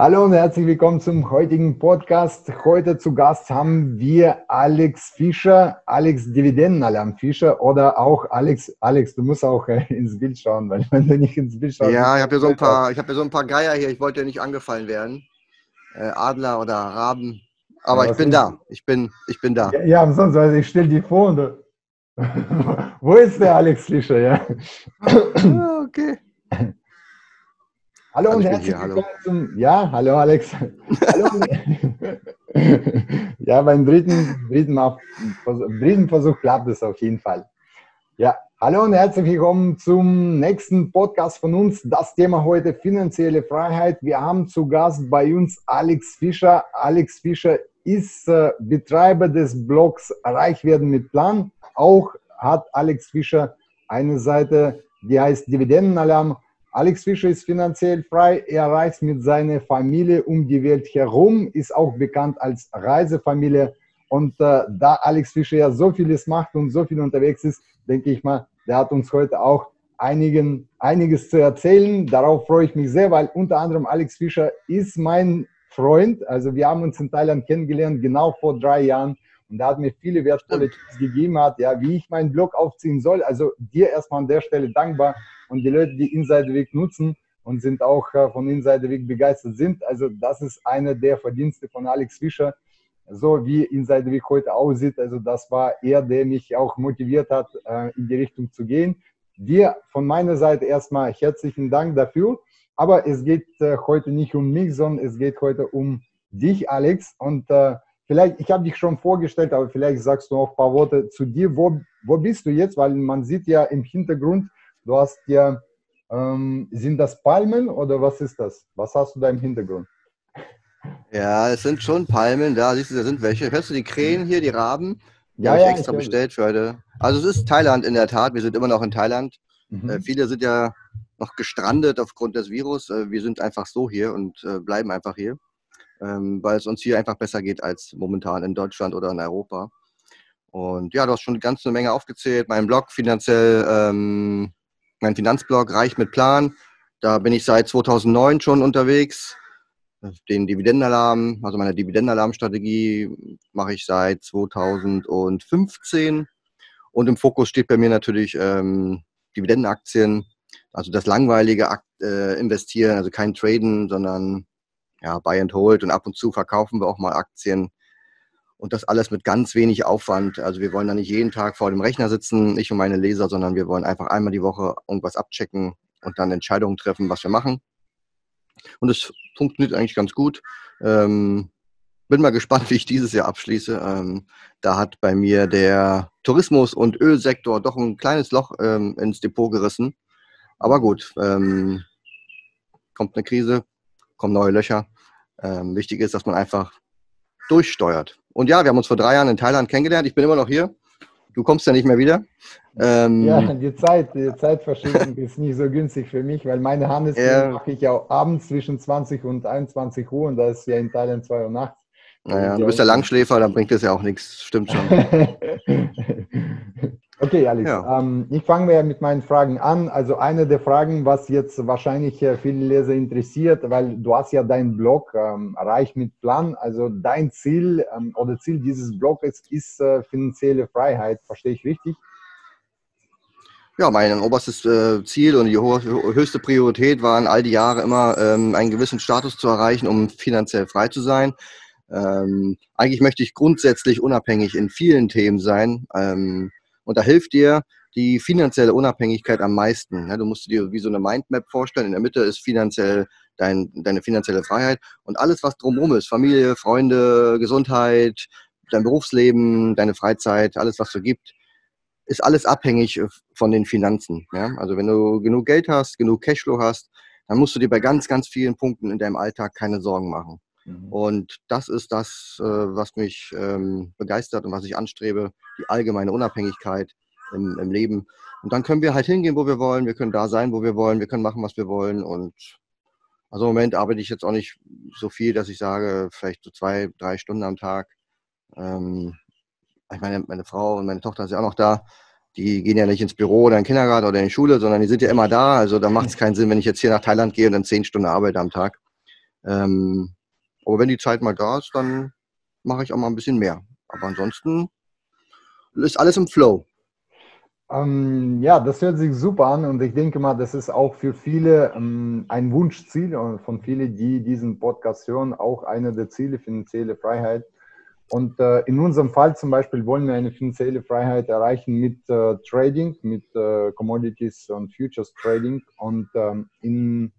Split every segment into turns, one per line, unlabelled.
Hallo und herzlich willkommen zum heutigen Podcast. Heute zu Gast haben wir Alex Fischer, Alex Dividendenalarm Fischer oder auch Alex. Alex, du musst auch äh, ins Bild schauen, weil wenn du nicht ins Bild schaust.
Ja, ich habe ja so ein paar, ich habe ja so ein paar Geier hier. Ich wollte ja nicht angefallen werden, äh, Adler oder Raben. Aber ja, ich bin da. Ich bin, ich bin da.
Ja, ja sonst, also ich stelle die vor. Und, Wo ist der Alex Fischer? Ja.
Ah, okay.
Hallo und herzlich willkommen zum. Ja, hallo Alex. hallo. ja, beim dritten, dritten, Mal, dritten Versuch klappt es auf jeden Fall. Ja, hallo und herzlich willkommen zum nächsten Podcast von uns. Das Thema heute finanzielle Freiheit. Wir haben zu Gast bei uns Alex Fischer. Alex Fischer ist äh, Betreiber des Blogs Reich werden mit Plan. Auch hat Alex Fischer eine Seite, die heißt Dividendenalarm Alex Fischer ist finanziell frei. Er reist mit seiner Familie um die Welt herum, ist auch bekannt als Reisefamilie. Und äh, da Alex Fischer ja so vieles macht und so viel unterwegs ist, denke ich mal, der hat uns heute auch einigen, einiges zu erzählen. Darauf freue ich mich sehr, weil unter anderem Alex Fischer ist mein Freund. Also wir haben uns in Thailand kennengelernt, genau vor drei Jahren. Und er hat mir viele wertvolle Tipps gegeben hat, ja, wie ich meinen Blog aufziehen soll. Also dir erstmal an der Stelle dankbar und die Leute, die Inside Weg nutzen und sind auch äh, von Inside Weg begeistert sind. Also das ist einer der Verdienste von Alex Fischer, so wie Inside Weg heute aussieht. Also das war er, der mich auch motiviert hat, äh, in die Richtung zu gehen. Dir von meiner Seite erstmal herzlichen Dank dafür. Aber es geht äh, heute nicht um mich, sondern es geht heute um dich, Alex. Und vielleicht, ich habe dich schon vorgestellt, aber vielleicht sagst du noch ein paar Worte zu dir. Wo, wo bist du jetzt? Weil man sieht ja im Hintergrund, Du hast ja, ähm, sind das Palmen oder was ist das? Was hast du da im Hintergrund?
Ja, es sind schon Palmen, da siehst du, da sind welche. Hörst du die Krähen hier, die Raben? Die ja, habe ich ja, extra ich bestellt für heute. Also es ist Thailand in der Tat, wir sind immer noch in Thailand. Mhm. Äh, viele sind ja noch gestrandet aufgrund des Virus. Äh, wir sind einfach so hier und äh, bleiben einfach hier, ähm, weil es uns hier einfach besser geht als momentan in Deutschland oder in Europa. Und ja, du hast schon eine ganze Menge aufgezählt. Mein Blog finanziell ähm, mein Finanzblog Reich mit Plan. Da bin ich seit 2009 schon unterwegs. Den Dividendenalarm, also meine Dividendenalarmstrategie mache ich seit 2015. Und im Fokus steht bei mir natürlich ähm, Dividendenaktien, also das langweilige Akt, äh, Investieren, also kein Traden, sondern ja, Buy and Hold und ab und zu verkaufen wir auch mal Aktien. Und das alles mit ganz wenig Aufwand. Also wir wollen da nicht jeden Tag vor dem Rechner sitzen, ich und meine Leser, sondern wir wollen einfach einmal die Woche irgendwas abchecken und dann Entscheidungen treffen, was wir machen. Und es funktioniert eigentlich ganz gut. Ähm, bin mal gespannt, wie ich dieses Jahr abschließe. Ähm, da hat bei mir der Tourismus- und Ölsektor doch ein kleines Loch ähm, ins Depot gerissen. Aber gut, ähm, kommt eine Krise, kommen neue Löcher. Ähm, wichtig ist, dass man einfach durchsteuert. Und ja, wir haben uns vor drei Jahren in Thailand kennengelernt. Ich bin immer noch hier. Du kommst ja nicht mehr wieder.
Ähm, ja, die Zeit, die Zeitverschiebung ist nicht so günstig für mich, weil meine Handelsfilme äh, mache ich ja abends zwischen 20 und 21 Uhr und da ist ja in Thailand 2 Uhr nachts.
Naja, du bist ja Langschläfer, dann bringt das ja auch nichts. Stimmt schon.
Okay, Alex, ja. ähm, ich fange ja mit meinen Fragen an. Also eine der Fragen, was jetzt wahrscheinlich viele Leser interessiert, weil du hast ja deinen Blog ähm, Reich mit Plan. Also dein Ziel ähm, oder Ziel dieses Blogs ist äh, finanzielle Freiheit. Verstehe ich richtig?
Ja, mein oberstes äh, Ziel und die höchste Priorität waren all die Jahre immer, ähm, einen gewissen Status zu erreichen, um finanziell frei zu sein. Ähm, eigentlich möchte ich grundsätzlich unabhängig in vielen Themen sein. Und da hilft dir die finanzielle Unabhängigkeit am meisten. Du musst dir wie so eine Mindmap vorstellen. In der Mitte ist finanziell dein, deine finanzielle Freiheit und alles, was drumherum ist, Familie, Freunde, Gesundheit, dein Berufsleben, deine Freizeit, alles, was du gibt, ist alles abhängig äh, von den Finanzen. Also wenn du genug Geld hast, genug Cashflow hast, dann musst du dir bei ganz, ganz vielen Punkten in deinem Alltag keine Sorgen machen. Mhm. Und das ist das, äh, was mich ähm, begeistert und was ich anstrebe, die allgemeine Unabhängigkeit im, im, Leben. Und dann können wir halt hingehen, wo wir wollen, wir können da sein, wo wir wollen, wir können machen, was wir wollen. Und also im Moment arbeite ich jetzt auch nicht so viel, dass ich sage, vielleicht so zwei, drei Stunden am Tag. Ähm, ich meine, meine Frau und meine Tochter sind ja auch noch da. Die gehen ja nicht ins Büro oder in den Kindergarten oder in die Schule, sondern die sind ja immer da. Also da macht es keinen Sinn, wenn ich jetzt hier nach Thailand gehe und dann zehn Stunden arbeite am Tag. Ähm, aber wenn die Zeit mal da ist, dann mache ich auch mal ein bisschen mehr. Aber ansonsten ist alles im Flow.
Ähm, ja, das hört sich super an und ich denke mal, das ist auch für viele ähm, ein Wunschziel und von vielen, die diesen Podcast hören, auch eine der Ziele, finanzielle Freiheit. Und äh, in unserem Fall zum Beispiel wollen wir eine finanzielle Freiheit erreichen mit äh, Trading, mit äh, Commodities und Futures Trading. Und ähm, in,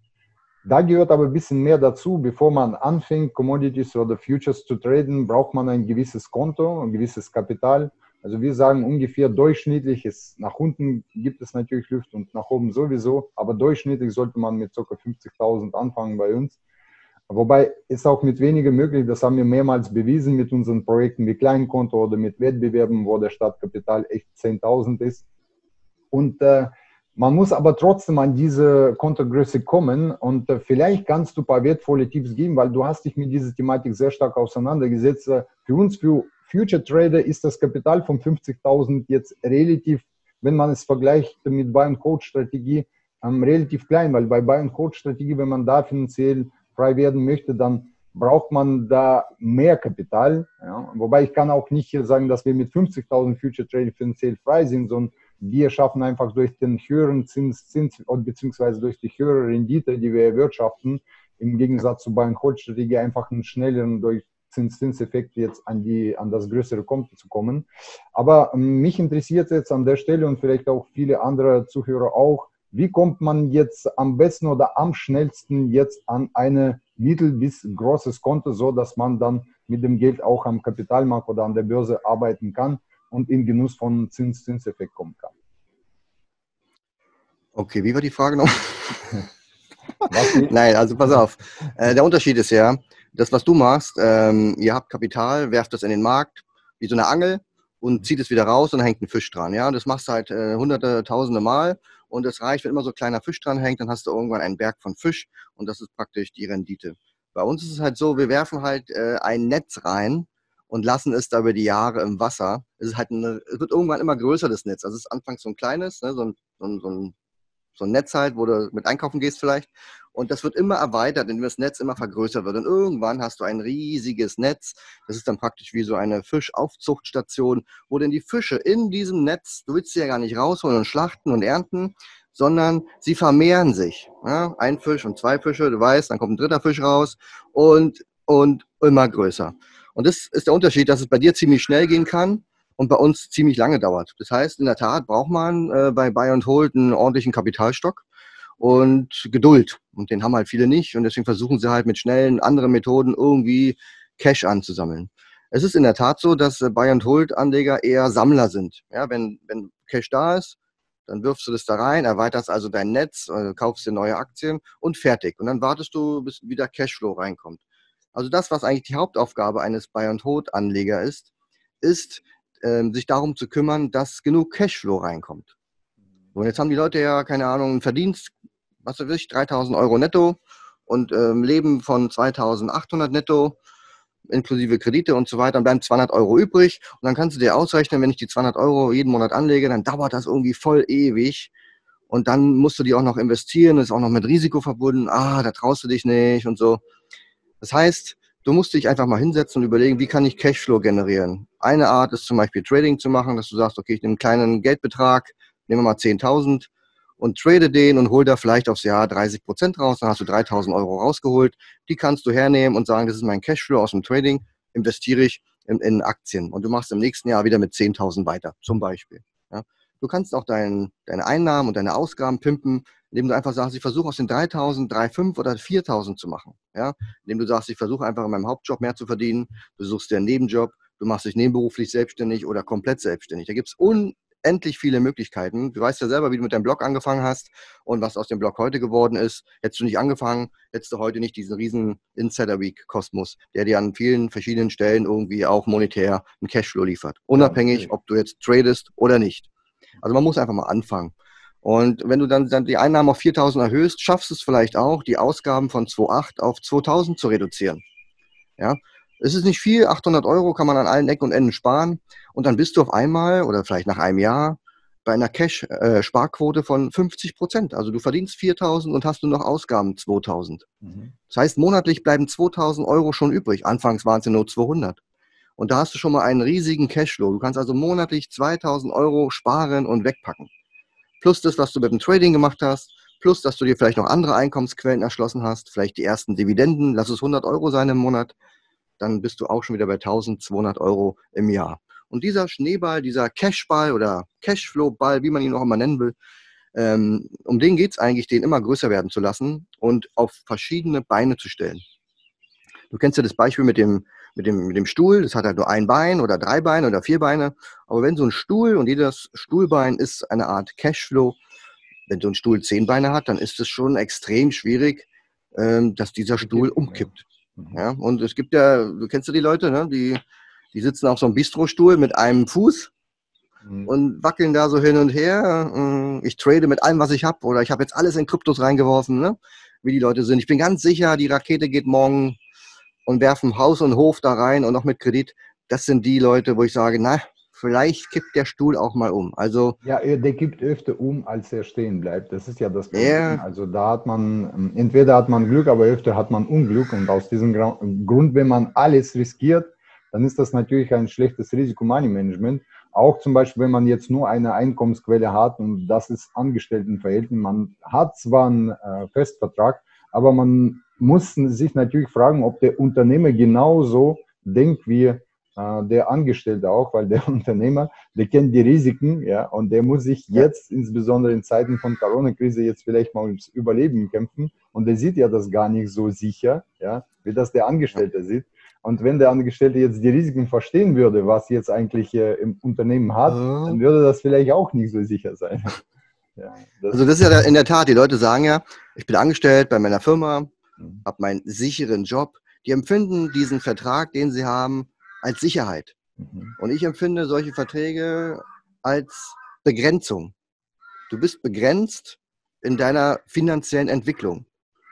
da gehört aber ein bisschen mehr dazu. Bevor man anfängt, Commodities oder Futures zu traden, braucht man ein gewisses Konto, ein gewisses Kapital. Also wir sagen ungefähr durchschnittlich, ist, nach unten gibt es natürlich Luft und nach oben sowieso, aber durchschnittlich sollte man mit ca. 50.000 anfangen bei uns. Wobei ist auch mit weniger möglich, das haben wir mehrmals bewiesen mit unseren Projekten wie Kleinkonto oder mit Wettbewerben, wo der Startkapital echt 10.000 ist. Und äh, man muss aber trotzdem an diese Kontogröße kommen und äh, vielleicht kannst du ein paar wertvolle Tipps geben, weil du hast dich mit dieser Thematik sehr stark auseinandergesetzt. Äh, für uns, für Future Trader ist das Kapital von 50.000 jetzt relativ, wenn man es vergleicht mit Buy and Code Strategie, ähm, relativ klein, weil bei Buy and Code Strategie, wenn man da finanziell frei werden möchte, dann braucht man da mehr Kapital. Ja. Wobei ich kann auch nicht sagen, dass wir mit 50.000 Future Trading finanziell frei sind, sondern wir schaffen einfach durch den höheren Zins, Zins beziehungsweise durch die höhere Rendite, die wir erwirtschaften, im Gegensatz zu Buy einfach einen schnelleren durch Zinseffekt jetzt an, die, an das größere Konto zu kommen. Aber ähm, mich interessiert jetzt an der Stelle und vielleicht auch viele andere Zuhörer auch, wie kommt man jetzt am besten oder am schnellsten jetzt an ein mittel- bis großes Konto, so dass man dann mit dem Geld auch am Kapitalmarkt oder an der Börse arbeiten kann und in Genuss von Zins-Zinseffekt kommen kann?
Okay, wie war die Frage noch? Nein, also pass auf. Äh, der Unterschied ist ja, das, was du machst, ähm, ihr habt Kapital, werft das in den Markt, wie so eine Angel und zieht es wieder raus und hängt ein Fisch dran. Ja, das machst du halt äh, hunderte, tausende Mal und es reicht, wenn immer so ein kleiner Fisch dran hängt, dann hast du irgendwann einen Berg von Fisch und das ist praktisch die Rendite. Bei uns ist es halt so, wir werfen halt äh, ein Netz rein und lassen es da über die Jahre im Wasser. Es, ist halt eine, es wird irgendwann immer größer, das Netz. Also es ist anfangs so ein kleines, ne, so, ein, so, ein, so ein so ein Netz halt, wo du mit einkaufen gehst vielleicht. Und das wird immer erweitert, indem das Netz immer vergrößert wird. Und irgendwann hast du ein riesiges Netz. Das ist dann praktisch wie so eine Fischaufzuchtstation, wo denn die Fische in diesem Netz, du willst sie ja gar nicht rausholen und schlachten und ernten, sondern sie vermehren sich. Ja? Ein Fisch und zwei Fische, du weißt, dann kommt ein dritter Fisch raus und, und immer größer. Und das ist der Unterschied, dass es bei dir ziemlich schnell gehen kann und bei uns ziemlich lange dauert. Das heißt, in der Tat braucht man äh, bei Buy and Hold einen ordentlichen Kapitalstock und Geduld. Und den haben halt viele nicht. Und deswegen versuchen sie halt mit schnellen anderen Methoden irgendwie Cash anzusammeln. Es ist in der Tat so, dass äh, Buy and Hold Anleger eher Sammler sind. Ja, wenn, wenn Cash da ist, dann wirfst du das da rein, erweiterst also dein Netz, äh, kaufst dir neue Aktien und fertig. Und dann wartest du, bis wieder Cashflow reinkommt. Also das, was eigentlich die Hauptaufgabe eines Buy and Hold Anleger ist, ist ähm, sich darum zu kümmern, dass genug Cashflow reinkommt. Und jetzt haben die Leute ja, keine Ahnung, einen Verdienst, was weiß ich, 3000 Euro netto und ähm, leben von 2800 netto, inklusive Kredite und so weiter, dann bleiben 200 Euro übrig. Und dann kannst du dir ausrechnen, wenn ich die 200 Euro jeden Monat anlege, dann dauert das irgendwie voll ewig. Und dann musst du die auch noch investieren, ist auch noch mit Risiko verbunden. Ah, da traust du dich nicht und so. Das heißt, Du musst dich einfach mal hinsetzen und überlegen, wie kann ich Cashflow generieren. Eine Art ist zum Beispiel Trading zu machen, dass du sagst, okay, ich nehme einen kleinen Geldbetrag, nehmen wir mal 10.000 und trade den und hol da vielleicht aufs Jahr 30 Prozent raus, dann hast du 3.000 Euro rausgeholt. Die kannst du hernehmen und sagen, das ist mein Cashflow aus dem Trading, investiere ich in, in Aktien und du machst im nächsten Jahr wieder mit 10.000 weiter, zum Beispiel. Du kannst auch dein, deine Einnahmen und deine Ausgaben pimpen, indem du einfach sagst, ich versuche aus den 3000, 3,5 oder 4000 zu machen. Ja? Indem du sagst, ich versuche einfach in meinem Hauptjob mehr zu verdienen, du suchst dir einen Nebenjob, du machst dich nebenberuflich selbstständig oder komplett selbstständig. Da gibt es unendlich viele Möglichkeiten. Du weißt ja selber, wie du mit deinem Blog angefangen hast und was aus dem Blog heute geworden ist. Hättest du nicht angefangen, hättest du heute nicht diesen riesen Insider Week Kosmos, der dir an vielen verschiedenen Stellen irgendwie auch monetär einen Cashflow liefert. Unabhängig, ob du jetzt tradest oder nicht. Also man muss einfach mal anfangen. Und wenn du dann, dann die Einnahmen auf 4000 erhöhst, schaffst du es vielleicht auch, die Ausgaben von 2,8 auf 2000 zu reduzieren. Ja, es ist nicht viel, 800 Euro kann man an allen Ecken und Enden sparen und dann bist du auf einmal oder vielleicht nach einem Jahr bei einer Cash-Sparquote von 50 Prozent. Also du verdienst 4.000 und hast nur noch Ausgaben 2.000. Mhm. Das heißt, monatlich bleiben 2.000 Euro schon übrig. Anfangs waren es ja nur 200. Und da hast du schon mal einen riesigen Cashflow. Du kannst also monatlich 2.000 Euro sparen und wegpacken. Plus das, was du mit dem Trading gemacht hast, plus dass du dir vielleicht noch andere Einkommensquellen erschlossen hast, vielleicht die ersten Dividenden, lass es 100 Euro sein im Monat, dann bist du auch schon wieder bei 1200 Euro im Jahr. Und dieser Schneeball, dieser Cashball oder Cashflow-Ball, wie man ihn auch immer nennen will, ähm, um den geht es eigentlich, den immer größer werden zu lassen und auf verschiedene Beine zu stellen. Du kennst ja das Beispiel mit dem, mit dem, mit dem Stuhl, das hat halt nur ein Bein oder drei Beine oder vier Beine. Aber wenn so ein Stuhl und jedes Stuhlbein ist eine Art Cashflow, wenn so ein Stuhl zehn Beine hat, dann ist es schon extrem schwierig, ähm, dass dieser Stuhl umkippt. Mhm. Ja, und es gibt ja, du kennst ja die Leute, ne? die die sitzen auf so einem Bistrostuhl mit einem Fuß mhm. und wackeln da so hin und her. Äh, ich trade mit allem, was ich habe, oder ich habe jetzt alles in Kryptos reingeworfen, ne? wie die Leute sind. Ich bin ganz sicher, die Rakete geht morgen und werfen Haus und Hof da rein und noch mit Kredit. Das sind die Leute, wo ich sage, na, vielleicht kippt der Stuhl auch mal um. Also
ja, der kippt öfter um, als er stehen bleibt. Das ist ja das Problem. Yeah. Also da hat man, ähm, entweder hat man Glück, aber öfter hat man Unglück. Und aus diesem Grund, wenn man alles riskiert, dann ist das natürlich ein schlechtes Risiko-Money-Management. Auch zum Beispiel, wenn man jetzt nur eine Einkommensquelle hat und das ist Angestelltenverhältnis. Man hat zwar einen äh, Festvertrag, aber man muss sich natürlich fragen, ob der Unternehmer genauso denkt wie äh, der Angestellte auch, weil der Unternehmer, der kennt die Risiken, ja, und der muss sich jetzt, insbesondere in Zeiten von Corona-Krise, jetzt vielleicht mal ums Überleben kämpfen. Und der sieht ja das gar nicht so sicher, ja, wie das der Angestellte sieht. Und wenn der Angestellte jetzt die Risiken verstehen würde, was jetzt eigentlich äh, im Unternehmen hat, ja. dann würde das vielleicht auch nicht so sicher sein.
ja, das also das ist ja in der Tat, die Leute sagen ja, ich bin angestellt bei meiner Firma, mhm. habe meinen sicheren Job. Die empfinden diesen Vertrag, den sie haben, als Sicherheit. Mhm. Und ich empfinde solche Verträge als Begrenzung. Du bist begrenzt in deiner finanziellen Entwicklung.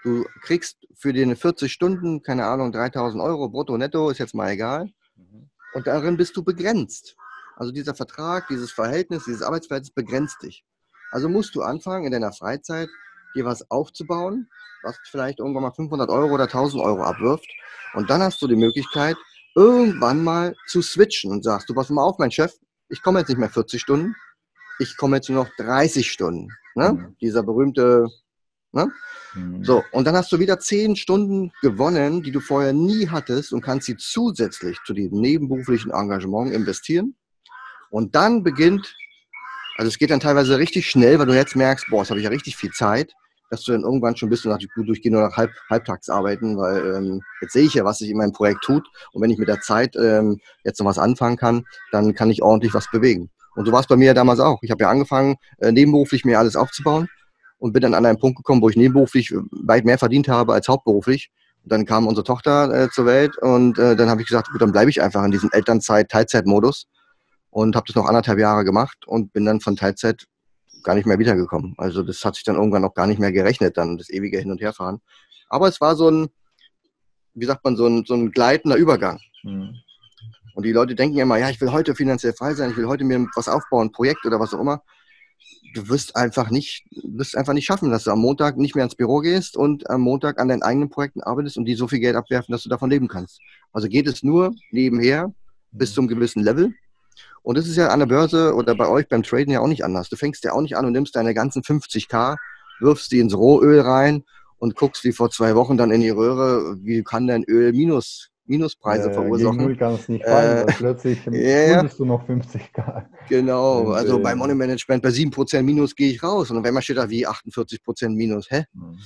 Du kriegst für den 40 Stunden, keine Ahnung, 3000 Euro brutto, netto, ist jetzt mal egal. Mhm. Und darin bist du begrenzt. Also dieser Vertrag, dieses Verhältnis, dieses Arbeitsverhältnis begrenzt dich. Also musst du anfangen, in deiner Freizeit dir was aufzubauen, was vielleicht irgendwann mal 500 Euro oder 1000 Euro abwirft. Und dann hast du die Möglichkeit, irgendwann mal zu switchen und sagst, du pass mal auf, mein Chef, ich komme jetzt nicht mehr 40 Stunden, ich komme jetzt nur noch 30 Stunden. Ne? Mhm. Dieser berühmte Ne? Mhm. So, und dann hast du wieder zehn Stunden gewonnen, die du vorher nie hattest und kannst sie zusätzlich zu diesem nebenberuflichen Engagement investieren. Und dann beginnt, also es geht dann teilweise richtig schnell, weil du jetzt merkst, boah, jetzt habe ich ja richtig viel Zeit, dass du dann irgendwann schon bist und sagst, gut, ich gehe nur noch halb, halbtags arbeiten, weil ähm, jetzt sehe ich ja, was sich in meinem Projekt tut. Und wenn ich mit der Zeit ähm, jetzt noch was anfangen kann, dann kann ich ordentlich was bewegen. Und so war es bei mir ja damals auch. Ich habe ja angefangen, äh, nebenberuflich mir alles aufzubauen und bin dann an einen Punkt gekommen, wo ich nebenberuflich weit mehr verdient habe als hauptberuflich. Und dann kam unsere Tochter äh, zur Welt und äh, dann habe ich gesagt, gut, dann bleibe ich einfach in diesem Elternzeit-Teilzeitmodus und habe das noch anderthalb Jahre gemacht und bin dann von Teilzeit gar nicht mehr wiedergekommen. Also das hat sich dann irgendwann auch gar nicht mehr gerechnet, dann das ewige Hin- und Herfahren. Aber es war so ein, wie sagt man, so ein, so ein gleitender Übergang. Mhm. Und die Leute denken ja immer, ja, ich will heute finanziell frei sein, ich will heute mir was aufbauen, ein Projekt oder was auch immer du wirst einfach nicht, wirst einfach nicht schaffen, dass du am Montag nicht mehr ins Büro gehst und am Montag an deinen eigenen Projekten arbeitest und die so viel Geld abwerfen, dass du davon leben kannst. Also geht es nur nebenher bis zum gewissen Level. Und das ist ja an der Börse oder bei euch beim Traden ja auch nicht anders. Du fängst ja auch nicht an und nimmst deine ganzen 50k, wirfst die ins Rohöl rein und guckst wie vor zwei Wochen dann in die Röhre, wie kann dein Öl minus Minuspreise äh, verursachen. Gegen
kann es nicht fallen, äh, plötzlich
ja,
du noch 50k.
Genau, Und, also äh, beim Money Management bei 7% Minus gehe ich raus. Und wenn man steht da wie 48% Minus, hä? Mhm.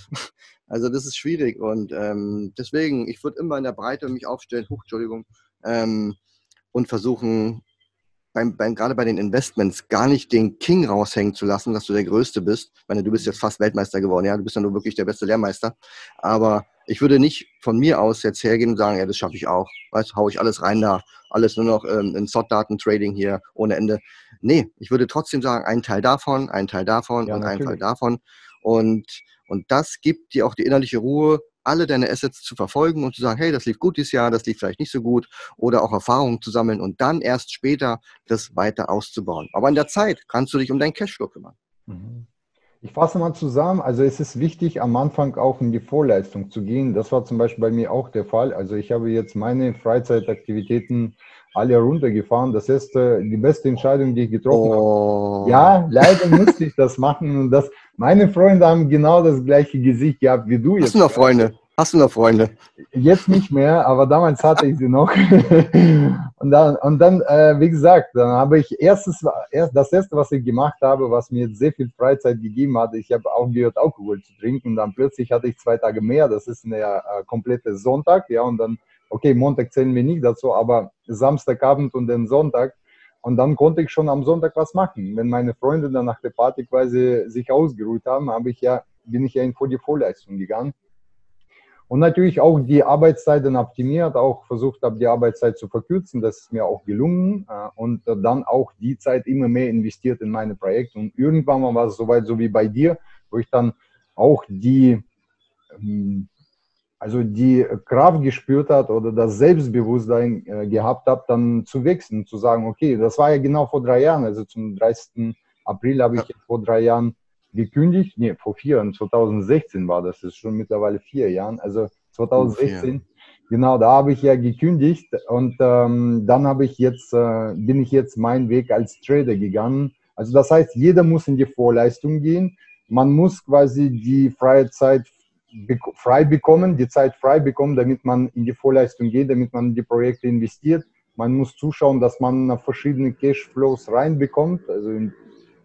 Also das ist schwierig. Und ähm, deswegen, ich würde immer in der Breite mich aufstellen, hoch, Entschuldigung, ähm, und versuchen, beim, beim, gerade bei den Investments gar nicht den King raushängen zu lassen, dass du der Größte bist. Ich meine, du bist jetzt fast Weltmeister geworden, ja, du bist ja nur wirklich der beste Lehrmeister. Aber ich würde nicht von mir aus jetzt hergehen und sagen, ja, das schaffe ich auch. Weißt, hau ich alles rein da, alles nur noch ähm, in SOT-Daten-Trading hier ohne Ende. Nee, ich würde trotzdem sagen, ein Teil davon, ein Teil davon ja, und ein Teil davon. Und, und das gibt dir auch die innerliche Ruhe, alle deine Assets zu verfolgen und zu sagen, hey, das lief gut dieses Jahr, das lief vielleicht nicht so gut oder auch Erfahrungen zu sammeln und dann erst später das weiter auszubauen. Aber in der Zeit kannst du dich um deinen Cashflow kümmern. Mhm.
Ich fasse mal zusammen. Also es ist wichtig, am Anfang auch in die Vorleistung zu gehen. Das war zum Beispiel bei mir auch der Fall. Also ich habe jetzt meine Freizeitaktivitäten alle runtergefahren. Das ist äh, die beste Entscheidung, die ich getroffen oh. habe. Ja, leider musste ich das machen. Und das, meine Freunde haben genau das gleiche Gesicht gehabt wie du
jetzt. Hast du noch Freunde? Hast du noch Freunde?
Jetzt nicht mehr, aber damals hatte ich sie noch. und dann, und dann äh, wie gesagt, dann habe ich erstes, erst, das erste, was ich gemacht habe, was mir sehr viel Freizeit gegeben hat, ich habe aufgehört, Alkohol zu trinken. Und dann plötzlich hatte ich zwei Tage mehr. Das ist eine äh, komplette Sonntag, ja. Und dann, okay, Montag zählen wir nicht dazu, aber Samstagabend und den Sonntag. Und dann konnte ich schon am Sonntag was machen. Wenn meine Freunde dann nach der Party quasi sich ausgeruht haben, habe ich ja, bin ich ja in die Vorleistung gegangen und natürlich auch die Arbeitszeiten optimiert, auch versucht habe, die Arbeitszeit zu verkürzen. Das ist mir auch gelungen. Äh, und dann auch die Zeit immer mehr investiert in meine Projekte. Und irgendwann mal war es soweit, so wie bei dir, wo ich dann auch die, ähm, also die Kraft gespürt hat oder das Selbstbewusstsein äh, gehabt habe, dann zu wechseln, zu sagen, okay, das war ja genau vor drei Jahren, also zum 30. April habe ich ja. vor drei Jahren gekündigt, nee, vor vier Jahren, 2016 war das, das ist schon mittlerweile vier Jahren, also 2016, oh, genau, da habe ich ja gekündigt und ähm, dann habe ich jetzt, äh, bin ich jetzt meinen Weg als Trader gegangen. Also das heißt, jeder muss in die Vorleistung gehen, man muss quasi die freie Zeit frei bekommen, die Zeit frei bekommen, damit man in die Vorleistung geht, damit man in die Projekte investiert. Man muss zuschauen, dass man verschiedene Cashflows reinbekommt, also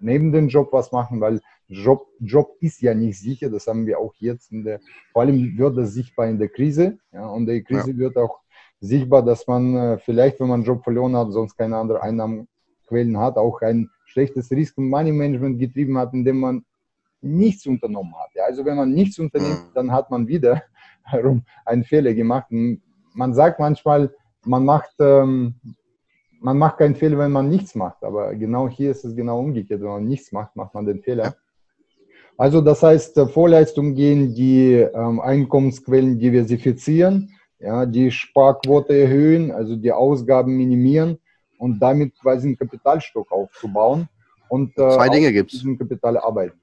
neben dem Job was machen, weil Job, Job ist ja nicht sicher, das haben wir auch jetzt in der, vor allem wird das sichtbar in der Krise, ja, und der Krise ja. wird auch sichtbar, dass man äh, vielleicht, wenn man einen Job verloren hat, sonst keine anderen Einnahmenquellen hat, auch ein schlechtes Risk- und Money-Management getrieben hat, indem man nichts unternommen hat. Ja, also wenn man nichts unternimmt, mhm. dann hat man wieder einen Fehler gemacht. Man sagt manchmal, man macht, ähm, man macht keinen Fehler, wenn man nichts macht. Aber genau hier ist es genau umgekehrt. Wenn man nichts macht, macht man den Fehler. Also das heißt, äh, Vorleistung gehen, die ähm, Einkommensquellen diversifizieren, ja, die Sparquote erhöhen, also die Ausgaben minimieren und damit quasi einen Kapitalstock aufzubauen. Und,
äh, zwei Dinge gibt es.
Kapital arbeiten.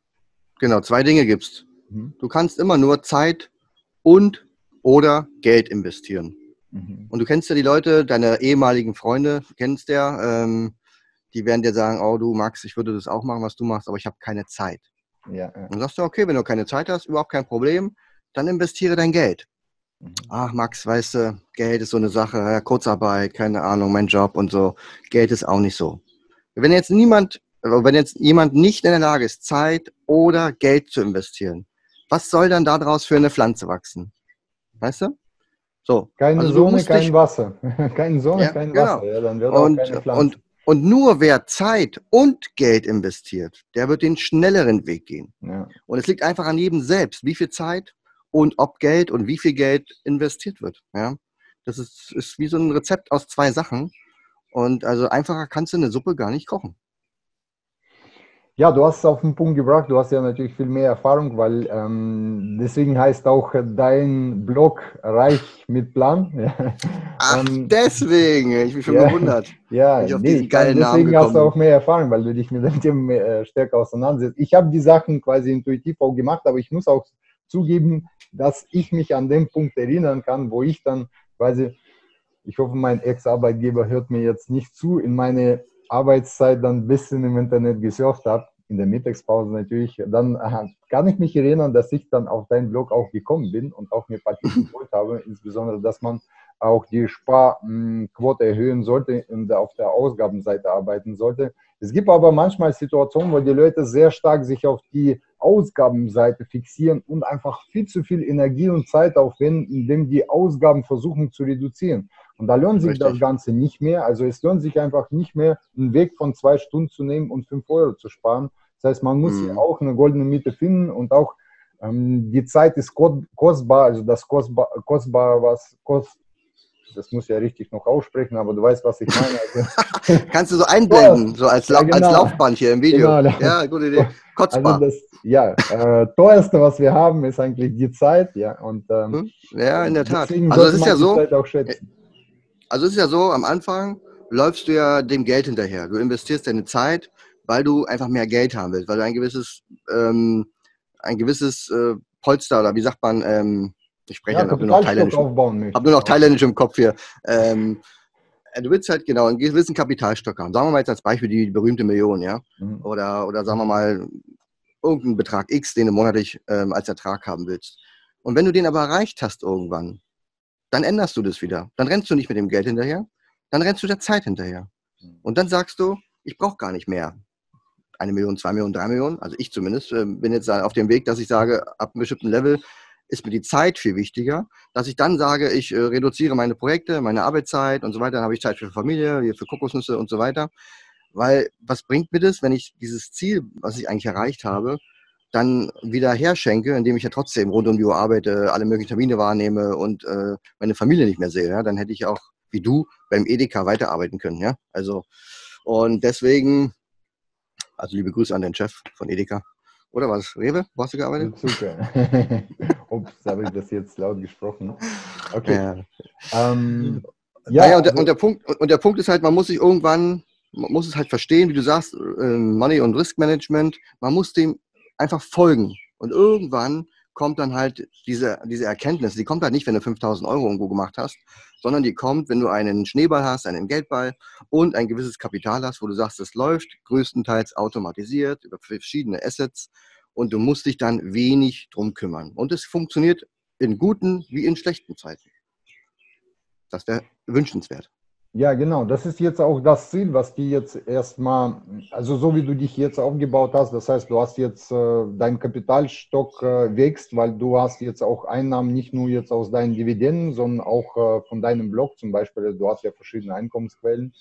Genau, zwei Dinge gibt es. Mhm. Du kannst immer nur Zeit und oder Geld investieren. Mhm. Und du kennst ja die Leute, deine ehemaligen Freunde, kennst ja, ähm, die werden dir sagen, oh du Max, ich würde das auch machen, was du machst, aber ich habe keine Zeit. Ja, ja. Dann sagst du, okay, wenn du keine Zeit hast, überhaupt kein Problem, dann investiere dein Geld. Mhm. Ach, Max, weißt du, Geld ist so eine Sache, Kurzarbeit, keine Ahnung, mein Job und so. Geld ist auch nicht so. Wenn jetzt niemand, wenn jetzt jemand nicht in der Lage ist, Zeit oder Geld zu investieren, was soll dann daraus für eine Pflanze wachsen? Weißt du?
So. Keine also Sonne, kein Wasser. Keine Sonne, ja, kein genau. Wasser. Ja,
dann wird und, auch keine Pflanze. Und, und nur wer Zeit und Geld investiert, der wird den schnelleren Weg gehen. Ja. Und es liegt einfach an jedem selbst, wie viel Zeit und ob Geld und wie viel Geld investiert wird. Ja? Das ist, ist wie so ein Rezept aus zwei Sachen. Und also einfacher kannst du eine Suppe gar nicht kochen.
Ja, du hast es auf den Punkt gebracht. Du hast ja natürlich viel mehr Erfahrung, weil ähm, deswegen heißt auch dein Blog Reich mit Plan.
Ach, ähm, deswegen. Ich bin schon ja, gewundert.
Ja, ich nee, deswegen Namen hast du auch mehr Erfahrung, weil du dich mit dem Thema äh, stärker auseinandersetzt. Ich habe die Sachen quasi intuitiv auch gemacht, aber ich muss auch zugeben, dass ich mich an den Punkt erinnern kann, wo ich dann quasi, ich hoffe, mein Ex-Arbeitgeber hört mir jetzt nicht zu, in meine Arbeitszeit dann ein bisschen im Internet gesurft habe, in der Mittagspause natürlich, dann kann ich mich erinnern, dass ich dann auf deinen Blog auch gekommen bin und auch mir Papier geholt habe, insbesondere, dass man auch die Sparquote erhöhen sollte und auf der Ausgabenseite arbeiten sollte. Es gibt aber manchmal Situationen, wo die Leute sehr stark sich auf die Ausgabenseite fixieren und einfach viel zu viel Energie und Zeit aufwenden, indem die Ausgaben versuchen zu reduzieren. Und da lohnt sich Richtig. das Ganze nicht mehr. Also es lohnt sich einfach nicht mehr, einen Weg von zwei Stunden zu nehmen und fünf Euro zu sparen. Das heißt, man muss mhm. auch eine goldene Mitte finden und auch ähm, die Zeit ist kostbar, also das kostbar, kostbar was kost, das muss ja richtig noch aussprechen, aber du weißt, was ich meine.
Also, Kannst du so einblenden, so als, La ja, genau. als Laufband hier im Video. Genau. Ja, gute Idee.
Kotzbar. Also das, ja, äh, teuerste, was wir haben, ist eigentlich die Zeit, ja. Und, ähm,
hm? ja, in der Tat. Also es ist ja so. Also es ist ja so, am Anfang läufst du ja dem Geld hinterher. Du investierst deine Zeit, weil du einfach mehr Geld haben willst, weil du ein gewisses, ähm, ein gewisses äh, Polster oder wie sagt man, ähm, ich spreche ja, nur noch Thailändisch. Habe nur noch Thailändisch im Kopf hier. Ähm, äh, du willst halt genau einen gewissen Kapitalstock haben. Sagen wir mal jetzt als Beispiel die berühmte Million, ja? Mhm. Oder, oder sagen wir mal irgendeinen Betrag X, den du monatlich ähm, als Ertrag haben willst. Und wenn du den aber erreicht hast irgendwann, dann änderst du das wieder. Dann rennst du nicht mit dem Geld hinterher, dann rennst du der Zeit hinterher. Mhm. Und dann sagst du, ich brauche gar nicht mehr eine Million, zwei Millionen, drei Millionen. Also ich zumindest äh, bin jetzt auf dem Weg, dass ich sage, ab einem bestimmten Level ist mir die Zeit viel wichtiger, dass ich dann sage, ich äh, reduziere meine Projekte, meine Arbeitszeit und so weiter, dann habe ich Zeit für Familie, für Kokosnüsse und so weiter. Weil was bringt mir das, wenn ich dieses Ziel, was ich eigentlich erreicht habe, dann wieder herschenke, indem ich ja trotzdem rund um die Uhr arbeite, alle möglichen Termine wahrnehme und äh, meine Familie nicht mehr sehe. Ja? Dann hätte ich auch, wie du, beim Edeka weiterarbeiten können. Ja? Also, und deswegen, also liebe Grüße an den Chef von Edeka. Oder was? Rewe? Wo hast du gearbeitet?
Super. Ups, habe ich das jetzt laut gesprochen. Okay. Ja,
ähm, ja, ja und, der, also, und, der Punkt, und der Punkt ist halt, man muss sich irgendwann, man muss es halt verstehen, wie du sagst, äh, Money und Risk Management, man muss dem einfach folgen. Und irgendwann kommt dann halt diese, diese Erkenntnis, die kommt halt nicht, wenn du 5000 Euro irgendwo gemacht hast, sondern die kommt, wenn du einen Schneeball hast, einen Geldball und ein gewisses Kapital hast, wo du sagst, es läuft größtenteils automatisiert über verschiedene Assets und du musst dich dann wenig drum kümmern. Und es funktioniert in guten wie in schlechten Zeiten. Das wäre wünschenswert.
Ja, genau. Das ist jetzt auch das Ziel, was die jetzt erstmal, also so wie du dich jetzt aufgebaut hast, das heißt, du hast jetzt äh, dein Kapitalstock äh, wächst, weil du hast jetzt auch Einnahmen nicht nur jetzt aus deinen Dividenden, sondern auch äh, von deinem Blog zum Beispiel. Du hast ja verschiedene Einkommensquellen.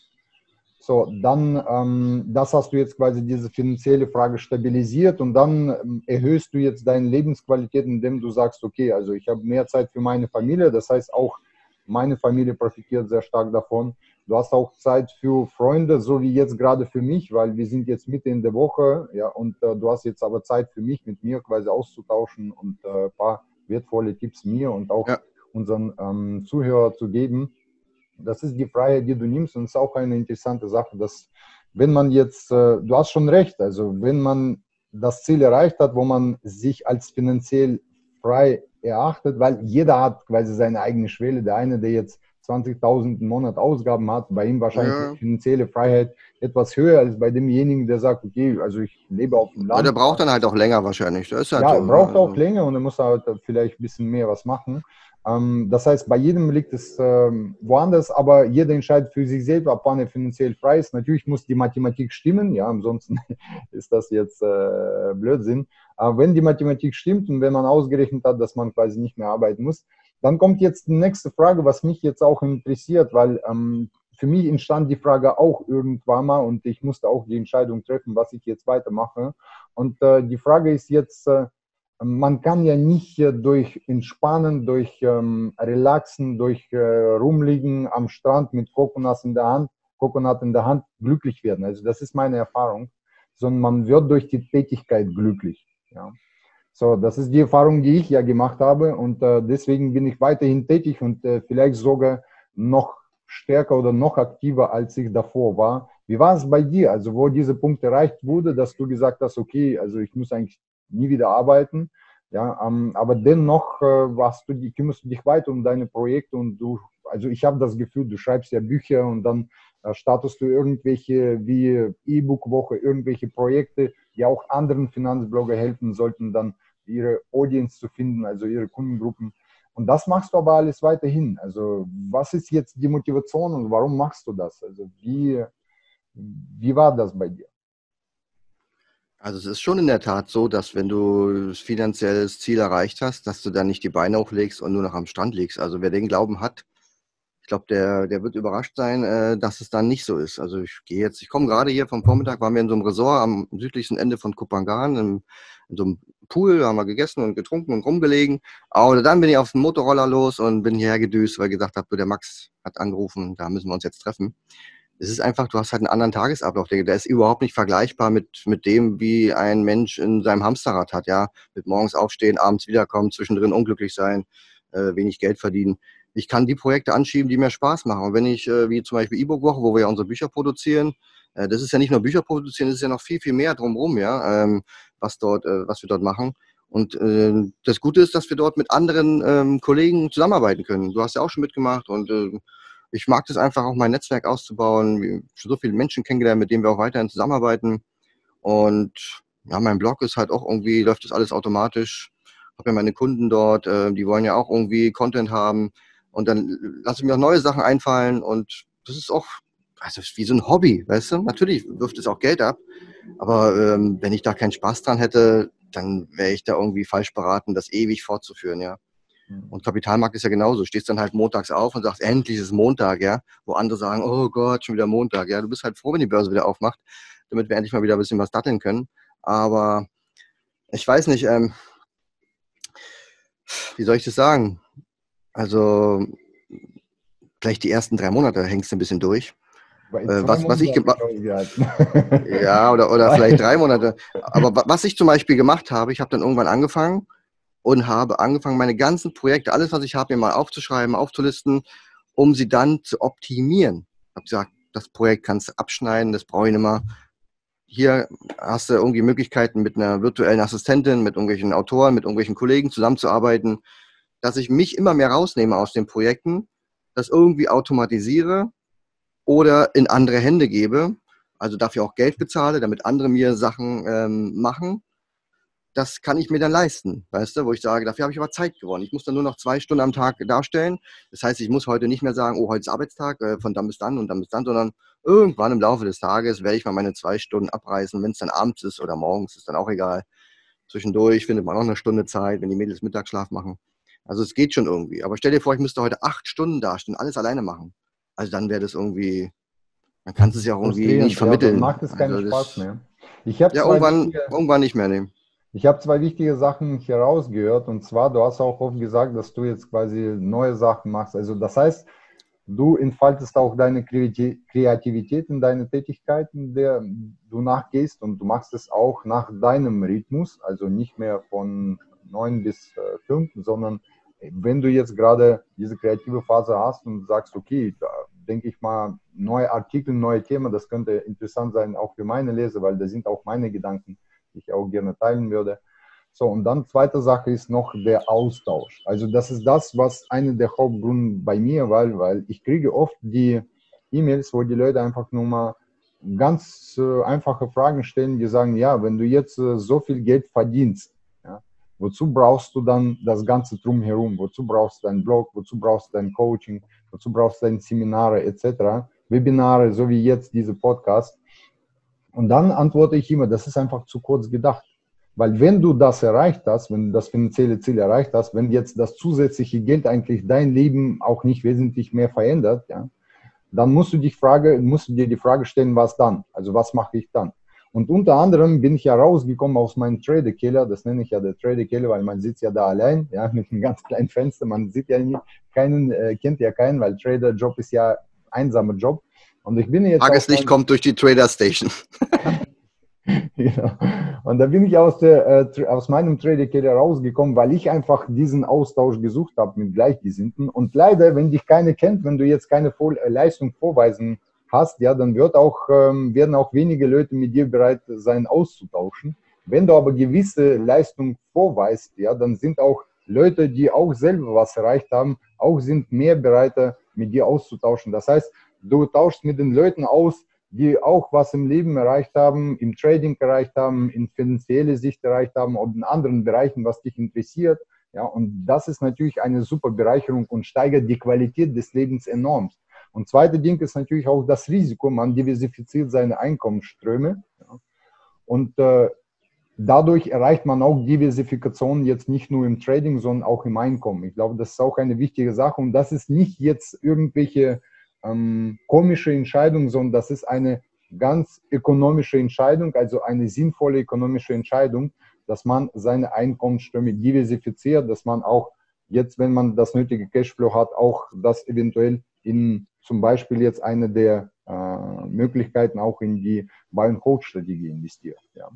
So, dann, ähm, das hast du jetzt quasi diese finanzielle Frage stabilisiert und dann ähm, erhöhst du jetzt deine Lebensqualität, indem du sagst, okay, also ich habe mehr Zeit für meine Familie, das heißt auch meine Familie profitiert sehr stark davon. Du hast auch Zeit für Freunde, so wie jetzt gerade für mich, weil wir sind jetzt mitten in der Woche, ja, und äh, du hast jetzt aber Zeit für mich, mit mir quasi auszutauschen und äh, ein paar wertvolle Tipps mir und auch ja. unseren ähm, Zuhörer zu geben. Das ist die Freiheit, die du nimmst und es ist auch eine interessante Sache, dass wenn man jetzt, äh, du hast schon recht, also wenn man das Ziel erreicht hat, wo man sich als finanziell frei erachtet, weil jeder hat quasi seine eigene Schwelle. Der eine, der jetzt 20.000 im Monat Ausgaben hat, bei ihm wahrscheinlich ja. finanzielle Freiheit etwas höher als bei demjenigen, der sagt, okay, also ich lebe auf dem Land. Ja,
der braucht dann halt auch länger wahrscheinlich.
Halt ja, so. braucht auch länger und er muss halt vielleicht ein bisschen mehr was machen. Ähm, das heißt, bei jedem liegt es ähm, woanders, aber jeder entscheidet für sich selbst, wann er finanziell frei ist. Natürlich muss die Mathematik stimmen, ja, ansonsten ist das jetzt äh, Blödsinn. Aber wenn die Mathematik stimmt und wenn man ausgerechnet hat, dass man quasi nicht mehr arbeiten muss, dann kommt jetzt die nächste Frage, was mich jetzt auch interessiert, weil ähm, für mich entstand die Frage auch irgendwann mal und ich musste auch die Entscheidung treffen, was ich jetzt weitermache. Und äh, die Frage ist jetzt, äh, man kann ja nicht durch Entspannen, durch ähm, Relaxen, durch äh, Rumliegen am Strand mit Coconuts in der Hand, Coconut in der Hand glücklich werden. Also das ist meine Erfahrung, sondern man wird durch die Tätigkeit glücklich. Ja. So, das ist die Erfahrung, die ich ja gemacht habe und äh, deswegen bin ich weiterhin tätig und äh, vielleicht sogar noch stärker oder noch aktiver, als ich davor war. Wie war es bei dir? Also, wo dieser Punkt erreicht wurde, dass du gesagt hast, okay, also ich muss eigentlich nie wieder arbeiten. Ja, ähm, aber dennoch äh, warst du, kümmerst du dich weiter um deine Projekte und du, also ich habe das Gefühl, du schreibst ja Bücher und dann äh, startest du irgendwelche wie E-Book-Woche, irgendwelche Projekte, die auch anderen Finanzblogger helfen sollten, dann ihre Audience zu finden, also ihre Kundengruppen. Und das machst du aber alles weiterhin. Also was ist jetzt die Motivation und warum machst du das? Also wie, wie war das bei dir?
Also es ist schon in der Tat so, dass wenn du finanzielles Ziel erreicht hast, dass du dann nicht die Beine hochlegst und nur noch am Strand liegst. Also wer den Glauben hat, ich glaube, der, der wird überrascht sein, äh, dass es dann nicht so ist. Also ich gehe jetzt, ich komme gerade hier vom Vormittag, waren wir in so einem Resort am südlichsten Ende von Kupangan, in, in so einem Pool, haben wir gegessen und getrunken und rumgelegen. Aber dann bin ich auf den Motorroller los und bin hierher gedüst, weil ich gesagt habe, der Max hat angerufen, da müssen wir uns jetzt treffen. Es ist einfach, du hast halt einen anderen Tagesablauf, der ist überhaupt nicht vergleichbar mit, mit dem, wie ein Mensch in seinem Hamsterrad hat, ja. Mit morgens aufstehen, abends wiederkommen, zwischendrin unglücklich sein, äh, wenig Geld verdienen ich kann die Projekte anschieben, die mir Spaß machen. Und wenn ich, äh, wie zum Beispiel E-Book-Woche, wo wir ja unsere Bücher produzieren, äh, das ist ja nicht nur Bücher produzieren, das ist ja noch viel, viel mehr drumherum, ja, ähm, was dort, äh, was wir dort machen. Und äh, das Gute ist, dass wir dort mit anderen ähm, Kollegen zusammenarbeiten können. Du hast ja auch schon mitgemacht und äh, ich mag das einfach auch mein Netzwerk auszubauen. Schon so viele Menschen kennengelernt, mit denen wir auch weiterhin zusammenarbeiten. Und ja, mein Blog ist halt auch irgendwie, läuft das alles automatisch. Habe ja meine Kunden dort, äh, die wollen ja auch irgendwie Content haben. Und dann lasse ich mir auch neue Sachen einfallen und das ist auch also wie so ein Hobby, weißt du? Natürlich wirft es auch Geld ab, aber ähm, wenn ich da keinen Spaß dran hätte, dann wäre ich da irgendwie falsch beraten, das ewig fortzuführen, ja. Mhm. Und Kapitalmarkt ist ja genauso. Du stehst dann halt montags auf und sagst, endlich ist Montag, ja. Wo andere sagen, oh Gott, schon wieder Montag, ja. Du bist halt froh, wenn die Börse wieder aufmacht, damit wir endlich mal wieder ein bisschen was datteln können. Aber ich weiß nicht, ähm, wie soll ich das sagen? Also gleich die ersten drei Monate hängst du ein bisschen durch. Äh, was, was ich gemacht Ja, oder, oder vielleicht drei Monate. Aber was ich zum Beispiel gemacht habe, ich habe dann irgendwann angefangen und habe angefangen, meine ganzen Projekte, alles, was ich habe, mir mal aufzuschreiben, aufzulisten, um sie dann zu optimieren. Ich habe gesagt, das Projekt kannst du abschneiden, das brauche ich nicht mehr. Hier hast du irgendwie Möglichkeiten, mit einer virtuellen Assistentin, mit irgendwelchen Autoren, mit irgendwelchen Kollegen zusammenzuarbeiten dass ich mich immer mehr rausnehme aus den Projekten, das irgendwie automatisiere oder in andere Hände gebe, also dafür auch Geld bezahle, damit andere mir Sachen ähm, machen. Das kann ich mir dann leisten, weißt du, wo ich sage, dafür habe ich aber Zeit gewonnen. Ich muss dann nur noch zwei Stunden am Tag darstellen. Das heißt, ich muss heute nicht mehr sagen, oh, heute ist Arbeitstag, äh, von dann bis dann und dann bis dann, sondern irgendwann im Laufe des Tages werde ich mal meine zwei Stunden abreißen. Wenn es dann abends ist oder morgens, ist dann auch egal. Zwischendurch findet man auch eine Stunde Zeit, wenn die Mädels Mittagsschlaf machen. Also es geht schon irgendwie. Aber stell dir vor, ich müsste heute acht Stunden dastehen, alles alleine machen. Also dann wäre das irgendwie, man kann es ja auch irgendwie nicht vermitteln. Ja,
macht es keinen
also
Spaß mehr.
Ich ja, irgendwann, irgendwann nicht mehr nehmen.
Ich habe zwei wichtige Sachen hier rausgehört. Und zwar, du hast auch oft gesagt, dass du jetzt quasi neue Sachen machst. Also das heißt, du entfaltest auch deine Kreativität in deine Tätigkeiten, der du nachgehst und du machst es auch nach deinem Rhythmus, also nicht mehr von neun bis äh, fünf, sondern wenn du jetzt gerade diese kreative Phase hast und sagst, okay, da denke ich mal, neue Artikel, neue Themen, das könnte interessant sein, auch für meine Leser, weil da sind auch meine Gedanken, ich auch gerne teilen würde. So, und dann zweite Sache ist noch der Austausch. Also das ist das, was eine der Hauptgründe bei mir war, weil ich kriege oft die E-Mails, wo die Leute einfach nur mal ganz äh, einfache Fragen stellen, die sagen, ja, wenn du jetzt äh, so viel Geld verdienst, Wozu brauchst du dann das Ganze drumherum? Wozu brauchst du deinen Blog? Wozu brauchst du dein Coaching? Wozu brauchst du deine Seminare etc.? Webinare, so wie jetzt diese Podcast. Und dann antworte ich immer, das ist einfach zu kurz gedacht. Weil wenn du das erreicht hast, wenn du das finanzielle Ziel erreicht hast, wenn jetzt das zusätzliche Geld eigentlich dein Leben auch nicht wesentlich mehr verändert, ja, dann musst du, dich Frage, musst du dir die Frage stellen, was dann? Also was mache ich dann? Und unter anderem bin ich ja rausgekommen aus meinem Trader-Keller, das nenne ich ja der Trader-Keller, weil man sitzt ja da allein, ja, mit einem ganz kleinen Fenster, man sieht ja nicht, keinen, äh, kennt ja keinen, weil Trader-Job ist ja einsamer Job.
Und ich bin jetzt. Tageslicht kommt durch die Trader-Station.
genau. Und da bin ich aus, der, äh, aus meinem Trader-Keller rausgekommen, weil ich einfach diesen Austausch gesucht habe mit Gleichgesinnten. Und leider, wenn dich keiner kennt, wenn du jetzt keine Voll Leistung vorweisen hast, ja, dann wird auch, ähm, werden auch wenige Leute mit dir bereit sein, auszutauschen. Wenn du aber gewisse Leistung vorweist, ja, dann sind auch Leute, die auch selber was erreicht haben, auch sind mehr bereit, mit dir auszutauschen. Das heißt, du tauschst mit den Leuten aus, die auch was im Leben erreicht haben, im Trading erreicht haben, in finanzielle Sicht erreicht haben oder in anderen Bereichen, was dich interessiert. Ja, und das ist natürlich eine super Bereicherung und steigert die Qualität des Lebens enorm. Und zweite Ding ist natürlich auch das Risiko. Man diversifiziert seine Einkommensströme. Ja. Und äh, dadurch erreicht man auch Diversifikation jetzt nicht nur im Trading, sondern auch im Einkommen. Ich glaube, das ist auch eine wichtige Sache. Und das ist nicht jetzt irgendwelche ähm, komische Entscheidung, sondern das ist eine ganz ökonomische Entscheidung, also eine sinnvolle ökonomische Entscheidung, dass man seine Einkommensströme diversifiziert, dass man auch jetzt, wenn man das nötige Cashflow hat, auch das eventuell in zum Beispiel jetzt eine der äh, Möglichkeiten auch in die Buy-and-Hold-Strategie investiert. Ja.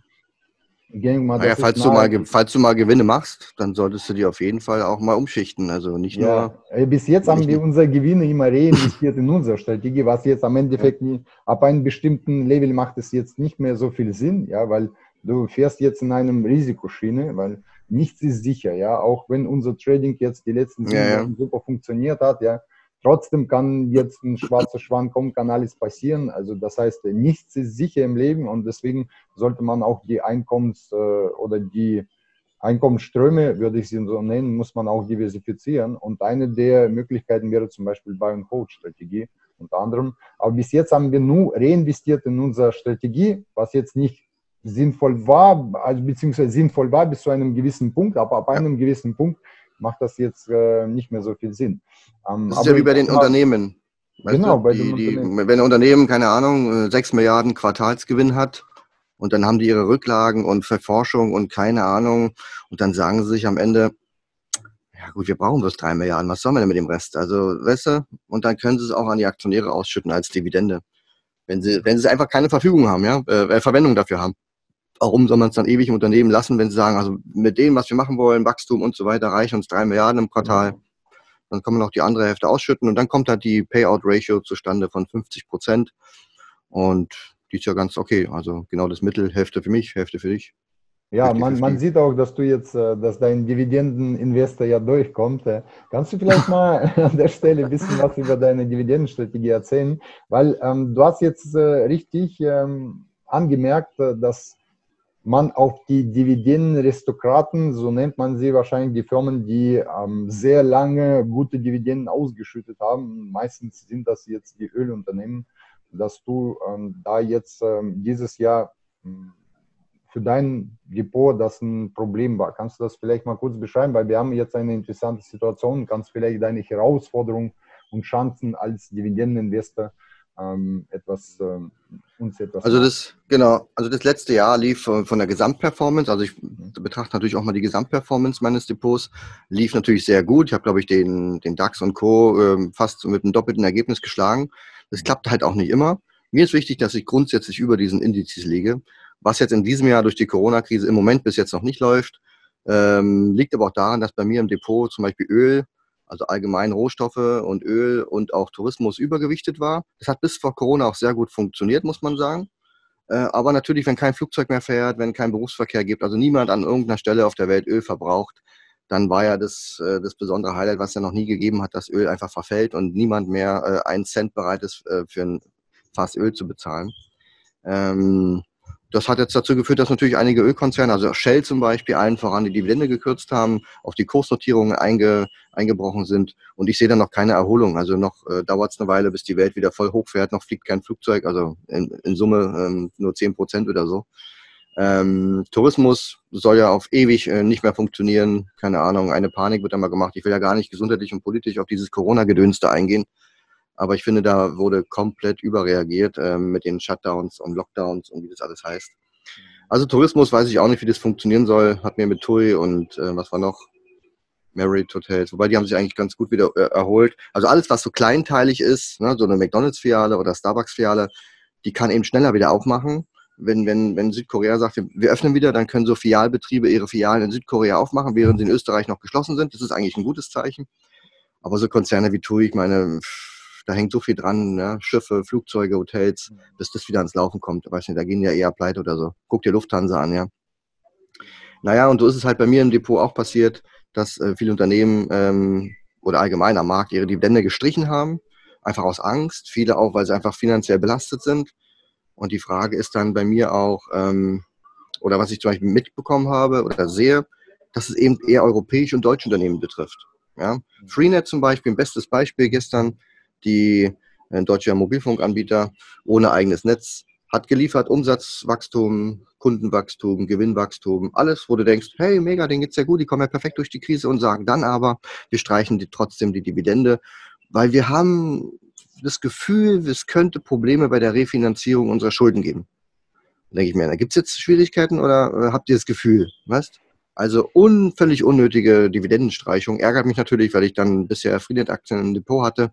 Mal, naja, falls, du mal, falls du mal Gewinne machst, dann solltest du die auf jeden Fall auch mal umschichten. Also nicht ja, nur.
Bis jetzt haben wir unsere Gewinne immer reinvestiert in unsere Strategie, was jetzt am Endeffekt ja. ab einem bestimmten Level macht es jetzt nicht mehr so viel Sinn, ja, weil du fährst jetzt in einem Risikoschiene, weil nichts ist sicher, ja, auch wenn unser Trading jetzt die letzten sieben ja, super funktioniert hat, ja, Trotzdem kann jetzt ein schwarzer Schwan kommen, kann alles passieren. Also das heißt, nichts ist sicher im Leben und deswegen sollte man auch die Einkommens- äh, oder die Einkommensströme, würde ich sie so nennen, muss man auch diversifizieren. Und eine der Möglichkeiten wäre zum Beispiel Buy-and-Hold-Strategie unter anderem. Aber bis jetzt haben wir nur reinvestiert in unsere Strategie, was jetzt nicht sinnvoll war, also beziehungsweise sinnvoll war bis zu einem gewissen Punkt, aber ab einem gewissen Punkt macht das jetzt äh, nicht mehr so viel Sinn.
Ähm, das ist ja wie bei den Unternehmen. Genau, bei den die, Unternehmen. Wenn ein Unternehmen, keine Ahnung, 6 äh, Milliarden Quartalsgewinn hat und dann haben die ihre Rücklagen und Verforschung und keine Ahnung und dann sagen sie sich am Ende, ja gut, wir brauchen bloß 3 Milliarden, was sollen wir denn mit dem Rest? Also, weißt du, und dann können sie es auch an die Aktionäre ausschütten als Dividende. Wenn sie, wenn sie einfach keine Verfügung haben, ja, äh, Verwendung dafür haben warum soll man es dann ewig im Unternehmen lassen, wenn sie sagen, also mit dem, was wir machen wollen, Wachstum und so weiter, reichen uns drei Milliarden im Quartal. Dann kann man noch die andere Hälfte ausschütten und dann kommt halt die Payout-Ratio zustande von 50 Prozent. Und die ist ja ganz okay. Also genau das Mittel, Hälfte für mich, Hälfte für dich.
Ja, man, man sieht auch, dass du jetzt, äh, dass dein Dividendeninvestor ja durchkommt. Äh. Kannst du vielleicht mal an der Stelle ein bisschen was über deine Dividendenstrategie erzählen? Weil ähm, du hast jetzt äh, richtig ähm, angemerkt, äh, dass man auf die Dividendenaristokraten, so nennt man sie wahrscheinlich, die Firmen, die ähm, sehr lange gute Dividenden ausgeschüttet haben, meistens sind das jetzt die Ölunternehmen, dass du ähm, da jetzt ähm, dieses Jahr ähm, für dein Depot das ein Problem war. Kannst du das vielleicht mal kurz beschreiben, weil wir haben jetzt eine interessante Situation, kannst vielleicht deine Herausforderungen und Chancen als Dividendeninvestor ähm, etwas ähm,
uns etwas. Also das genau, also das letzte Jahr lief von, von der Gesamtperformance, also ich mhm. betrachte natürlich auch mal die Gesamtperformance meines Depots, lief natürlich sehr gut. Ich habe glaube ich den den DAX und Co ähm, fast mit einem doppelten Ergebnis geschlagen. Das klappt halt auch nicht immer. Mir ist wichtig, dass ich grundsätzlich über diesen Indizes liege. Was jetzt in diesem Jahr durch die Corona-Krise im Moment bis jetzt noch nicht läuft, ähm, liegt aber auch daran, dass bei mir im Depot zum Beispiel Öl also allgemein Rohstoffe und Öl und auch Tourismus übergewichtet war. Das hat bis vor Corona auch sehr gut funktioniert, muss man sagen. Äh, aber natürlich, wenn kein Flugzeug mehr fährt, wenn kein Berufsverkehr gibt, also niemand an irgendeiner Stelle auf der Welt Öl verbraucht, dann war ja das, äh, das besondere Highlight, was ja noch nie gegeben hat, dass Öl einfach verfällt und niemand mehr äh, einen Cent bereit ist, für ein Fass Öl zu bezahlen. Das hat jetzt dazu geführt, dass natürlich einige Ölkonzerne, also Shell zum Beispiel, allen voran die Dividende gekürzt haben, auf die Kursnotierungen einge, eingebrochen sind. Und ich sehe da noch keine Erholung. Also noch äh, dauert es eine Weile, bis die Welt wieder voll hochfährt. Noch fliegt kein Flugzeug, also in, in Summe ähm, nur zehn Prozent oder so. Ähm, Tourismus soll ja auf ewig äh, nicht mehr funktionieren. Keine Ahnung, eine Panik wird da mal gemacht. Ich will ja gar nicht gesundheitlich und politisch auf dieses Corona-Gedönste eingehen. Aber ich finde, da wurde komplett überreagiert äh, mit den Shutdowns und Lockdowns und wie das alles heißt. Also Tourismus weiß ich auch nicht, wie das funktionieren soll. Hat mir mit TUI und äh, was war noch? Marriott Hotels, wobei die haben sich eigentlich ganz gut wieder äh, erholt. Also alles, was so kleinteilig ist, ne, so eine McDonalds-Filiale oder Starbucks-Filiale, die kann eben schneller wieder aufmachen. Wenn, wenn, wenn Südkorea sagt, wir öffnen wieder, dann können so Filialbetriebe ihre Filialen in Südkorea aufmachen, während sie in Österreich noch geschlossen sind. Das ist eigentlich ein gutes Zeichen. Aber so Konzerne wie TUI, ich meine, da hängt so viel dran, ne? Schiffe, Flugzeuge, Hotels, mhm. bis das wieder ans Laufen kommt. Weiß nicht, da gehen ja eher pleite oder so. Guck dir Lufthansa an, ja. Naja, und so ist es halt bei mir im Depot auch passiert, dass äh, viele Unternehmen ähm, oder allgemein am Markt ihre Dividende gestrichen haben, einfach aus Angst. Viele auch, weil sie einfach finanziell belastet sind. Und die Frage ist dann bei mir auch, ähm, oder was ich zum Beispiel mitbekommen habe oder sehe, dass es eben eher europäische und deutsche Unternehmen betrifft. Ja? Mhm. Freenet zum Beispiel, ein bestes Beispiel gestern, die ein deutscher Mobilfunkanbieter ohne eigenes Netz hat geliefert Umsatzwachstum, Kundenwachstum, Gewinnwachstum, alles, wo du denkst, hey, mega, denen geht's ja gut, die kommen ja perfekt durch die Krise und sagen dann aber, wir streichen die, trotzdem die Dividende, weil wir haben das Gefühl, es könnte Probleme bei der Refinanzierung unserer Schulden geben. denke ich mir, gibt es jetzt Schwierigkeiten oder äh, habt ihr das Gefühl? Weißt? Also un, völlig unnötige Dividendenstreichung. Ärgert mich natürlich, weil ich dann bisher Freenet-Aktien im Depot hatte.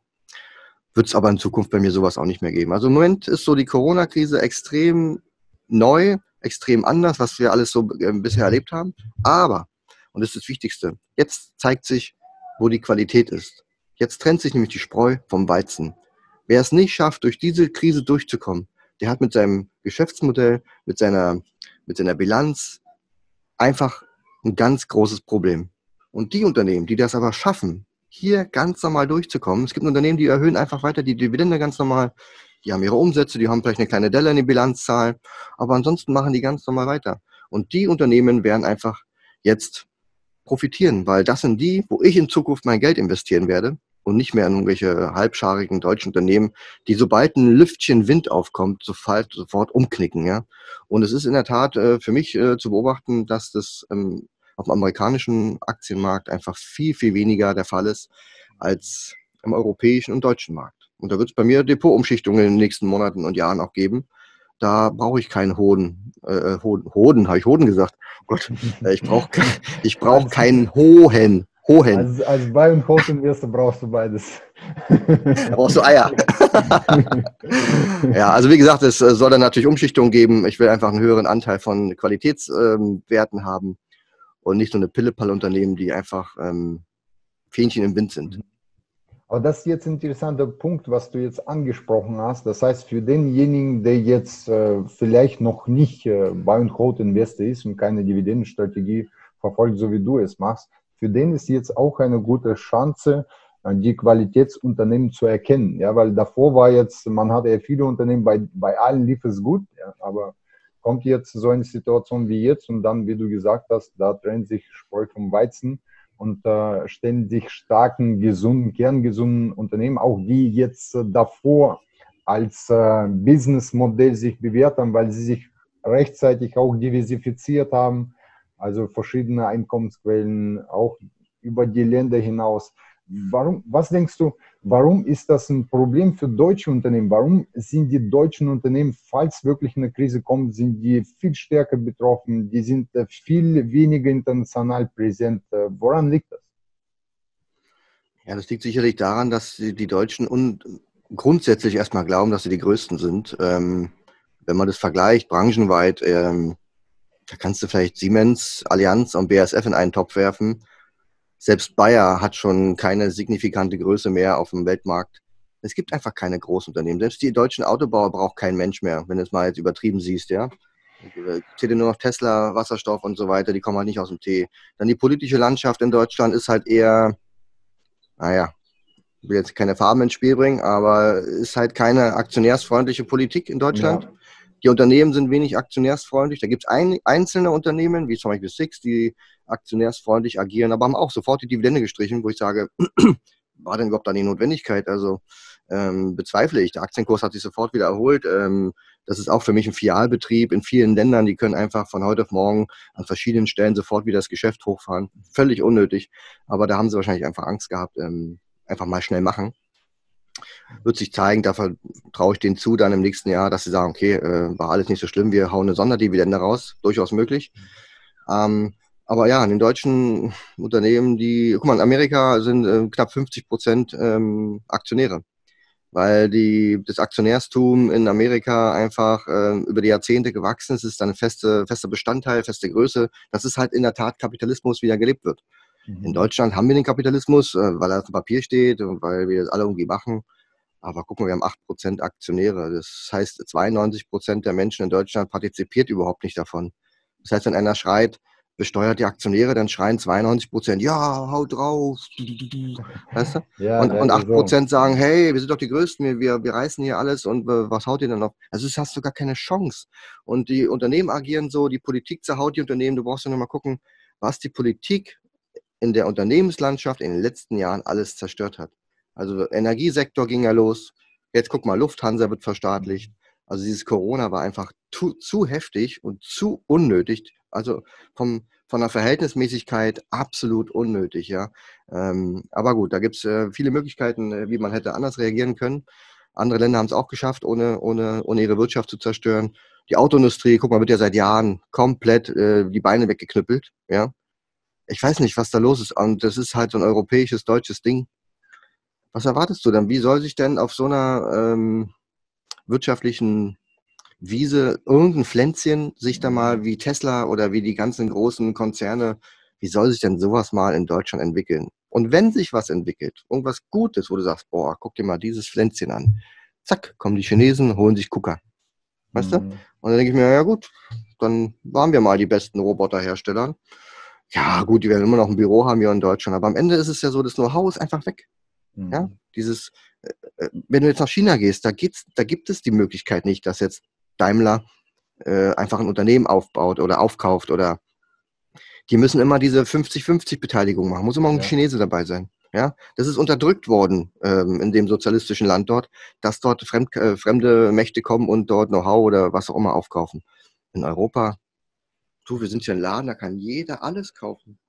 Wird es aber in Zukunft bei mir sowas auch nicht mehr geben. Also im Moment ist so die Corona-Krise extrem neu, extrem anders, was wir alles so äh, bisher erlebt haben. Aber, und das ist das Wichtigste, jetzt zeigt sich, wo die Qualität ist. Jetzt trennt sich nämlich die Spreu vom Weizen. Wer es nicht schafft, durch diese Krise durchzukommen, der hat mit seinem Geschäftsmodell, mit seiner, mit seiner Bilanz einfach ein ganz großes Problem. Und die Unternehmen, die das aber schaffen, hier ganz normal durchzukommen, es gibt Unternehmen, die erhöhen einfach weiter die Dividende ganz normal, die haben ihre Umsätze, die haben vielleicht eine kleine Delle in die Bilanzzahl, aber ansonsten machen die ganz normal weiter. Und die Unternehmen werden einfach jetzt profitieren, weil das sind die, wo ich in Zukunft mein Geld investieren werde und nicht mehr in irgendwelche halbscharigen deutschen Unternehmen, die sobald ein Lüftchen Wind aufkommt, sofort, sofort umknicken. Ja? Und es ist in der Tat äh, für mich äh, zu beobachten, dass das ähm, auf dem amerikanischen Aktienmarkt einfach viel, viel weniger der Fall ist als im europäischen und deutschen Markt. Und da wird es bei mir Depotumschichtungen in den nächsten Monaten und Jahren auch geben. Da brauche ich keinen Hoden. Äh, Hoden, Hoden habe ich Hoden gesagt? Oh Gott, äh, ich brauche ich brauch keinen Hohen. Hohen.
Also, als Bei- und Hoden-Wirste brauchst du beides.
Da brauchst du Eier. ja, also wie gesagt, es äh, soll dann natürlich Umschichtungen geben. Ich will einfach einen höheren Anteil von Qualitätswerten ähm, haben und nicht nur eine Pille-Palle-Unternehmen, die einfach ähm, Fähnchen im Wind sind. Mhm.
Aber das ist jetzt ein interessanter Punkt, was du jetzt angesprochen hast. Das heißt, für denjenigen, der jetzt äh, vielleicht noch nicht äh, Buy and Hold Investor ist und keine Dividendenstrategie verfolgt, so wie du es machst, für den ist jetzt auch eine gute Chance, äh, die Qualitätsunternehmen zu erkennen. Ja, weil davor war jetzt, man hatte ja viele Unternehmen, bei, bei allen lief es gut, ja, aber kommt jetzt so eine Situation wie jetzt und dann, wie du gesagt hast, da trennt sich Spreu vom Weizen und äh, ständig starken, gesunden, kerngesunden Unternehmen, auch die jetzt äh, davor als äh, Businessmodell sich bewährt haben, weil sie sich rechtzeitig auch diversifiziert haben, also verschiedene Einkommensquellen auch über die Länder hinaus. Warum, was denkst du, warum ist das ein Problem für deutsche Unternehmen? Warum sind die deutschen Unternehmen, falls wirklich eine Krise kommt, sind die viel stärker betroffen? Die sind äh, viel weniger international präsent. Äh, woran liegt das?
Ja, das liegt sicherlich daran, dass die Deutschen und grundsätzlich erstmal glauben, dass sie die Größten sind. Ähm, wenn man das vergleicht, branchenweit, ähm, da kannst du vielleicht Siemens, Allianz und BASF in einen Topf werfen selbst Bayer hat schon keine signifikante Größe mehr auf dem Weltmarkt. Es gibt einfach keine Großunternehmen. Selbst die deutschen Autobauer braucht kein Mensch mehr, wenn du es mal jetzt übertrieben siehst, ja. Zählt nur noch Tesla, Wasserstoff und so weiter, die kommen halt nicht aus dem Tee. Dann die politische Landschaft in Deutschland ist halt eher, naja, ich will jetzt keine Farben ins Spiel bringen, aber ist halt keine aktionärsfreundliche Politik in Deutschland. Ja. Die Unternehmen sind wenig aktionärsfreundlich. Da gibt es ein, einzelne Unternehmen, wie zum Beispiel Six, die aktionärsfreundlich agieren, aber haben auch sofort die Dividende gestrichen, wo ich sage, war denn überhaupt da die Notwendigkeit? Also ähm, bezweifle ich. Der Aktienkurs hat sich sofort wieder erholt. Ähm, das ist auch für mich ein Fialbetrieb in vielen Ländern. Die können einfach von heute auf morgen an verschiedenen Stellen sofort wieder das Geschäft hochfahren. Völlig unnötig. Aber da haben sie wahrscheinlich einfach Angst gehabt, ähm, einfach mal schnell machen wird sich zeigen, da traue ich denen zu, dann im nächsten Jahr, dass sie sagen, okay, äh, war alles nicht so schlimm, wir hauen eine Sonderdividende raus, durchaus möglich. Ähm, aber ja, in den deutschen Unternehmen, die, guck mal, in Amerika sind äh, knapp 50 Prozent ähm, Aktionäre, weil die, das Aktionärstum in Amerika einfach äh, über die Jahrzehnte gewachsen ist, ist dann ein feste, fester Bestandteil, feste Größe. Das ist halt in der Tat Kapitalismus, wie er gelebt wird. Mhm. In Deutschland haben wir den Kapitalismus, äh, weil er auf dem Papier steht und weil wir das alle irgendwie machen. Aber guck mal, wir haben 8% Aktionäre. Das heißt, 92% der Menschen in Deutschland partizipiert überhaupt nicht davon. Das heißt, wenn einer schreit, besteuert die Aktionäre, dann schreien 92% ja, hau drauf. Weißt du? Ja, und, und 8 Prozent sagen, hey, wir sind doch die Größten, wir, wir reißen hier alles und äh, was haut ihr denn noch? Also das hast du gar keine Chance. Und die Unternehmen agieren so, die Politik zerhaut die Unternehmen. Du brauchst ja nur mal gucken, was die Politik in der Unternehmenslandschaft in den letzten Jahren alles zerstört hat. Also Energiesektor ging ja los. Jetzt guck mal, Lufthansa wird verstaatlicht. Also dieses Corona war einfach zu, zu heftig und zu unnötig. Also vom, von der Verhältnismäßigkeit absolut unnötig, ja. Ähm, aber gut, da gibt es äh, viele Möglichkeiten, äh, wie man hätte anders reagieren können. Andere Länder haben es auch geschafft, ohne, ohne, ohne ihre Wirtschaft zu zerstören. Die Autoindustrie, guck mal, wird ja seit Jahren komplett äh, die Beine weggeknüppelt. Ja? Ich weiß nicht, was da los ist. Und das ist halt so ein europäisches, deutsches Ding. Was erwartest du denn? Wie soll sich denn auf so einer ähm, wirtschaftlichen Wiese irgendein Pflänzchen sich da mal wie Tesla oder wie die ganzen großen Konzerne, wie soll sich denn sowas mal in Deutschland entwickeln? Und wenn sich was entwickelt, irgendwas Gutes, wo du sagst, boah, guck dir mal dieses Pflänzchen an. Zack, kommen die Chinesen, holen sich Kucker. Weißt mhm. du? Und dann denke ich mir, ja gut, dann waren wir mal die besten Roboterhersteller. Ja, gut, die werden immer noch ein Büro haben hier in Deutschland. Aber am Ende ist es ja so, das Know-how ist einfach weg. Mhm. Ja, dieses, äh, äh, wenn du jetzt nach China gehst, da, geht's, da gibt es die Möglichkeit nicht, dass jetzt Daimler äh, einfach ein Unternehmen aufbaut oder aufkauft oder die müssen immer diese 50-50 Beteiligung machen. Muss immer ein ja. Chinese dabei sein. Ja, das ist unterdrückt worden ähm, in dem sozialistischen Land dort, dass dort fremd, äh, fremde Mächte kommen und dort Know-how oder was auch immer aufkaufen. In Europa, du, wir sind hier ein Laden, da kann jeder alles kaufen.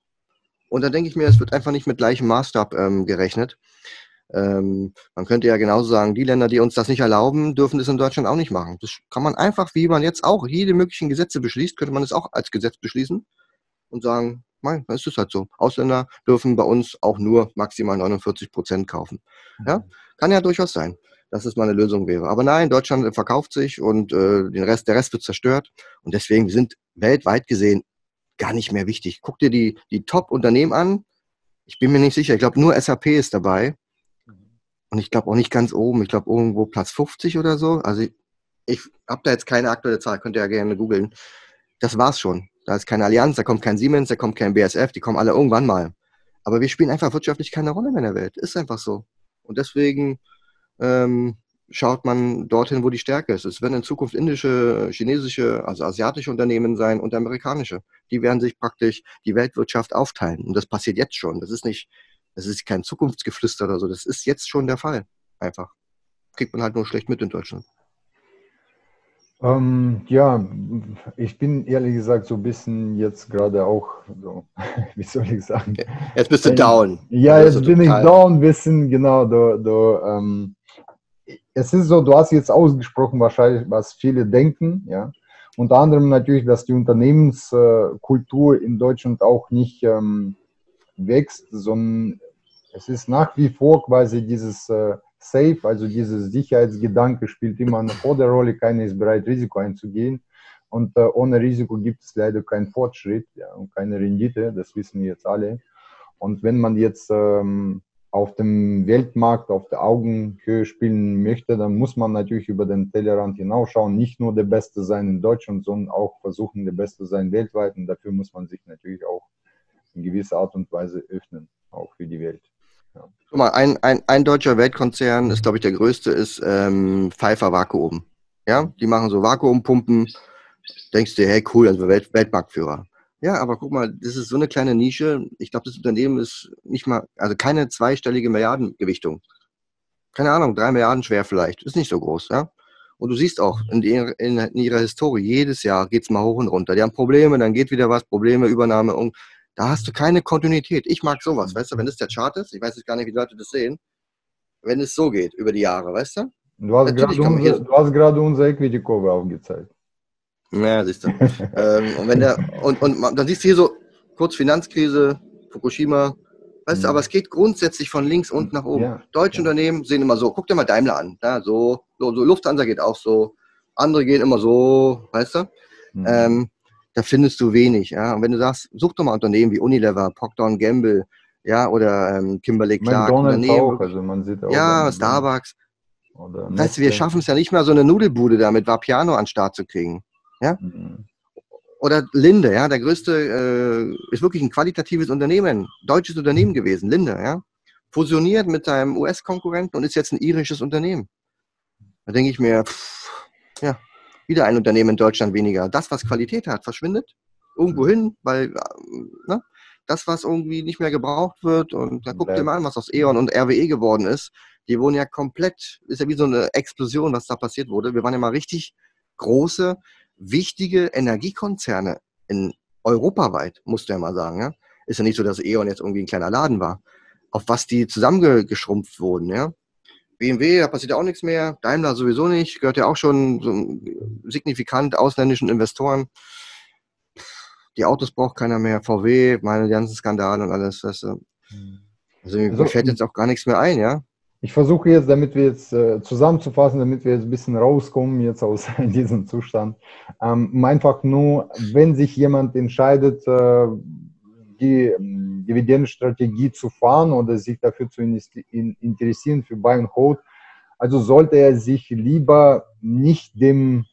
Und da denke ich mir, es wird einfach nicht mit gleichem Maßstab ähm, gerechnet. Ähm, man könnte ja genauso sagen, die Länder, die uns das nicht erlauben, dürfen das in Deutschland auch nicht machen. Das kann man einfach, wie man jetzt auch jede möglichen Gesetze beschließt, könnte man es auch als Gesetz beschließen und sagen, nein, dann ist es halt so. Ausländer dürfen bei uns auch nur maximal 49 Prozent kaufen. Ja, mhm. kann ja durchaus sein, dass es mal eine Lösung wäre. Aber nein, Deutschland verkauft sich und äh, den Rest, der Rest wird zerstört. Und deswegen sind weltweit gesehen gar nicht mehr wichtig. Guck dir die, die Top-Unternehmen an. Ich bin mir nicht sicher. Ich glaube, nur SAP ist dabei. Und ich glaube auch nicht ganz oben. Ich glaube irgendwo Platz 50 oder so. Also ich, ich habe da jetzt keine aktuelle Zahl. Könnt ihr ja gerne googeln. Das war's schon. Da ist keine Allianz, da kommt kein Siemens, da kommt kein BSF, die kommen alle irgendwann mal. Aber wir spielen einfach wirtschaftlich keine Rolle mehr in der Welt. Ist einfach so. Und deswegen ähm, schaut man dorthin, wo die Stärke ist. Es werden in Zukunft indische, chinesische, also asiatische Unternehmen sein und amerikanische. Die werden sich praktisch die Weltwirtschaft aufteilen. Und das passiert jetzt schon. Das ist nicht, das ist kein Zukunftsgeflüster oder so. Das ist jetzt schon der Fall. Einfach. Kriegt man halt nur schlecht mit in Deutschland.
Ähm, ja, ich bin ehrlich gesagt so ein bisschen jetzt gerade auch, so, wie soll ich sagen?
Jetzt bist du down.
Ja, jetzt bin ich down, ein bisschen, genau. Du, du, ähm, es ist so, du hast jetzt ausgesprochen wahrscheinlich, was viele denken, ja. Unter anderem natürlich, dass die Unternehmenskultur in Deutschland auch nicht ähm, wächst, sondern es ist nach wie vor quasi dieses äh, safe, also dieser Sicherheitsgedanke spielt immer eine Vorderrolle. Keiner ist bereit, Risiko einzugehen. Und äh, ohne Risiko gibt es leider keinen Fortschritt ja, und keine Rendite, das wissen jetzt alle. Und wenn man jetzt ähm, auf dem Weltmarkt auf der Augenhöhe spielen möchte, dann muss man natürlich über den Tellerrand hinausschauen, nicht nur der Beste sein in Deutschland, sondern auch versuchen, der Beste sein weltweit. Und dafür muss man sich natürlich auch in gewisser Art und Weise öffnen, auch für die Welt.
Guck mal, ein, ein, ein deutscher Weltkonzern ist, glaube ich, der größte, ist ähm, Pfeiffer Vakuum. Ja, die machen so Vakuumpumpen. Denkst du, hey, cool, also Welt, Weltmarktführer. Ja, aber guck mal, das ist so eine kleine Nische. Ich glaube, das Unternehmen ist nicht mal, also keine zweistellige Milliardengewichtung. Keine Ahnung, drei Milliarden schwer vielleicht. Ist nicht so groß, ja. Und du siehst auch in, die, in ihrer Historie, jedes Jahr geht es mal hoch und runter. Die haben Probleme, dann geht wieder was, Probleme, Übernahme. Und da hast du keine Kontinuität. Ich mag sowas, weißt du, wenn das der Chart ist, ich weiß jetzt gar nicht, wie die Leute das sehen, wenn es so geht über die Jahre, weißt du?
Du hast, gerade unser, du hast gerade unsere Equity-Kurve aufgezeigt.
Ja, siehst du. ähm, und, wenn der, und, und dann siehst du hier so kurz Finanzkrise, Fukushima, weißt mhm. du, aber es geht grundsätzlich von links unten nach oben. Ja, Deutsche ja. Unternehmen sehen immer so, guck dir mal Daimler an, ja, so, so, so, Lufthansa geht auch so, andere gehen immer so, weißt du? Mhm. Ähm, da findest du wenig. Ja? Und wenn du sagst, such doch mal Unternehmen wie Unilever, Procter Gamble, ja, oder ähm, Kimberly Clark.
McDonald's auch, also man sieht auch
ja, Starbucks. weißt du, wir schaffen es ja nicht mal so eine Nudelbude da mit Vapiano an den Start zu kriegen. Ja? Mhm. Oder Linde, ja, der größte, äh, ist wirklich ein qualitatives Unternehmen, deutsches Unternehmen gewesen, Linde, ja. Fusioniert mit seinem US-Konkurrenten und ist jetzt ein irisches Unternehmen. Da denke ich mir, pff, wieder ein Unternehmen in Deutschland weniger. Das, was Qualität hat, verschwindet irgendwo hin, weil ne, das, was irgendwie nicht mehr gebraucht wird, und da guckt ihr mal an, was aus E.ON und RWE geworden ist. Die wurden ja komplett, ist ja wie so eine Explosion, was da passiert wurde. Wir waren ja mal richtig große, wichtige Energiekonzerne in europaweit, musst du ja mal sagen. Ja? Ist ja nicht so, dass E.ON jetzt irgendwie ein kleiner Laden war. Auf was die zusammengeschrumpft wurden, ja BMW, da passiert ja auch nichts mehr. Daimler sowieso nicht, gehört ja auch schon so signifikant ausländischen Investoren. Die Autos braucht keiner mehr. VW, meine ganzen Skandale und alles. Du. Hm. Also mir also, fällt jetzt auch gar nichts mehr ein, ja.
Ich versuche jetzt, damit wir jetzt äh, zusammenzufassen, damit wir jetzt ein bisschen rauskommen jetzt aus diesem Zustand. Ähm, einfach nur, wenn sich jemand entscheidet, äh, die ähm, Dividendenstrategie zu fahren oder sich dafür zu interessieren für Buy and Hold, also sollte er sich lieber nicht dem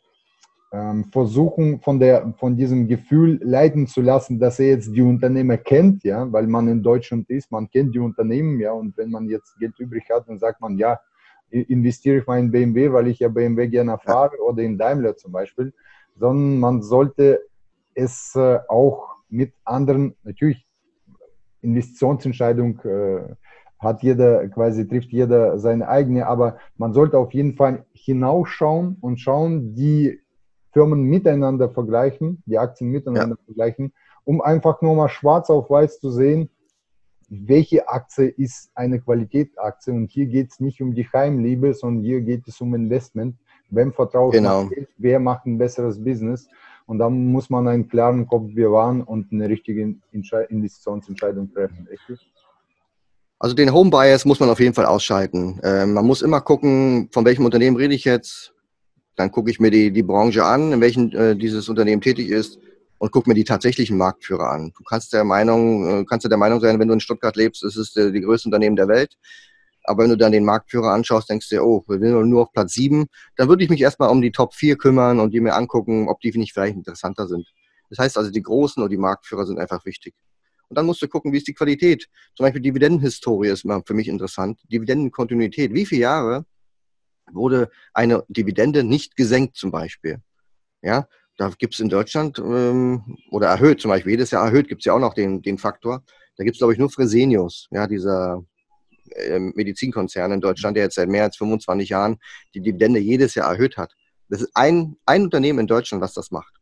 ähm, versuchen, von, der, von diesem Gefühl leiten zu lassen, dass er jetzt die Unternehmer kennt, ja, weil man in Deutschland ist, man kennt die Unternehmen, ja, und wenn man jetzt Geld übrig hat, dann sagt man, ja, investiere ich mal in BMW, weil ich ja BMW gerne fahre ja. oder in Daimler zum Beispiel, sondern man sollte es äh, auch mit anderen, natürlich Investitionsentscheidung äh, hat jeder quasi, trifft jeder seine eigene, aber man sollte auf jeden Fall hinausschauen und schauen, die Firmen miteinander vergleichen, die Aktien miteinander ja. vergleichen, um einfach nur mal schwarz auf weiß zu sehen, welche Aktie ist eine Qualitätsaktie. Und hier geht es nicht um die Heimliebe, sondern hier geht es um Investment. Wem vertraut
genau.
wer macht ein besseres Business? Und da muss man einen klaren Kopf bewahren und eine richtige Investitionsentscheidung treffen. Richtig?
Also den Home Bias muss man auf jeden Fall ausschalten. Äh, man muss immer gucken, von welchem Unternehmen rede ich jetzt, dann gucke ich mir die, die Branche an, in welchen äh, dieses Unternehmen tätig ist und gucke mir die tatsächlichen Marktführer an. Du kannst der Meinung, äh, kannst der Meinung sein, wenn du in Stuttgart lebst, ist es der, die größte Unternehmen der Welt. Aber wenn du dann den Marktführer anschaust, denkst du dir, oh, wir sind nur auf Platz sieben, dann würde ich mich erstmal um die Top 4 kümmern und die mir angucken, ob die nicht vielleicht interessanter sind. Das heißt also, die Großen und die Marktführer sind einfach wichtig. Und dann musst du gucken, wie ist die Qualität. Zum Beispiel Dividendenhistorie ist für mich interessant. Dividendenkontinuität. Wie viele Jahre wurde eine Dividende nicht gesenkt zum Beispiel. Ja, da gibt es in Deutschland ähm, oder erhöht, zum Beispiel jedes Jahr erhöht, gibt es ja auch noch den, den Faktor. Da gibt es, glaube ich, nur Fresenius, ja, dieser Medizinkonzern in Deutschland, der jetzt seit mehr als 25 Jahren die Dividende jedes Jahr erhöht hat. Das ist ein, ein Unternehmen in Deutschland, was das macht.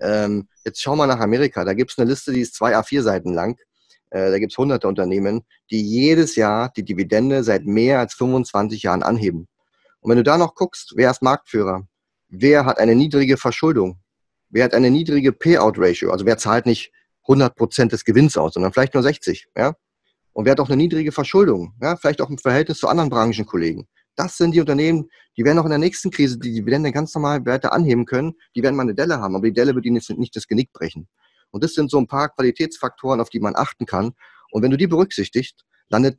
Ähm, jetzt schau mal nach Amerika. Da gibt es eine Liste, die ist zwei A4-Seiten lang. Äh, da gibt es hunderte Unternehmen, die jedes Jahr die Dividende seit mehr als 25 Jahren anheben. Und wenn du da noch guckst, wer ist Marktführer? Wer hat eine niedrige Verschuldung? Wer hat eine niedrige Payout-Ratio? Also wer zahlt nicht 100% des Gewinns aus, sondern vielleicht nur 60, ja? Und wer hat auch eine niedrige Verschuldung? Ja? Vielleicht auch im Verhältnis zu anderen Branchenkollegen. Das sind die Unternehmen, die werden auch in der nächsten Krise die Dividende ganz normal Werte anheben können. Die werden mal eine Delle haben, aber die Delle wird ihnen nicht das Genick brechen. Und das sind so ein paar Qualitätsfaktoren, auf die man achten kann. Und wenn du die berücksichtigst, landet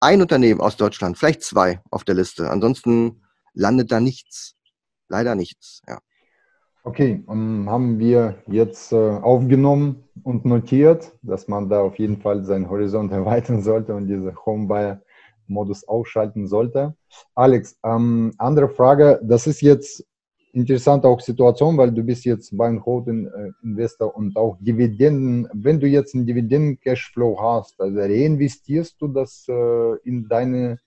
ein Unternehmen aus Deutschland, vielleicht zwei auf der Liste. Ansonsten landet da nichts. Leider nichts, ja.
Okay, um, haben wir jetzt äh, aufgenommen und notiert, dass man da auf jeden Fall seinen Horizont erweitern sollte und diese Homebuyer-Modus ausschalten sollte. Alex, ähm, andere Frage, das ist jetzt interessante auch Situation, weil du bist jetzt beim Holding äh, Investor und auch Dividenden. Wenn du jetzt einen Dividenden-Cashflow hast, also reinvestierst du das äh, in deine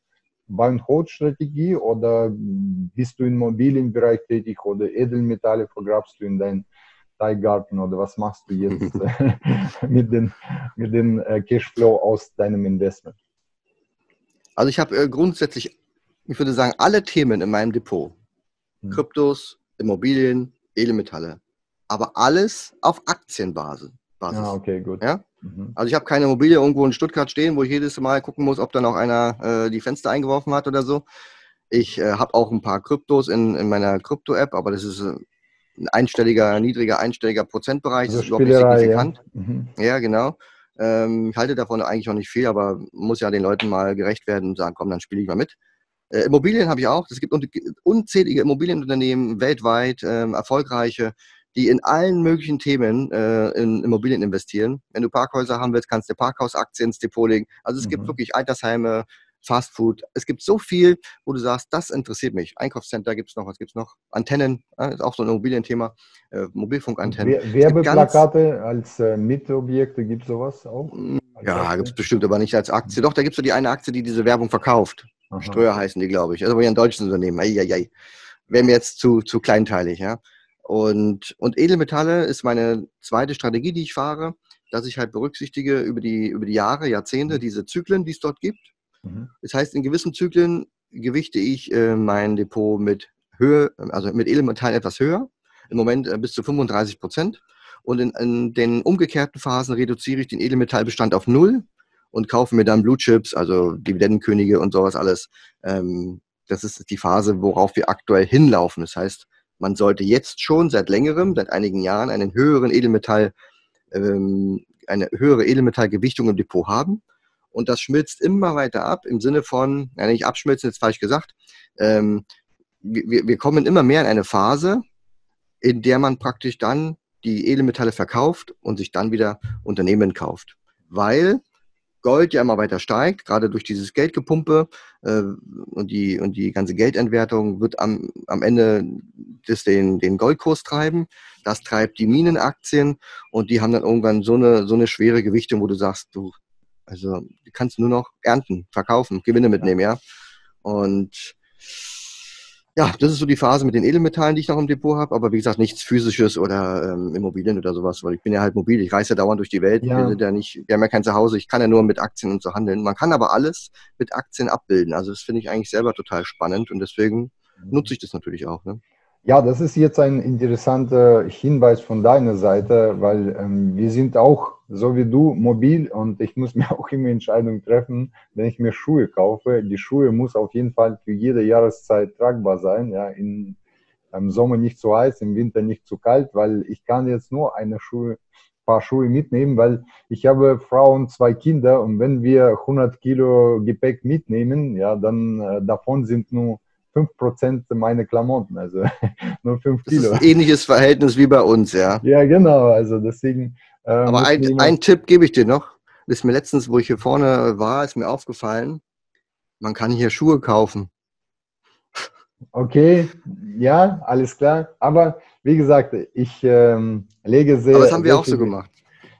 Buy Hold Strategie oder bist du im Immobilienbereich tätig oder Edelmetalle vergrabst du in deinen Teilgarten oder was machst du jetzt mit dem mit den Cashflow aus deinem Investment?
Also ich habe äh, grundsätzlich, ich würde sagen, alle Themen in meinem Depot hm. Kryptos, Immobilien, Edelmetalle. Aber alles auf Aktienbasis.
Ah, okay, gut.
Ja? Mhm. Also ich habe keine Immobilie irgendwo in Stuttgart stehen, wo ich jedes Mal gucken muss, ob da noch einer äh, die Fenster eingeworfen hat oder so. Ich äh, habe auch ein paar Kryptos in, in meiner Krypto-App, aber das ist äh, ein einstelliger, niedriger, einstelliger Prozentbereich. Also das ist überhaupt nicht signifikant. Ja, mhm. ja genau. Ähm, ich halte davon eigentlich auch nicht viel, aber muss ja den Leuten mal gerecht werden und sagen, komm, dann spiele ich mal mit. Äh, Immobilien habe ich auch. Es gibt unzählige Immobilienunternehmen weltweit, ähm, erfolgreiche, die in allen möglichen Themen äh, in Immobilien investieren. Wenn du Parkhäuser haben willst, kannst du Parkhausaktien ins Depot legen. Also es mhm. gibt wirklich Altersheime, Fast Food. Es gibt so viel, wo du sagst, das interessiert mich. Einkaufscenter gibt es noch, was gibt es noch? Antennen, ist auch so ein Immobilienthema, äh, Mobilfunkantennen.
Werbeplakate als äh, Mitobjekte, gibt es sowas auch? Mm,
ja, gibt es bestimmt, aber nicht als Aktie. Doch, da gibt es so die eine Aktie, die diese Werbung verkauft. Aha. Ströer heißen die, glaube ich. Also ein deutsches Unternehmen. Eieiei. Wäre mir jetzt zu, zu kleinteilig, ja. Und, und Edelmetalle ist meine zweite Strategie, die ich fahre, dass ich halt berücksichtige über die, über die Jahre, Jahrzehnte, mhm. diese Zyklen, die es dort gibt. Mhm. Das heißt, in gewissen Zyklen gewichte ich äh, mein Depot mit Höhe, also mit Edelmetallen etwas höher. Im Moment äh, bis zu 35 Prozent. Und in, in, den umgekehrten Phasen reduziere ich den Edelmetallbestand auf null und kaufe mir dann Blue Chips, also Dividendenkönige und sowas alles. Ähm, das ist die Phase, worauf wir aktuell hinlaufen. Das heißt, man sollte jetzt schon seit längerem, seit einigen Jahren, einen höheren Edelmetall, ähm, eine höhere Edelmetallgewichtung im Depot haben. Und das schmilzt immer weiter ab im Sinne von, ja, nicht abschmilzen, jetzt falsch gesagt. Ähm, wir, wir kommen immer mehr in eine Phase, in der man praktisch dann die Edelmetalle verkauft und sich dann wieder Unternehmen kauft. Weil Gold ja immer weiter steigt, gerade durch dieses Geldgepumpe äh, und, die, und die ganze Geldentwertung wird am, am Ende das den, den Goldkurs treiben. Das treibt die Minenaktien und die haben dann irgendwann so eine, so eine schwere Gewichtung, wo du sagst, du, also kannst nur noch ernten, verkaufen, Gewinne mitnehmen, ja. Und ja, das ist so die Phase mit den Edelmetallen, die ich noch im Depot habe, aber wie gesagt, nichts physisches oder ähm, Immobilien oder sowas, weil ich bin ja halt mobil, ich reise ja dauernd durch die Welt, ja. wir ja nicht, wir haben ja kein Zuhause, ich kann ja nur mit Aktien und so handeln. Man kann aber alles mit Aktien abbilden. Also das finde ich eigentlich selber total spannend und deswegen mhm. nutze ich das natürlich auch. Ne?
Ja, das ist jetzt ein interessanter Hinweis von deiner Seite, weil ähm, wir sind auch, so wie du, mobil und ich muss mir auch immer Entscheidungen treffen, wenn ich mir Schuhe kaufe. Die Schuhe muss auf jeden Fall für jede Jahreszeit tragbar sein. Ja, in, im Sommer nicht zu heiß, im Winter nicht zu kalt, weil ich kann jetzt nur eine Schuhe, paar Schuhe mitnehmen, weil ich habe Frau und zwei Kinder und wenn wir 100 Kilo Gepäck mitnehmen, ja, dann äh, davon sind nur 5% meiner Klamotten, also nur 5 Kilo. Das
ist ein ähnliches Verhältnis wie bei uns, ja.
Ja, genau, also deswegen.
Äh, Aber ein, ein Tipp gebe ich dir noch. Das ist mir letztens, wo ich hier vorne war, ist mir aufgefallen, man kann hier Schuhe kaufen.
Okay, ja, alles klar. Aber wie gesagt, ich ähm, lege sehr. Aber
das haben wir auch so gemacht.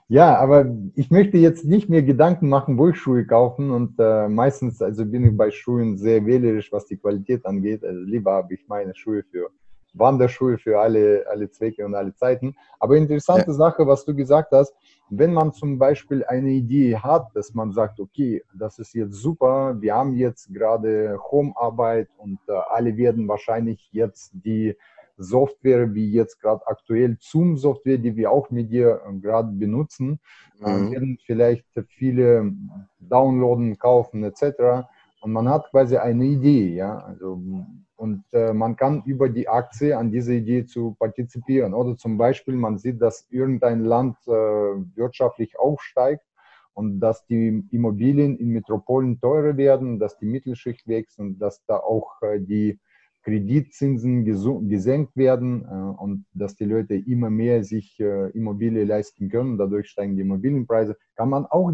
Ja, aber ich möchte jetzt nicht mehr Gedanken machen, wo ich Schuhe kaufen und äh, meistens, also bin ich bei Schuhen sehr wählerisch, was die Qualität angeht. Also lieber habe ich meine Schuhe für Wanderschuhe für alle, alle Zwecke und alle Zeiten. Aber interessante ja. Sache, was du gesagt hast, wenn man zum Beispiel eine Idee hat, dass man sagt, okay, das ist jetzt super, wir haben jetzt gerade Homearbeit und äh, alle werden wahrscheinlich jetzt die Software wie jetzt gerade aktuell Zoom-Software, die wir auch mit dir äh, gerade benutzen, äh, mhm. werden vielleicht viele downloaden, kaufen etc. Und man hat quasi eine Idee, ja, also und äh, man kann über die Aktie an dieser Idee zu partizipieren. Oder zum Beispiel, man sieht, dass irgendein Land äh, wirtschaftlich aufsteigt und dass die Immobilien in Metropolen teurer werden, dass die Mittelschicht wächst und dass da auch äh, die Kreditzinsen gesenkt werden äh, und dass die Leute immer mehr sich äh, Immobilien leisten können, dadurch steigen die Immobilienpreise, kann man auch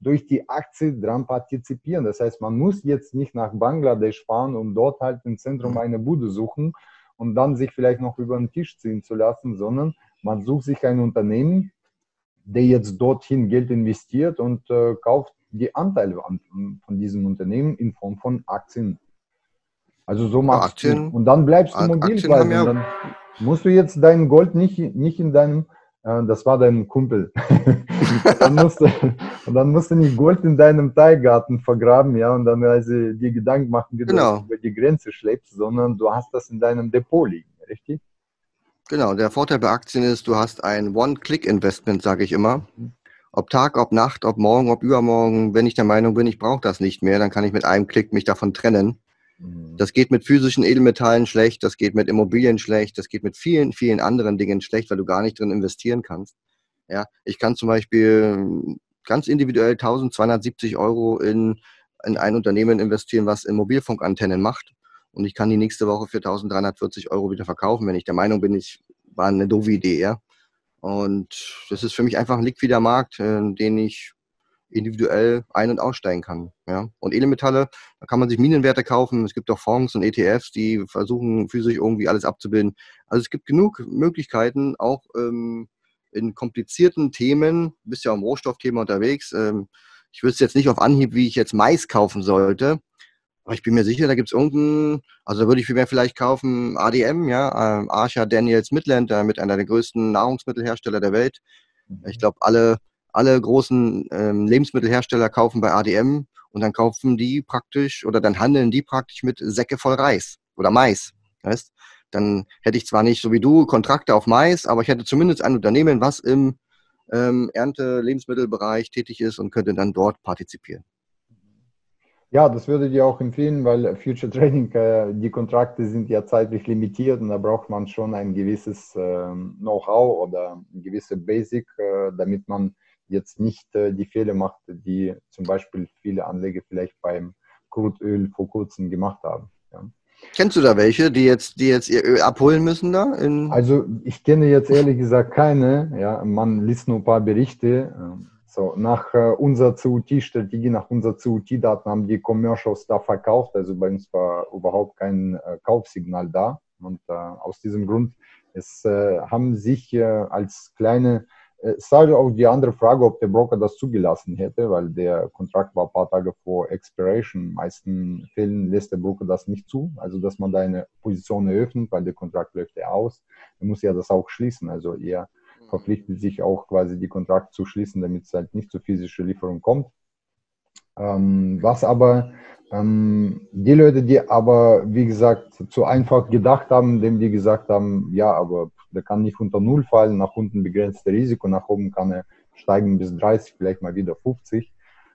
durch die Aktie dran partizipieren. Das heißt, man muss jetzt nicht nach Bangladesch fahren, um dort halt im Zentrum mhm. eine Bude suchen und dann sich vielleicht noch über den Tisch ziehen zu lassen, sondern man sucht sich ein Unternehmen, der jetzt dorthin Geld investiert und äh, kauft die Anteile an, von diesem Unternehmen in Form von Aktien. Also so machst Aktien, du. Und dann bleibst du mobil. Ja dann musst du jetzt dein Gold nicht, nicht in deinem, äh, das war dein Kumpel. dann musst du, und dann musst du nicht Gold in deinem Teilgarten vergraben, ja, und dann also dir Gedanken machen, wie genau. du über die Grenze schlägst, sondern du hast das in deinem Depot liegen, richtig?
Genau, der Vorteil bei Aktien ist, du hast ein One-Click-Investment, sage ich immer. Ob Tag, ob Nacht, ob morgen, ob übermorgen, wenn ich der Meinung bin, ich brauche das nicht mehr, dann kann ich mit einem Klick mich davon trennen. Mhm. Das geht mit physischen Edelmetallen schlecht, das geht mit Immobilien schlecht, das geht mit vielen, vielen anderen Dingen schlecht, weil du gar nicht drin investieren kannst. Ja, ich kann zum Beispiel ganz individuell 1270 Euro in, in ein Unternehmen investieren, was in Mobilfunkantennen macht. Und ich kann die nächste Woche für 1340 Euro wieder verkaufen, wenn ich der Meinung bin, ich war eine doofe Idee. Ja? Und das ist für mich einfach ein liquider Markt, äh, den ich individuell ein- und aussteigen kann. Ja? Und Edelmetalle, da kann man sich Minenwerte kaufen. Es gibt auch Fonds und ETFs, die versuchen physisch irgendwie alles abzubilden. Also es gibt genug Möglichkeiten, auch ähm, in komplizierten Themen, du bist ja am Rohstoffthema unterwegs. Ähm, ich wüsste jetzt nicht auf Anhieb, wie ich jetzt Mais kaufen sollte. Aber ich bin mir sicher, da gibt es irgendeinen, also da würde ich viel mehr vielleicht kaufen, ADM, ja, ähm, Archer Daniels Midland, äh, mit einer der größten Nahrungsmittelhersteller der Welt. Ich glaube, alle alle großen ähm, Lebensmittelhersteller kaufen bei ADM und dann kaufen die praktisch oder dann handeln die praktisch mit Säcke voll Reis oder Mais. Weißt? Dann hätte ich zwar nicht so wie du Kontrakte auf Mais, aber ich hätte zumindest ein Unternehmen, was im ähm, Ernte-Lebensmittelbereich tätig ist und könnte dann dort partizipieren.
Ja, das würde ich auch empfehlen, weil Future Trading, äh, die Kontrakte sind ja zeitlich limitiert und da braucht man schon ein gewisses äh, Know-how oder ein gewisse Basic, äh, damit man jetzt nicht äh, die Fehler macht, die zum Beispiel viele Anleger vielleicht beim Crude vor kurzem gemacht haben. Ja.
Kennst du da welche, die jetzt, die jetzt ihr Öl abholen müssen da?
also ich kenne jetzt ehrlich gesagt keine. Ja, man liest nur ein paar Berichte. Ähm, so, nach äh, unserer CUT-Strategie, nach unserer CUT-Daten haben die Commercials da verkauft. Also bei uns war überhaupt kein äh, Kaufsignal da. Und äh, aus diesem Grund es, äh, haben sich äh, als kleine es war auch die andere Frage, ob der Broker das zugelassen hätte, weil der Kontrakt war ein paar Tage vor Expiration. In meisten Fällen lässt der Broker das nicht zu, also dass man da eine Position eröffnet, weil der Kontrakt läuft ja aus. Er muss ja das auch schließen, also er verpflichtet sich auch quasi die Kontrakt zu schließen, damit es halt nicht zu physischer Lieferung kommt. Ähm, was aber ähm, die Leute, die aber, wie gesagt, zu einfach gedacht haben, dem die gesagt haben, ja, aber der kann nicht unter Null fallen, nach unten begrenzte Risiko, nach oben kann er steigen bis 30, vielleicht mal wieder 50.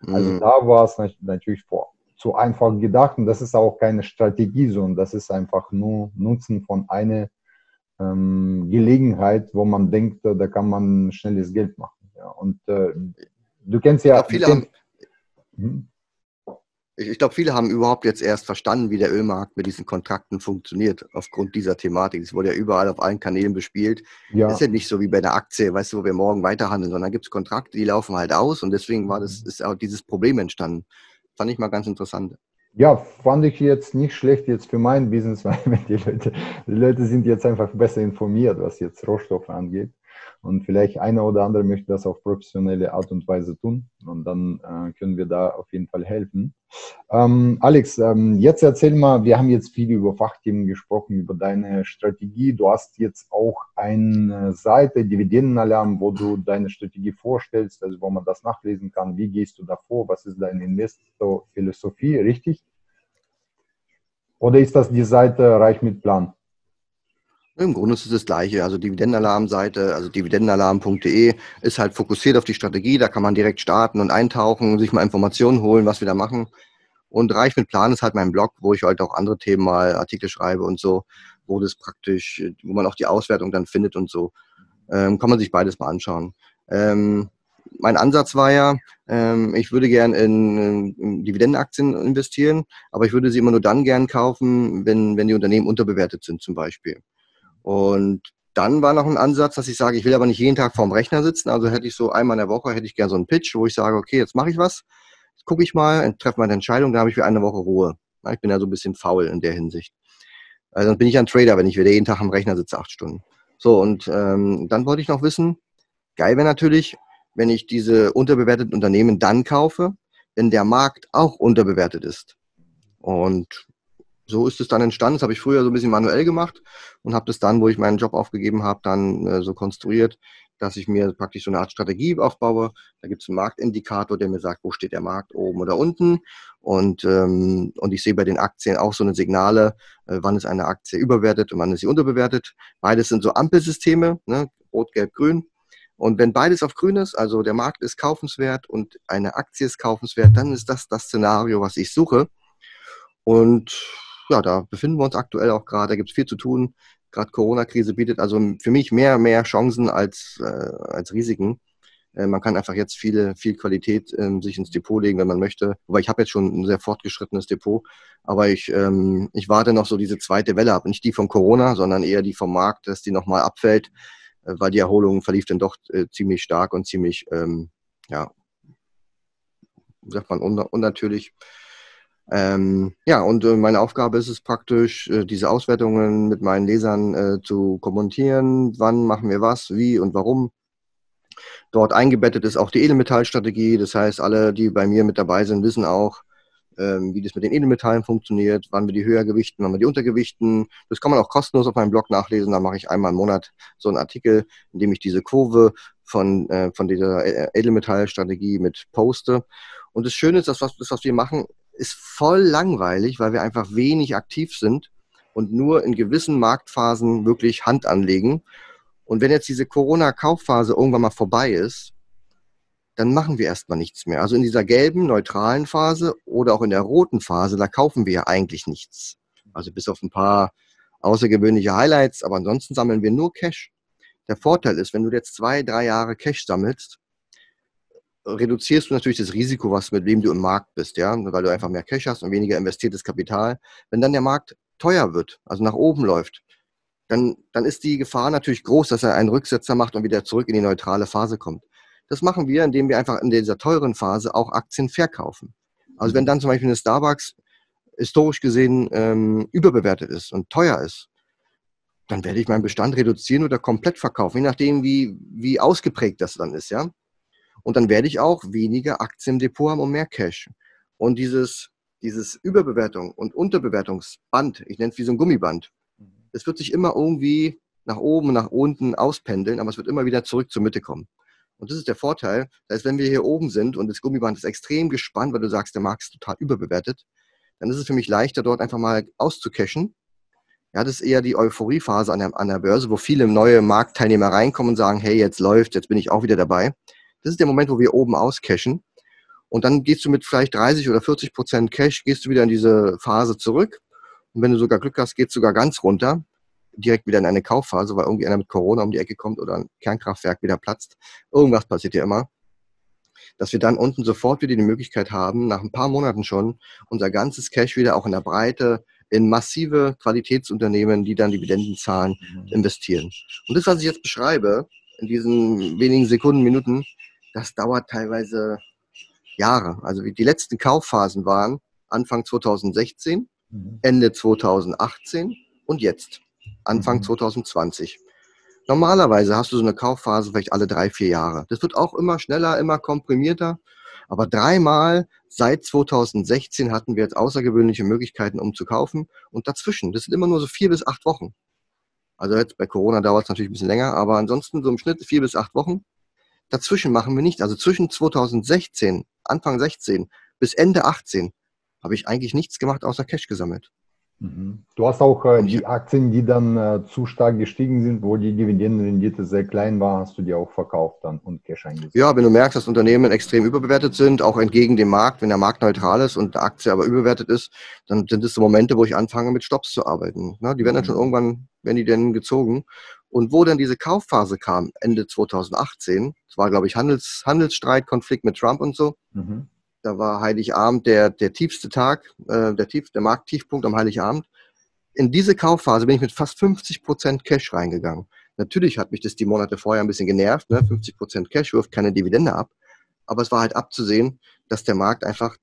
Also mhm. da war es natürlich vor, zu einfach gedacht und das ist auch keine Strategie, sondern das ist einfach nur Nutzen von einer ähm, Gelegenheit, wo man denkt, da kann man schnelles Geld machen. Ja. Und äh, du kennst ja.
ja viele haben, hm? ich, ich glaube, viele haben überhaupt jetzt erst verstanden, wie der Ölmarkt mit diesen Kontrakten funktioniert, aufgrund dieser Thematik. Es wurde ja überall auf allen Kanälen bespielt. Ja. Das ist ja nicht so wie bei einer Aktie, weißt du, wo wir morgen weiterhandeln, sondern gibt es Kontrakte, die laufen halt aus und deswegen war das, mhm. ist auch dieses Problem entstanden. Fand ich mal ganz interessant.
Ja, fand ich jetzt nicht schlecht jetzt für mein Business, weil die Leute, die Leute sind jetzt einfach besser informiert, was jetzt Rohstoffe angeht. Und vielleicht einer oder andere möchte das auf professionelle Art und Weise tun. Und dann äh, können wir da auf jeden Fall helfen. Ähm, Alex, ähm, jetzt erzähl mal, wir haben jetzt viel über Fachthemen gesprochen, über deine Strategie. Du hast jetzt auch eine Seite, Dividendenalarm, wo du deine Strategie vorstellst, also wo man das nachlesen kann. Wie gehst du davor? Was ist deine Investor-Philosophie, richtig? Oder ist das die Seite Reich mit Plan?
Im Grunde ist es das Gleiche. Also Dividendenalarmseite, also dividendenalarm.de ist halt fokussiert auf die Strategie. Da kann man direkt starten und eintauchen, sich mal Informationen holen, was wir da machen. Und Reich mit Plan ist halt mein Blog, wo ich halt auch andere Themen mal Artikel schreibe und so, wo das praktisch, wo man auch die Auswertung dann findet und so. Ähm, kann man sich beides mal anschauen. Ähm, mein Ansatz war ja, ähm, ich würde gern in, in, Dividendenaktien investieren, aber ich würde sie immer nur dann gern kaufen, wenn, wenn die Unternehmen unterbewertet sind zum Beispiel. Und dann war noch ein Ansatz, dass ich sage, ich will aber nicht jeden Tag vorm Rechner sitzen. Also hätte ich so einmal in der Woche, hätte ich gerne so einen Pitch, wo ich sage, okay, jetzt mache ich was, jetzt gucke ich mal, treffe meine Entscheidung, da habe ich für eine Woche Ruhe. Ich bin ja so ein bisschen faul in der Hinsicht. Also dann bin ich ein Trader, wenn ich wieder jeden Tag am Rechner sitze, acht Stunden. So, und ähm, dann wollte ich noch wissen, geil wäre natürlich, wenn ich diese unterbewerteten Unternehmen dann kaufe, wenn der Markt auch unterbewertet ist. Und so ist es dann entstanden. Das habe ich früher so ein bisschen manuell gemacht und habe das dann, wo ich meinen Job aufgegeben habe, dann äh, so konstruiert, dass ich mir praktisch so eine Art Strategie aufbaue. Da gibt es einen Marktindikator, der mir sagt, wo steht der Markt, oben oder unten. Und, ähm, und ich sehe bei den Aktien auch so eine Signale, äh, wann ist eine Aktie überwertet und wann ist sie unterbewertet. Beides sind so Ampelsysteme, ne? rot, gelb, grün. Und wenn beides auf grün ist, also der Markt ist kaufenswert und eine Aktie ist kaufenswert, dann ist das das Szenario, was ich suche. Und ja, da befinden wir uns aktuell auch gerade, da gibt es viel zu tun. Gerade Corona-Krise bietet also für mich mehr, mehr Chancen als, äh, als Risiken. Äh, man kann einfach jetzt viele, viel Qualität ähm, sich ins Depot legen, wenn man möchte. Wobei ich habe jetzt schon ein sehr fortgeschrittenes Depot, aber ich, ähm, ich warte noch so diese zweite Welle ab. Nicht die von Corona, sondern eher die vom Markt, dass die nochmal abfällt, äh, weil die Erholung verlief dann doch äh, ziemlich stark und ziemlich, ähm, ja, sagt man, un unnatürlich. Ähm, ja, und äh, meine Aufgabe ist es praktisch, äh, diese Auswertungen mit meinen Lesern äh, zu kommentieren. Wann machen wir was, wie und warum. Dort eingebettet ist auch die Edelmetallstrategie. Das heißt, alle, die bei mir mit dabei sind, wissen auch, ähm, wie das mit den Edelmetallen funktioniert, wann wir die höher gewichten, wann wir die untergewichten. Das kann man auch kostenlos auf meinem Blog nachlesen. Da mache ich einmal im Monat so einen Artikel, in dem ich diese Kurve von, äh, von dieser Edelmetallstrategie mit Poste. Und das Schöne ist, dass was, das, was wir machen, ist voll langweilig, weil wir einfach wenig aktiv sind und nur in gewissen Marktphasen wirklich Hand anlegen. Und wenn jetzt diese Corona-Kaufphase irgendwann mal vorbei ist, dann machen wir erstmal nichts mehr. Also in dieser gelben, neutralen Phase oder auch in der roten Phase, da kaufen wir ja eigentlich nichts. Also bis auf ein paar außergewöhnliche Highlights, aber ansonsten sammeln wir nur Cash. Der Vorteil ist, wenn du jetzt zwei, drei Jahre Cash sammelst, reduzierst du natürlich das Risiko, was mit wem du im Markt bist, ja, weil du einfach mehr Cash hast und weniger investiertes Kapital. Wenn dann der Markt teuer wird, also nach oben läuft, dann, dann ist die Gefahr natürlich groß, dass er einen Rücksetzer macht und wieder zurück in die neutrale Phase kommt. Das machen wir, indem wir einfach in dieser teuren Phase auch Aktien verkaufen. Also wenn dann zum Beispiel eine Starbucks historisch gesehen ähm, überbewertet ist und teuer ist, dann werde ich meinen Bestand reduzieren oder komplett verkaufen, je nachdem, wie, wie ausgeprägt das dann ist, ja. Und dann werde ich auch weniger Aktien im Depot haben und mehr Cash. Und dieses, dieses Überbewertung und Unterbewertungsband, ich nenne es wie so ein Gummiband, es wird sich immer irgendwie nach oben und nach unten auspendeln, aber es wird immer wieder zurück zur Mitte kommen. Und das ist der Vorteil, dass wenn wir hier oben sind und das Gummiband ist extrem gespannt, weil du sagst, der Markt ist total überbewertet, dann ist es für mich leichter, dort einfach mal auszucashen. Ja, das ist eher die Euphoriephase an der, an der Börse, wo viele neue Marktteilnehmer reinkommen und sagen, hey, jetzt läuft, jetzt bin ich auch wieder dabei. Das ist der Moment, wo wir oben auscashen. Und dann gehst du mit vielleicht 30 oder 40 Prozent Cash, gehst du wieder in diese Phase zurück. Und wenn du sogar Glück hast, geht es sogar ganz runter, direkt wieder in eine Kaufphase, weil irgendwie einer mit Corona um die Ecke kommt oder ein Kernkraftwerk wieder platzt. Irgendwas passiert ja immer dass wir dann unten sofort wieder die Möglichkeit haben, nach ein paar Monaten schon unser ganzes Cash wieder auch in der Breite in massive Qualitätsunternehmen, die dann Dividenden zahlen, mhm. investieren. Und das, was ich jetzt beschreibe, in diesen wenigen Sekunden, Minuten, das dauert teilweise Jahre. Also wie die letzten Kaufphasen waren Anfang 2016, mhm. Ende 2018 und jetzt, Anfang 2020. Mhm. Normalerweise hast du so eine Kaufphase vielleicht alle drei, vier Jahre. Das wird auch immer schneller, immer komprimierter. Aber dreimal seit 2016 hatten wir jetzt außergewöhnliche Möglichkeiten, um zu kaufen. Und dazwischen, das sind immer nur so vier bis acht Wochen. Also jetzt bei Corona dauert es natürlich ein bisschen länger, aber ansonsten so im Schnitt vier bis acht Wochen. Dazwischen machen wir nicht. Also zwischen 2016, Anfang 16 bis Ende 18 habe ich eigentlich nichts gemacht, außer Cash gesammelt.
Mhm. Du hast auch äh, die Aktien, die dann äh, zu stark gestiegen sind, wo die Dividendenrendite sehr klein war, hast du die auch verkauft dann und Cash eingesetzt.
Ja, wenn du merkst, dass Unternehmen extrem überbewertet sind, auch entgegen dem Markt, wenn der Markt neutral ist und die Aktie aber überbewertet ist, dann sind es so Momente, wo ich anfange, mit Stops zu arbeiten. Na, die werden dann schon mhm. irgendwann, wenn die denn gezogen. Und wo dann diese Kaufphase kam, Ende 2018, das war, glaube ich, Handels, Handelsstreitkonflikt mit Trump und so, mhm. Da war Heiligabend der, der tiefste Tag, äh, der, tief, der Markttiefpunkt am Heiligabend. In diese Kaufphase bin ich mit fast 50 Prozent Cash reingegangen. Natürlich hat mich das die Monate vorher ein bisschen genervt. Ne? 50 Prozent Cash wirft keine Dividende ab. Aber es war halt abzusehen, dass der Markt einfach,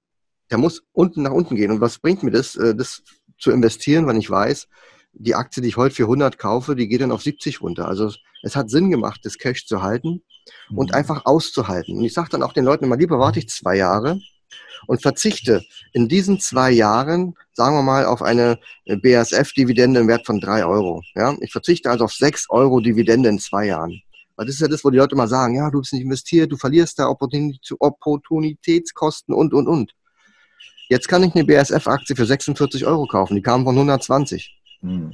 der muss unten nach unten gehen. Und was bringt mir das, äh, das zu investieren, wenn ich weiß, die Aktie, die ich heute für 100 kaufe, die geht dann auf 70 runter. Also es hat Sinn gemacht, das Cash zu halten und mhm. einfach auszuhalten. Und ich sage dann auch den Leuten immer, lieber warte ich zwei Jahre, und verzichte in diesen zwei Jahren, sagen wir mal, auf eine BASF-Dividende im Wert von drei Euro. Ja? Ich verzichte also auf sechs Euro Dividende in zwei Jahren. Weil das ist ja das, wo die Leute immer sagen, ja, du bist nicht investiert, du verlierst da Opportunitätskosten und, und, und. Jetzt kann ich eine BASF-Aktie für 46 Euro kaufen, die kam von 120. Hm.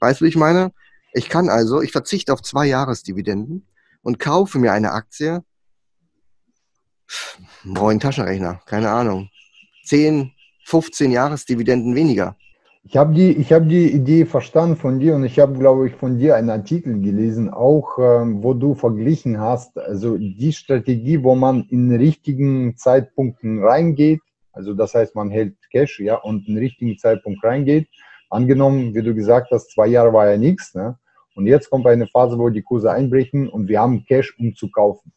Weißt du, wie ich meine? Ich kann also, ich verzichte auf zwei Jahresdividenden und kaufe mir eine Aktie Brauche einen Taschenrechner, keine Ahnung. 10, 15 Jahresdividenden weniger.
Ich habe die, hab die Idee verstanden von dir und ich habe, glaube ich, von dir einen Artikel gelesen, auch ähm, wo du verglichen hast, also die Strategie, wo man in richtigen Zeitpunkten reingeht, also das heißt, man hält Cash, ja, und in richtigen Zeitpunkt reingeht. Angenommen, wie du gesagt hast, zwei Jahre war ja nichts, ne? Und jetzt kommt eine Phase, wo die Kurse einbrechen und wir haben Cash, um zu kaufen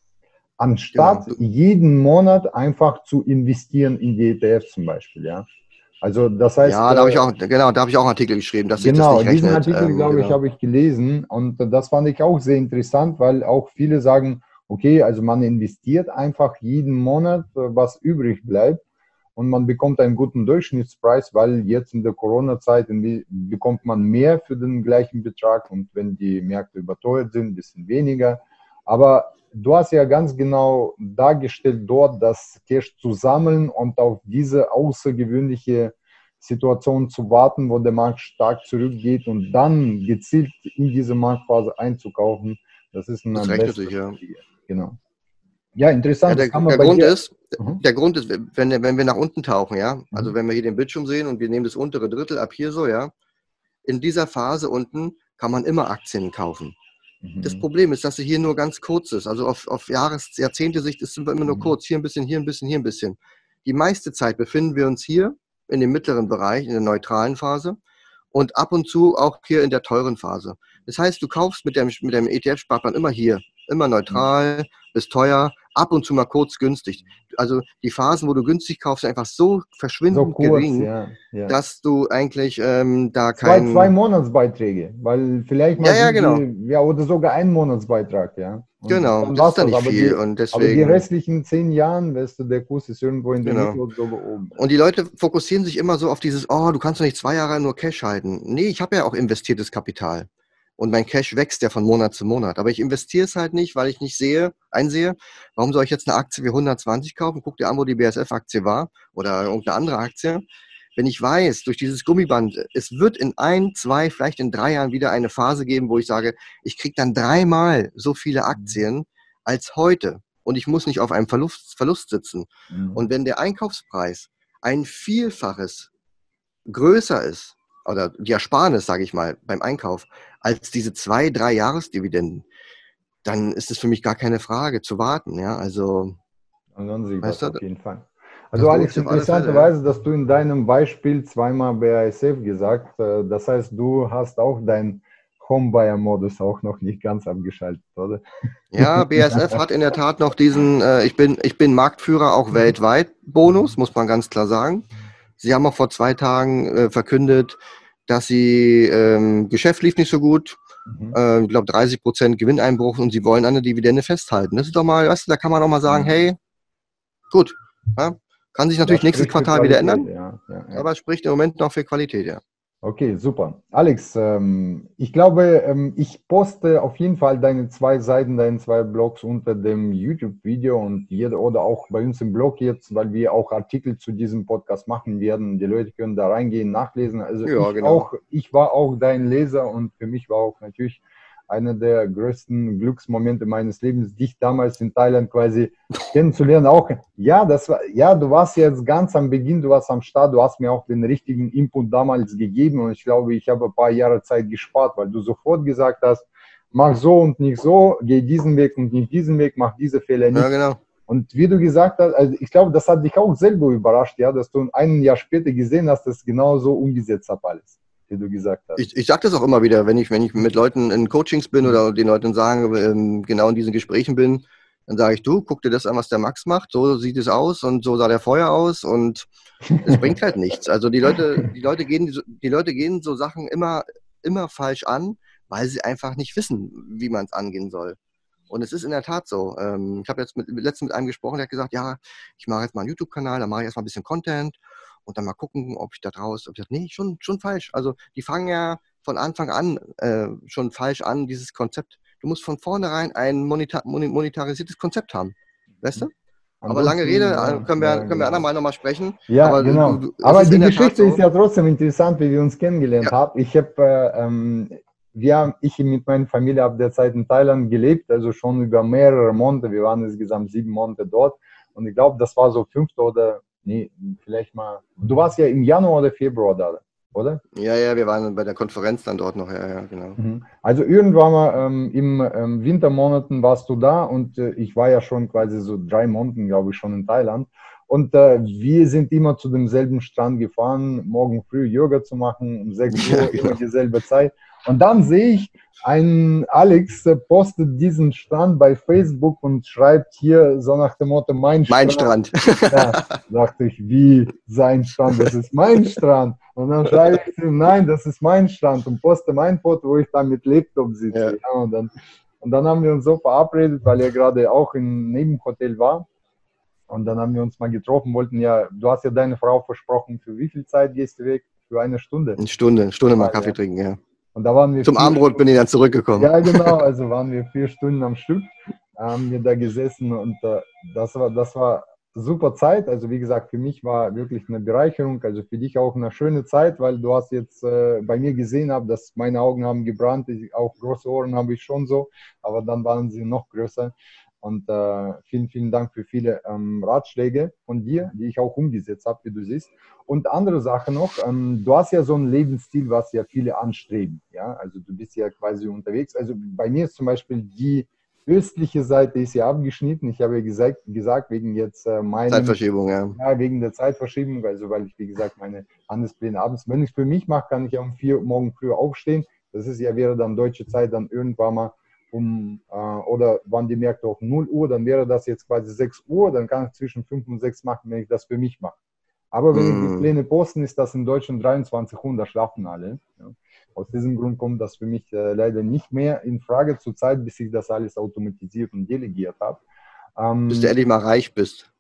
anstatt genau. jeden Monat einfach zu investieren in die ETF zum Beispiel, ja. Also das heißt.
Ja, da habe ich äh, auch, genau, da habe ich auch einen Artikel geschrieben,
dass genau, das nicht diesen Artikel, ähm, glaube genau. ich, habe ich gelesen und das fand ich auch sehr interessant, weil auch viele sagen, okay, also man investiert einfach jeden Monat, äh, was übrig bleibt und man bekommt einen guten Durchschnittspreis, weil jetzt in der Corona-Zeit bekommt man mehr für den gleichen Betrag und wenn die Märkte überteuert sind, ein bisschen weniger. Aber du hast ja ganz genau dargestellt dort, das Cash zu sammeln und auf diese außergewöhnliche Situation zu warten, wo der Markt stark zurückgeht und dann gezielt in diese Marktphase einzukaufen. Das ist ein
das rechnet sich, ja.
Genau. Ja, interessant.
Ja, der, der Grund ist, mhm. der Grund ist, wenn, wenn wir nach unten tauchen, ja, also mhm. wenn wir hier den Bildschirm sehen und wir nehmen das untere Drittel ab hier so, ja, in dieser Phase unten kann man immer Aktien kaufen. Das mhm. Problem ist, dass sie hier nur ganz kurz ist. Also auf, auf Jahres-, Jahrzehnte-Sicht ist es immer nur mhm. kurz. Hier ein bisschen, hier ein bisschen, hier ein bisschen. Die meiste Zeit befinden wir uns hier in dem mittleren Bereich, in der neutralen Phase und ab und zu auch hier in der teuren Phase. Das heißt, du kaufst mit dem, mit dem ETF-Sparplan immer hier, immer neutral, mhm. bis teuer, ab und zu mal kurz günstig. Also die Phasen, wo du günstig kaufst, sind einfach so verschwindend so kurz, gering, ja, ja. dass du eigentlich ähm, da kein...
Zwei, zwei Monatsbeiträge, weil vielleicht
mal ja, ja, genau.
Die, ja, oder sogar ein Monatsbeitrag, ja.
Und genau, das ist dann nicht viel.
Die,
und deswegen,
aber die restlichen zehn Jahren, weißt du, der Kurs ist irgendwo in der genau. Mitte
und so oben. Und die Leute fokussieren sich immer so auf dieses, oh, du kannst doch nicht zwei Jahre nur Cash halten. Nee, ich habe ja auch investiertes Kapital und mein Cash wächst ja von Monat zu Monat. Aber ich investiere es halt nicht, weil ich nicht sehe, einsehe, warum soll ich jetzt eine Aktie wie 120 kaufen? Guck dir an, wo die BSF-Aktie war oder irgendeine andere Aktie. Wenn ich weiß, durch dieses Gummiband, es wird in ein, zwei, vielleicht in drei Jahren wieder eine Phase geben, wo ich sage, ich kriege dann dreimal so viele mhm. Aktien als heute und ich muss nicht auf einem Verlust, Verlust sitzen. Mhm. Und wenn der Einkaufspreis ein Vielfaches größer ist, oder die Ersparnis, sage ich mal, beim Einkauf, als diese zwei, drei Jahresdividenden, dann ist es für mich gar keine Frage zu warten. Ja, also.
Ansonsten weißt du, auf jeden Fall. Also Alex, interessanterweise, dass du in deinem Beispiel zweimal BASF gesagt, äh, das heißt, du hast auch dein Homebuyer-Modus auch noch nicht ganz abgeschaltet, oder?
Ja, BASF hat in der Tat noch diesen, äh, ich, bin, ich bin Marktführer auch weltweit Bonus, muss man ganz klar sagen. Sie haben auch vor zwei Tagen äh, verkündet, dass sie ähm, Geschäft lief nicht so gut. Mhm. Äh, ich glaube 30 Prozent Gewinneinbruch und sie wollen an der Dividende festhalten. Das ist doch mal, weißt du, da kann man auch mal sagen, mhm. hey, gut, ja, kann sich natürlich nächstes Quartal wieder ändern, ja, ja, aber es spricht im Moment noch für Qualität, ja.
Okay, super. Alex, ähm, ich glaube, ähm, ich poste auf jeden Fall deine zwei Seiten, deine zwei Blogs unter dem YouTube-Video und jeder oder auch bei uns im Blog jetzt, weil wir auch Artikel zu diesem Podcast machen werden. Die Leute können da reingehen, nachlesen. Also ja, ich, genau. auch, ich war auch dein Leser und für mich war auch natürlich einer der größten Glücksmomente meines Lebens, dich damals in Thailand quasi kennenzulernen. Auch ja, das war ja, du warst jetzt ganz am Beginn, du warst am Start, du hast mir auch den richtigen Input damals gegeben und ich glaube, ich habe ein paar Jahre Zeit gespart, weil du sofort gesagt hast, mach so und nicht so, geh diesen Weg und nicht diesen Weg, mach diese Fehler nicht.
Ja, genau.
Und wie du gesagt hast, also ich glaube, das hat dich auch selber überrascht, ja, dass du ein Jahr später gesehen hast, dass genau so umgesetzt hat alles wie du gesagt hast.
Ich, ich sage das auch immer wieder, wenn ich, wenn ich mit Leuten in Coachings bin oder den Leuten sagen, ähm, genau in diesen Gesprächen bin, dann sage ich, du, guck dir das an, was der Max macht, so sieht es aus und so sah der vorher aus und es bringt halt nichts. Also die Leute, die Leute gehen, die Leute gehen so Sachen immer, immer falsch an, weil sie einfach nicht wissen, wie man es angehen soll. Und es ist in der Tat so. Ähm, ich habe jetzt mit, letztens mit einem gesprochen, der hat gesagt, ja, ich mache jetzt mal einen YouTube-Kanal, da mache ich erstmal ein bisschen Content und dann mal gucken, ob ich da draus, ob ich nee, schon, schon falsch. Also die fangen ja von Anfang an äh, schon falsch an, dieses Konzept. Du musst von vornherein ein monetar monetarisiertes Konzept haben. Weißt du? Aber lange Rede, äh, können wir, können wir andermal nochmal sprechen.
Ja, aber genau. Du, du, aber die Geschichte so. ist ja trotzdem interessant, wie wir uns kennengelernt ja. haben. Ich habe, äh, ähm, wir, ich mit meiner Familie habe derzeit in Thailand gelebt, also schon über mehrere Monate. Wir waren insgesamt sieben Monate dort. Und ich glaube, das war so fünfte oder Nee, vielleicht mal. Du warst ja im Januar oder Februar da, oder?
Ja, ja, wir waren bei der Konferenz dann dort noch, ja, ja, genau.
Mhm. Also irgendwann mal ähm, im ähm, Wintermonaten warst du da und äh, ich war ja schon quasi so drei Monate, glaube ich, schon in Thailand. Und äh, wir sind immer zu demselben Strand gefahren, morgen früh Yoga zu machen, um 6 Uhr, ja, genau. immer dieselbe Zeit. Und dann sehe ich, ein Alex postet diesen Strand bei Facebook und schreibt hier so nach dem Motto, mein
Strand. Mein Strand.
Ja, dachte ich, wie sein Strand, das ist mein Strand. Und dann schreibe ich ihm, nein, das ist mein Strand und poste mein Foto, wo ich da mit Laptop sitze. Ja. ja. und, dann, und dann haben wir uns so verabredet, weil er gerade auch im Nebenhotel war. Und dann haben wir uns mal getroffen, wollten ja, du hast ja deine Frau versprochen, für wie viel Zeit gehst du weg? Für eine Stunde.
Eine Stunde, eine Stunde mal Kaffee trinken, ja.
Und da waren wir
Zum Abendbrot bin ich dann zurückgekommen.
Ja, genau, also waren wir vier Stunden am Stück. haben wir da gesessen und äh, das war, das war super Zeit. Also wie gesagt, für mich war wirklich eine Bereicherung, also für dich auch eine schöne Zeit, weil du hast jetzt äh, bei mir gesehen, hab, dass meine Augen haben gebrannt, ich, auch große Ohren habe ich schon so, aber dann waren sie noch größer. Und äh, vielen, vielen Dank für viele ähm, Ratschläge von dir, die ich auch umgesetzt habe, wie du siehst. Und andere Sache noch, ähm, du hast ja so einen Lebensstil, was ja viele anstreben. Ja, also du bist ja quasi unterwegs. Also bei mir ist zum Beispiel die östliche Seite ist ja abgeschnitten. Ich habe ja gesagt, gesagt wegen jetzt äh, meiner
Zeitverschiebung, ja.
Ja, wegen der Zeitverschiebung, also weil ich, wie gesagt, meine Handelspläne abends, wenn ich es für mich mache, kann ich ja um vier morgen früh aufstehen. Das ist ja, wäre dann deutsche Zeit dann irgendwann mal um, äh, oder wann die Märkte auf 0 Uhr, dann wäre das jetzt quasi 6 Uhr, dann kann ich zwischen 5 und 6 machen, wenn ich das für mich mache. Aber wenn mm. ich die mm. Pläne posten, ist das in Deutschland 23 Uhr, da schlafen alle. Ja. Aus diesem Grund kommt das für mich äh, leider nicht mehr in Frage zur Zeit, bis ich das alles automatisiert und delegiert habe.
Ähm, bis du endlich mal reich bist.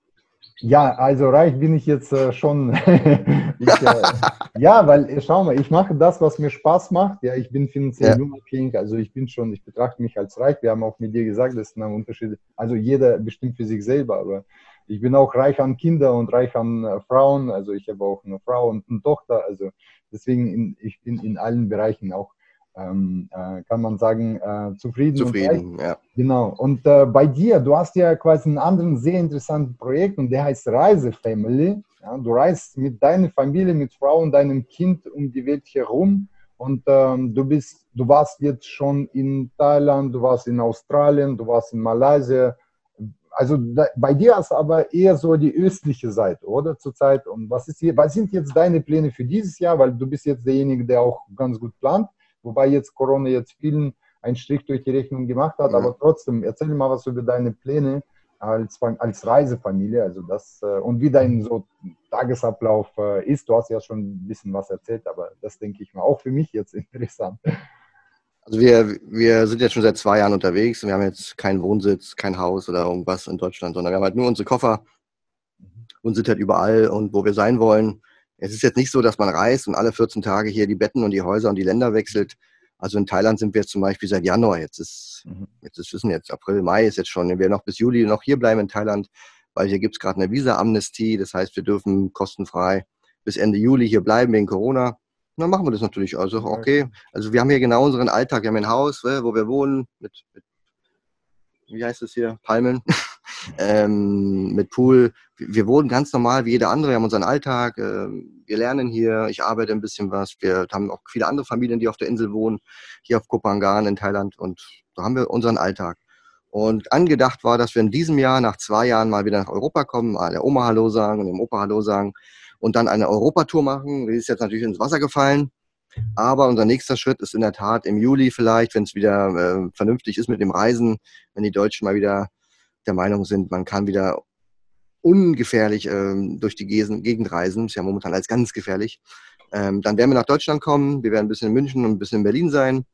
Ja, also reich bin ich jetzt äh, schon. ich, äh, ja, weil äh, schau mal, ich mache das, was mir Spaß macht. Ja, ich bin finanziell ja. unabhängig, also ich bin schon, ich betrachte mich als reich. Wir haben auch mit dir gesagt, das sind Unterschiede. Also jeder bestimmt für sich selber, aber ich bin auch reich an Kinder und reich an äh, Frauen. Also ich habe auch eine Frau und eine Tochter. Also deswegen, in, ich bin in allen Bereichen auch, ähm, äh, kann man sagen, äh, zufrieden.
Zufrieden, ja.
Genau. Und äh, bei dir, du hast ja quasi einen anderen sehr interessanten Projekt und der heißt Reisefamily. Ja, du reist mit deiner Familie, mit Frau und deinem Kind um die Welt herum. Und ähm, du bist, du warst jetzt schon in Thailand, du warst in Australien, du warst in Malaysia, also da, bei dir ist aber eher so die östliche Seite, oder zurzeit? Und was ist hier, was sind jetzt deine Pläne für dieses Jahr? Weil du bist jetzt derjenige, der auch ganz gut plant, wobei jetzt Corona jetzt vielen einen Strich durch die Rechnung gemacht hat, ja. aber trotzdem, erzähl mal was über deine Pläne als, als Reisefamilie, also das äh, und wie dein so Tagesablauf äh, ist. Du hast ja schon ein bisschen was erzählt, aber das denke ich mal auch für mich jetzt interessant.
Also wir, wir sind jetzt schon seit zwei Jahren unterwegs und wir haben jetzt keinen Wohnsitz, kein Haus oder irgendwas in Deutschland, sondern wir haben halt nur unsere Koffer und sind halt überall und wo wir sein wollen. Es ist jetzt nicht so, dass man reist und alle 14 Tage hier die Betten und die Häuser und die Länder wechselt. Also in Thailand sind wir jetzt zum Beispiel seit Januar. Jetzt ist, mhm. jetzt ist, wissen jetzt April, Mai ist jetzt schon. Wir werden noch bis Juli noch hier bleiben in Thailand, weil hier gibt es gerade eine Visa-Amnestie. Das heißt, wir dürfen kostenfrei bis Ende Juli hier bleiben wegen Corona dann machen wir das natürlich. Also, okay. Also, wir haben hier genau unseren Alltag. Wir haben ein Haus, wo wir wohnen, mit, mit wie heißt es hier? Palmen. ähm, mit Pool. Wir wohnen ganz normal wie jeder andere. Wir haben unseren Alltag. Äh, wir lernen hier. Ich arbeite ein bisschen was. Wir haben auch viele andere Familien, die auf der Insel wohnen. Hier auf Kopangan in Thailand. Und da haben wir unseren Alltag. Und angedacht war, dass wir in diesem Jahr, nach zwei Jahren, mal wieder nach Europa kommen, mal der Oma Hallo sagen und dem Opa Hallo sagen und dann eine Europatour machen. Die ist jetzt natürlich ins Wasser gefallen. Aber unser nächster Schritt ist in der Tat im Juli vielleicht, wenn es wieder äh, vernünftig ist mit dem Reisen, wenn die Deutschen mal wieder der Meinung sind, man kann wieder ungefährlich ähm, durch die Gegend reisen. Ist ja momentan alles ganz gefährlich. Ähm, dann werden wir nach Deutschland kommen. Wir werden ein bisschen in München und ein bisschen in Berlin sein,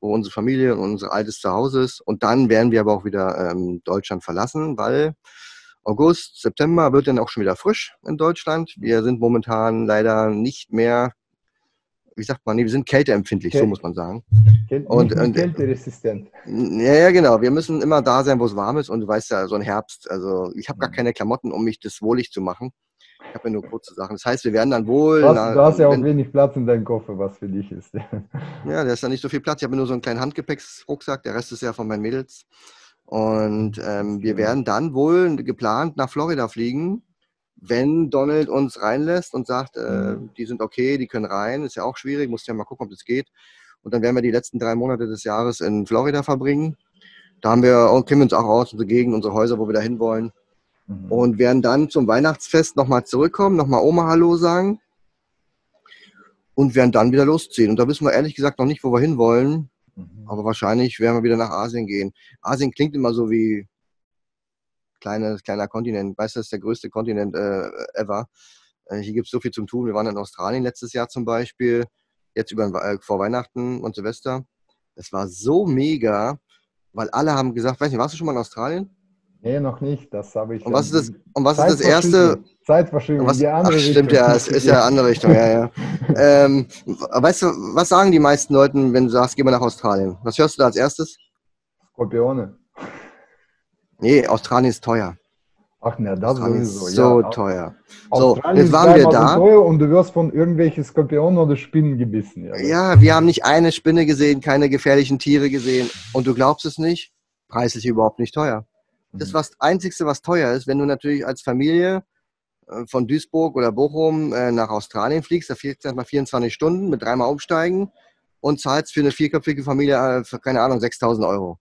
wo unsere Familie und unser altes Zuhause ist. Und dann werden wir aber auch wieder ähm, Deutschland verlassen, weil August, September wird dann auch schon wieder frisch in Deutschland. Wir sind momentan leider nicht mehr, wie sagt man, nee, wir sind kälteempfindlich, Kälte. so muss man sagen.
Kälte, und, und kälteresistent.
Ja, ja, genau. Wir müssen immer da sein, wo es warm ist. Und du weißt ja, so ein Herbst, also ich habe gar mhm. keine Klamotten, um mich das wohlig zu machen. Ich habe ja nur kurze Sachen. Das heißt, wir werden dann wohl.
Du hast, na, du hast ja auch wenn, wenig Platz in deinem Koffer, was für dich ist.
Ja, da ist ja nicht so viel Platz. Ich habe nur so einen kleinen Handgepäcksrucksack. Der Rest ist ja von meinen Mädels. Und ähm, wir werden dann wohl geplant nach Florida fliegen, wenn Donald uns reinlässt und sagt, äh, mhm. die sind okay, die können rein. Ist ja auch schwierig, muss ja mal gucken, ob das geht. Und dann werden wir die letzten drei Monate des Jahres in Florida verbringen. Da haben wir, kennen wir uns auch aus, unsere Gegend, unsere Häuser, wo wir da hin wollen. Mhm. Und werden dann zum Weihnachtsfest nochmal zurückkommen, nochmal Oma Hallo sagen. Und werden dann wieder losziehen. Und da wissen wir ehrlich gesagt noch nicht, wo wir hin wollen. Mhm. Aber wahrscheinlich werden wir wieder nach Asien gehen. Asien klingt immer so wie kleine, kleiner Kontinent. Weißt du, das ist der größte Kontinent äh, ever. Äh, hier gibt es so viel zum Tun. Wir waren in Australien letztes Jahr zum Beispiel, jetzt über, äh, vor Weihnachten und Silvester. Es war so mega, weil alle haben gesagt, weiß nicht, warst du schon mal in Australien?
Nee, noch nicht. Das habe ich.
Und was ist das, und was ist das erste?
Zeitverschiebung.
Was, die andere ach, stimmt ja, es ist ja andere Richtung, ja, ja. ähm, weißt du, was sagen die meisten Leute, wenn du sagst, geh mal nach Australien? Was hörst du da als erstes?
Skorpione.
Nee, Australien ist teuer.
Ach ne, das Australien
sowieso. Ist so ja. teuer.
Australien so, jetzt waren wir da. Teuer und du wirst von irgendwelchen Skorpionen oder Spinnen gebissen.
Ja. ja, wir haben nicht eine Spinne gesehen, keine gefährlichen Tiere gesehen. Und du glaubst es nicht, preislich überhaupt nicht teuer. Das mhm. was Einzigste, was teuer ist, wenn du natürlich als Familie äh, von Duisburg oder Bochum äh, nach Australien fliegst, da fliegst du erstmal 24 Stunden mit dreimal umsteigen und zahlst für eine vierköpfige Familie äh, für, keine Ahnung, 6000 Euro.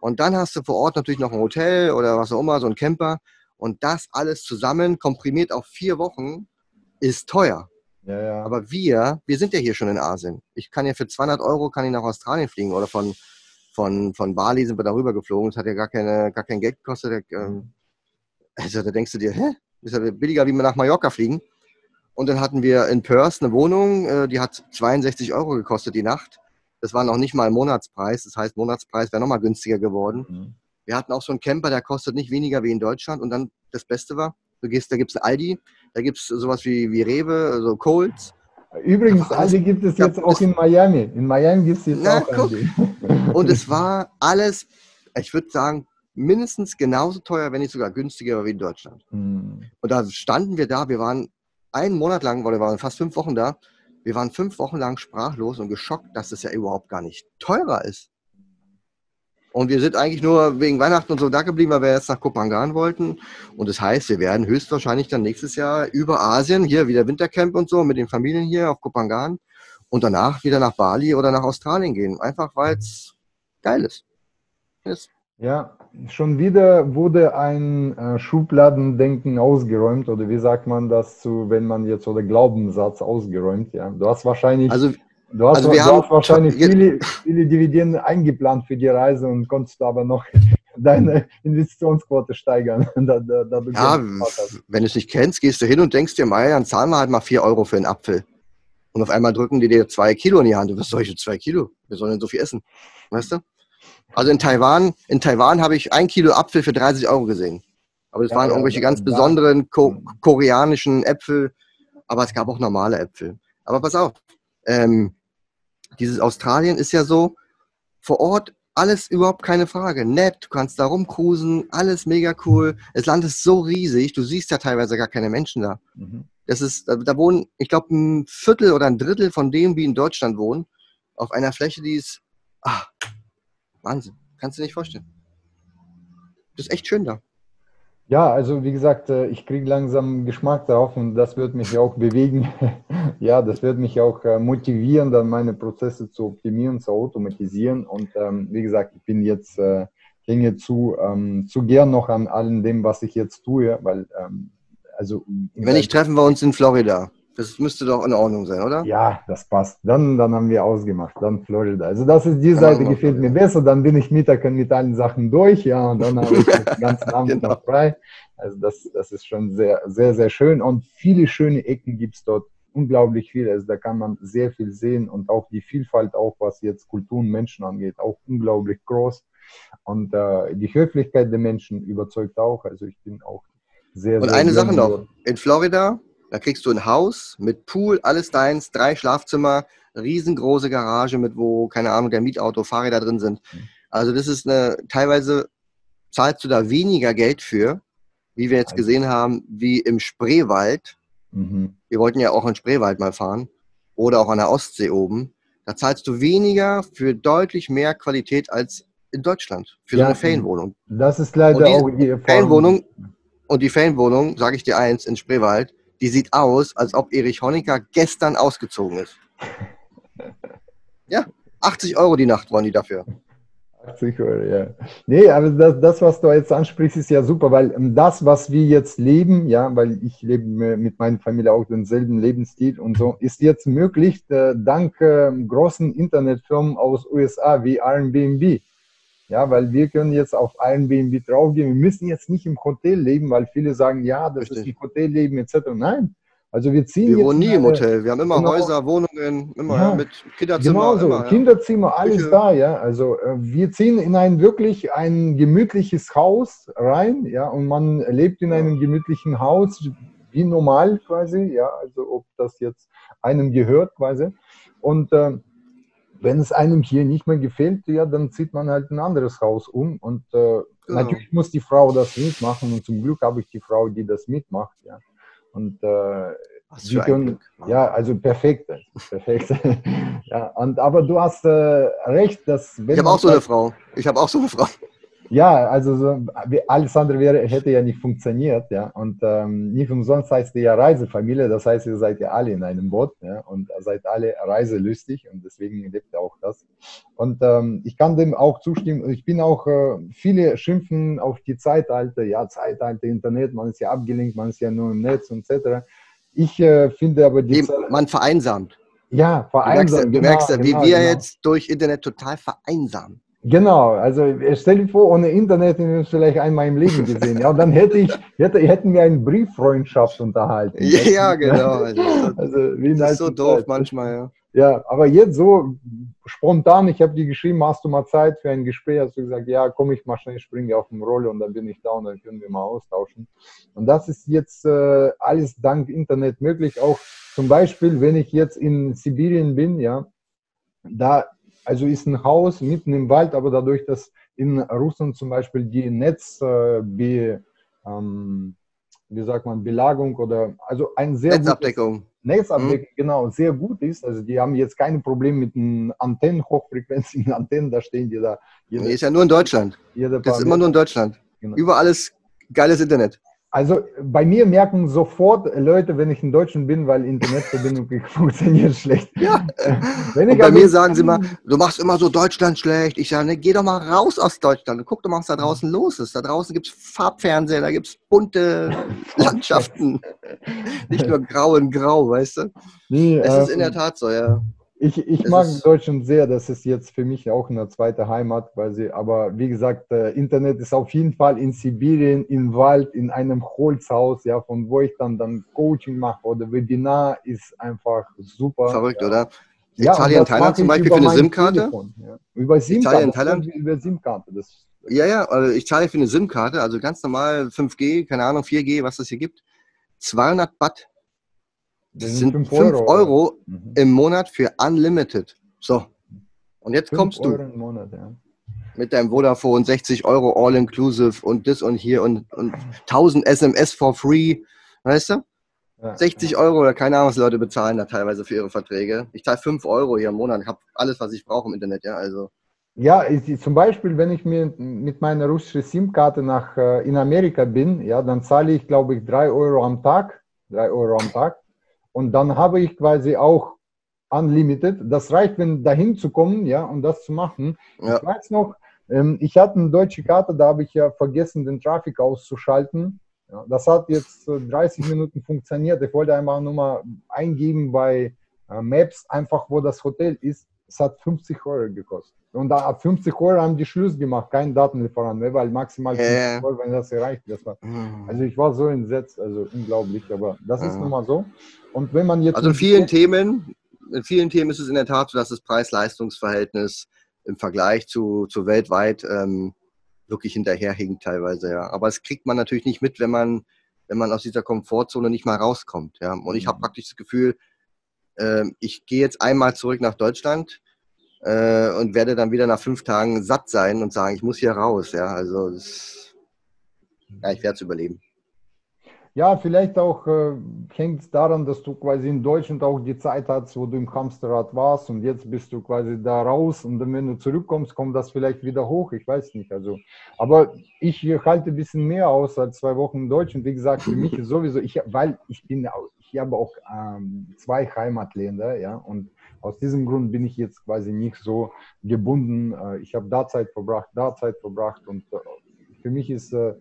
Und dann hast du vor Ort natürlich noch ein Hotel oder was auch immer, so ein Camper. Und das alles zusammen, komprimiert auf vier Wochen, ist teuer. Ja, ja. Aber wir, wir sind ja hier schon in Asien. Ich kann ja für 200 Euro kann ich nach Australien fliegen oder von, von, von Bali sind wir darüber geflogen. Das hat ja gar, keine, gar kein Geld gekostet. Ähm, also da denkst du dir, hä? Ist ja billiger, wie wir nach Mallorca fliegen. Und dann hatten wir in Perth eine Wohnung, äh, die hat 62 Euro gekostet die Nacht. Das war noch nicht mal ein Monatspreis. Das heißt, Monatspreis wäre noch mal günstiger geworden. Mhm. Wir hatten auch so einen Camper, der kostet nicht weniger wie in Deutschland. Und dann das Beste war, du gehst, da gibt es Aldi, da gibt es sowas wie, wie Rewe, so Colts.
Übrigens, Aldi gibt es jetzt auch in Miami. In Miami gibt es jetzt na, auch guck. Aldi.
Und es war alles, ich würde sagen, mindestens genauso teuer, wenn nicht sogar günstiger wie in Deutschland. Mhm. Und da standen wir da, wir waren einen Monat lang, weil wir waren fast fünf Wochen da, wir waren fünf Wochen lang sprachlos und geschockt, dass es ja überhaupt gar nicht teurer ist. Und wir sind eigentlich nur wegen Weihnachten und so da geblieben, weil wir jetzt nach Kopangan wollten. Und das heißt, wir werden höchstwahrscheinlich dann nächstes Jahr über Asien, hier wieder Wintercamp und so, mit den Familien hier auf Kopangan und danach wieder nach Bali oder nach Australien gehen. Einfach weil es geil ist.
ist. Ja, schon wieder wurde ein äh, Schubladendenken ausgeräumt oder wie sagt man das zu, wenn man jetzt oder Glaubenssatz ausgeräumt, ja. Du hast wahrscheinlich,
also,
du hast, also du hast wahrscheinlich viele, viele Dividenden eingeplant für die Reise und konntest aber noch deine Investitionsquote steigern.
da, da, da ja, wenn du es nicht kennst, gehst du hin und denkst dir, Meier, dann zahlen wir halt mal vier Euro für einen Apfel. Und auf einmal drücken die dir zwei Kilo in die Hand. Du wirst solche zwei Kilo. Wir sollen denn so viel essen. Weißt du? Also in Taiwan, in Taiwan habe ich ein Kilo Apfel für 30 Euro gesehen. Aber das ja, waren ja, irgendwelche ganz besonderen ko koreanischen Äpfel. Aber es gab auch normale Äpfel. Aber pass auf, ähm, dieses Australien ist ja so, vor Ort alles überhaupt keine Frage. Nett, du kannst da rumcruisen, alles mega cool. Das Land ist so riesig, du siehst ja teilweise gar keine Menschen da. Mhm. Das ist, da, wohnen, ich glaube, ein Viertel oder ein Drittel von dem, wie in Deutschland wohnen, auf einer Fläche, die ist, ah, Wahnsinn. Kannst du dir nicht vorstellen. Das ist echt schön da.
Ja, also wie gesagt, äh, ich kriege langsam Geschmack darauf und das wird mich auch bewegen. ja, das wird mich auch äh, motivieren, dann meine Prozesse zu optimieren, zu automatisieren. Und ähm, wie gesagt, ich bin jetzt, äh, hänge zu, ähm, zu gern noch an allem dem, was ich jetzt tue, weil ähm, also.
Wenn nicht, treffen wir uns in Florida. Das müsste doch in Ordnung sein, oder?
Ja, das passt. Dann, dann haben wir ausgemacht. Dann Florida. Also das ist die Seite gefällt mir besser. Dann bin ich Mittag mit allen Sachen durch, ja, und dann habe ich den ganzen Abend genau. noch frei. Also das, das ist schon sehr, sehr, sehr schön. Und viele schöne Ecken gibt es dort. Unglaublich viel. Also da kann man sehr viel sehen und auch die Vielfalt, auch was jetzt Kultur und Menschen angeht, auch unglaublich groß. Und äh, die Höflichkeit der Menschen überzeugt auch. Also ich bin auch sehr,
und
sehr.
Und eine Sache noch. In Florida da kriegst du ein Haus mit Pool, alles deins, drei Schlafzimmer, riesengroße Garage mit, wo, keine Ahnung, der Mietauto, Fahrräder drin sind. Mhm. Also das ist eine, teilweise zahlst du da weniger Geld für, wie wir jetzt gesehen haben, wie im Spreewald. Mhm. Wir wollten ja auch in Spreewald mal fahren oder auch an der Ostsee oben. Da zahlst du weniger für deutlich mehr Qualität als in Deutschland für ja, so eine Ferienwohnung.
Das ist leider auch
die Ferienwohnung. Und die Ferienwohnung, sage ich dir eins, in Spreewald, die sieht aus, als ob Erich Honecker gestern ausgezogen ist. Ja, 80 Euro die Nacht wollen die dafür.
80 Euro, ja. Nee, aber das, das, was du jetzt ansprichst, ist ja super, weil ähm, das, was wir jetzt leben, ja, weil ich lebe mit meiner Familie auch denselben Lebensstil und so, ist jetzt möglich, äh, dank äh, großen Internetfirmen aus USA wie Airbnb. Ja, weil wir können jetzt auf Airbnb draufgehen. Wir müssen jetzt nicht im Hotel leben, weil viele sagen, ja, das Richtig. ist ein Hotelleben etc. Nein. Also wir ziehen
Wir wohnen nie im Hotel. Wir haben immer genau, Häuser, Wohnungen, immer ja, mit Kinderzimmer.
Genau so, immer, Kinderzimmer, alles Küche. da, ja. Also äh, wir ziehen in ein wirklich ein gemütliches Haus rein, ja, und man lebt in einem gemütlichen Haus, wie normal quasi, ja, also ob das jetzt einem gehört quasi. Und äh, wenn es einem hier nicht mehr gefällt, ja, dann zieht man halt ein anderes Haus um. Und äh, genau. natürlich muss die Frau das mitmachen. Und zum Glück habe ich die Frau, die das mitmacht. Ja. Und äh, die können, ja, also perfekt, perfekt. ja, und aber du hast äh, recht, dass
wenn ich habe auch so eine Frau. Ich habe auch so eine Frau.
Ja, also so, alles andere wäre, hätte ja nicht funktioniert, ja. Und ähm, nicht umsonst heißt ihr ja Reisefamilie, das heißt, ihr seid ja alle in einem Boot, ja, und seid alle reiselüstig und deswegen lebt ihr auch das. Und ähm, ich kann dem auch zustimmen. Ich bin auch, äh, viele schimpfen auf die Zeitalter, ja, Zeitalter, Internet, man ist ja abgelenkt, man ist ja nur im Netz und etc. Ich äh, finde aber
die. Man vereinsamt.
Ja,
vereinsamt. Du merkst, ja, genau, wie genau, wir genau. jetzt durch Internet total vereinsamen.
Genau, also stell dir vor, ohne Internet hätten wir uns vielleicht einmal im Leben gesehen. Ja, und dann hätte ich, hätte, hätten wir eine Brieffreundschaft unterhalten.
Ja, genau. Also, also wie das ist so doof Zeit. manchmal, ja.
Ja, aber jetzt so spontan, ich habe dir geschrieben, hast du mal Zeit für ein Gespräch? Hast du gesagt, ja, komm ich mal schnell, ich springe auf dem Rolle und dann bin ich da und dann können wir mal austauschen. Und das ist jetzt äh, alles dank Internet möglich. Auch zum Beispiel, wenn ich jetzt in Sibirien bin, ja, da also ist ein Haus mitten im Wald, aber dadurch, dass in Russland zum Beispiel die Netz, äh, ähm, wie sagt man, Belagung oder also ein sehr
Netzabdeckung.
Netzabdeckung, mhm. genau, sehr gut ist. Also die haben jetzt keine Probleme mit den Antennen, hochfrequenzigen Antennen, da stehen die da.
Jede, nee, ist ja nur in Deutschland. Das ist immer nur in Deutschland. Genau. Überall ist geiles Internet.
Also bei mir merken sofort Leute, wenn ich in Deutschland bin, weil Internetverbindung funktioniert schlecht. Ja.
Ich bei also, mir sagen sie mal, du machst immer so Deutschland schlecht. Ich sage, ne, geh doch mal raus aus Deutschland und guck doch mal, was da draußen los ist. Da draußen gibt es Farbfernseher, da gibt es bunte Landschaften. Nicht nur grau in grau, weißt du? Nee, es äh, ist in der Tat so, ja.
Ich, ich mag Deutschland sehr, das ist jetzt für mich auch eine zweite Heimat, weil sie, aber wie gesagt, äh, Internet ist auf jeden Fall in Sibirien, im Wald, in einem Holzhaus, ja, von wo ich dann dann Coaching mache oder Webinar, ist einfach super.
Verrückt, ja. oder? Ja, Italien, Thailand zum Beispiel für eine SIM-Karte?
Ja. Über SIM-Karte. Thailand? Über SIM-Karte.
Ja, ja, also ich zahle für eine SIM-Karte, also ganz normal 5G, keine Ahnung, 4G, was es hier gibt. 200 Baht das, sind 5 Euro, Euro mhm. im Monat für Unlimited. So. Und jetzt kommst du. Monat, ja. Mit deinem Vodafone 60 Euro All-Inclusive und das und hier und, und 1000 SMS for free. Weißt du? Ja, 60 ja. Euro oder keine Ahnung, was Leute bezahlen da teilweise für ihre Verträge. Ich zahle 5 Euro hier im Monat. Ich habe alles, was ich brauche im Internet. Ja, also.
Ja, ich, zum Beispiel, wenn ich mir mit meiner russischen SIM-Karte nach äh, in Amerika bin, ja, dann zahle ich, glaube ich, 3 Euro am Tag. 3 Euro am Tag. Und dann habe ich quasi auch Unlimited. Das reicht, wenn dahin zu kommen, ja, und das zu machen. Ja. Ich weiß noch, ähm, ich hatte eine deutsche Karte, da habe ich ja vergessen, den Traffic auszuschalten. Das hat jetzt 30 Minuten funktioniert. Ich wollte einmal nur mal eingeben bei äh, Maps, einfach wo das Hotel ist. Es hat 50 Euro gekostet. Und da ab 50 Euro haben die Schluss gemacht, kein Datenlieferant mehr, weil maximal 50 äh. Euro, wenn das erreicht. Das war, hm. also ich war so entsetzt, also unglaublich, aber das ist nun mal so. Und wenn man jetzt.
Also in vielen Themen, in vielen Themen ist es in der Tat so, dass das Preis-Leistungs-Verhältnis im Vergleich zu, zu weltweit ähm, wirklich hinterherhinkt teilweise, ja. Aber es kriegt man natürlich nicht mit, wenn man, wenn man aus dieser Komfortzone nicht mal rauskommt. Ja. Und ich habe mhm. praktisch das Gefühl, ich gehe jetzt einmal zurück nach Deutschland äh, und werde dann wieder nach fünf Tagen satt sein und sagen, ich muss hier raus. Ja, also das, ja, ich werde es überleben.
Ja, vielleicht auch äh, hängt es daran, dass du quasi in Deutschland auch die Zeit hast, wo du im Hamsterrad warst und jetzt bist du quasi da raus und dann, wenn du zurückkommst, kommt das vielleicht wieder hoch. Ich weiß nicht. Also, aber ich halte ein bisschen mehr aus als zwei Wochen in Deutschland. Wie gesagt, für mich ist sowieso, ich, weil ich bin, ich habe auch ähm, zwei Heimatländer, ja, und aus diesem Grund bin ich jetzt quasi nicht so gebunden. Äh, ich habe da Zeit verbracht, da Zeit verbracht und äh, für mich ist äh,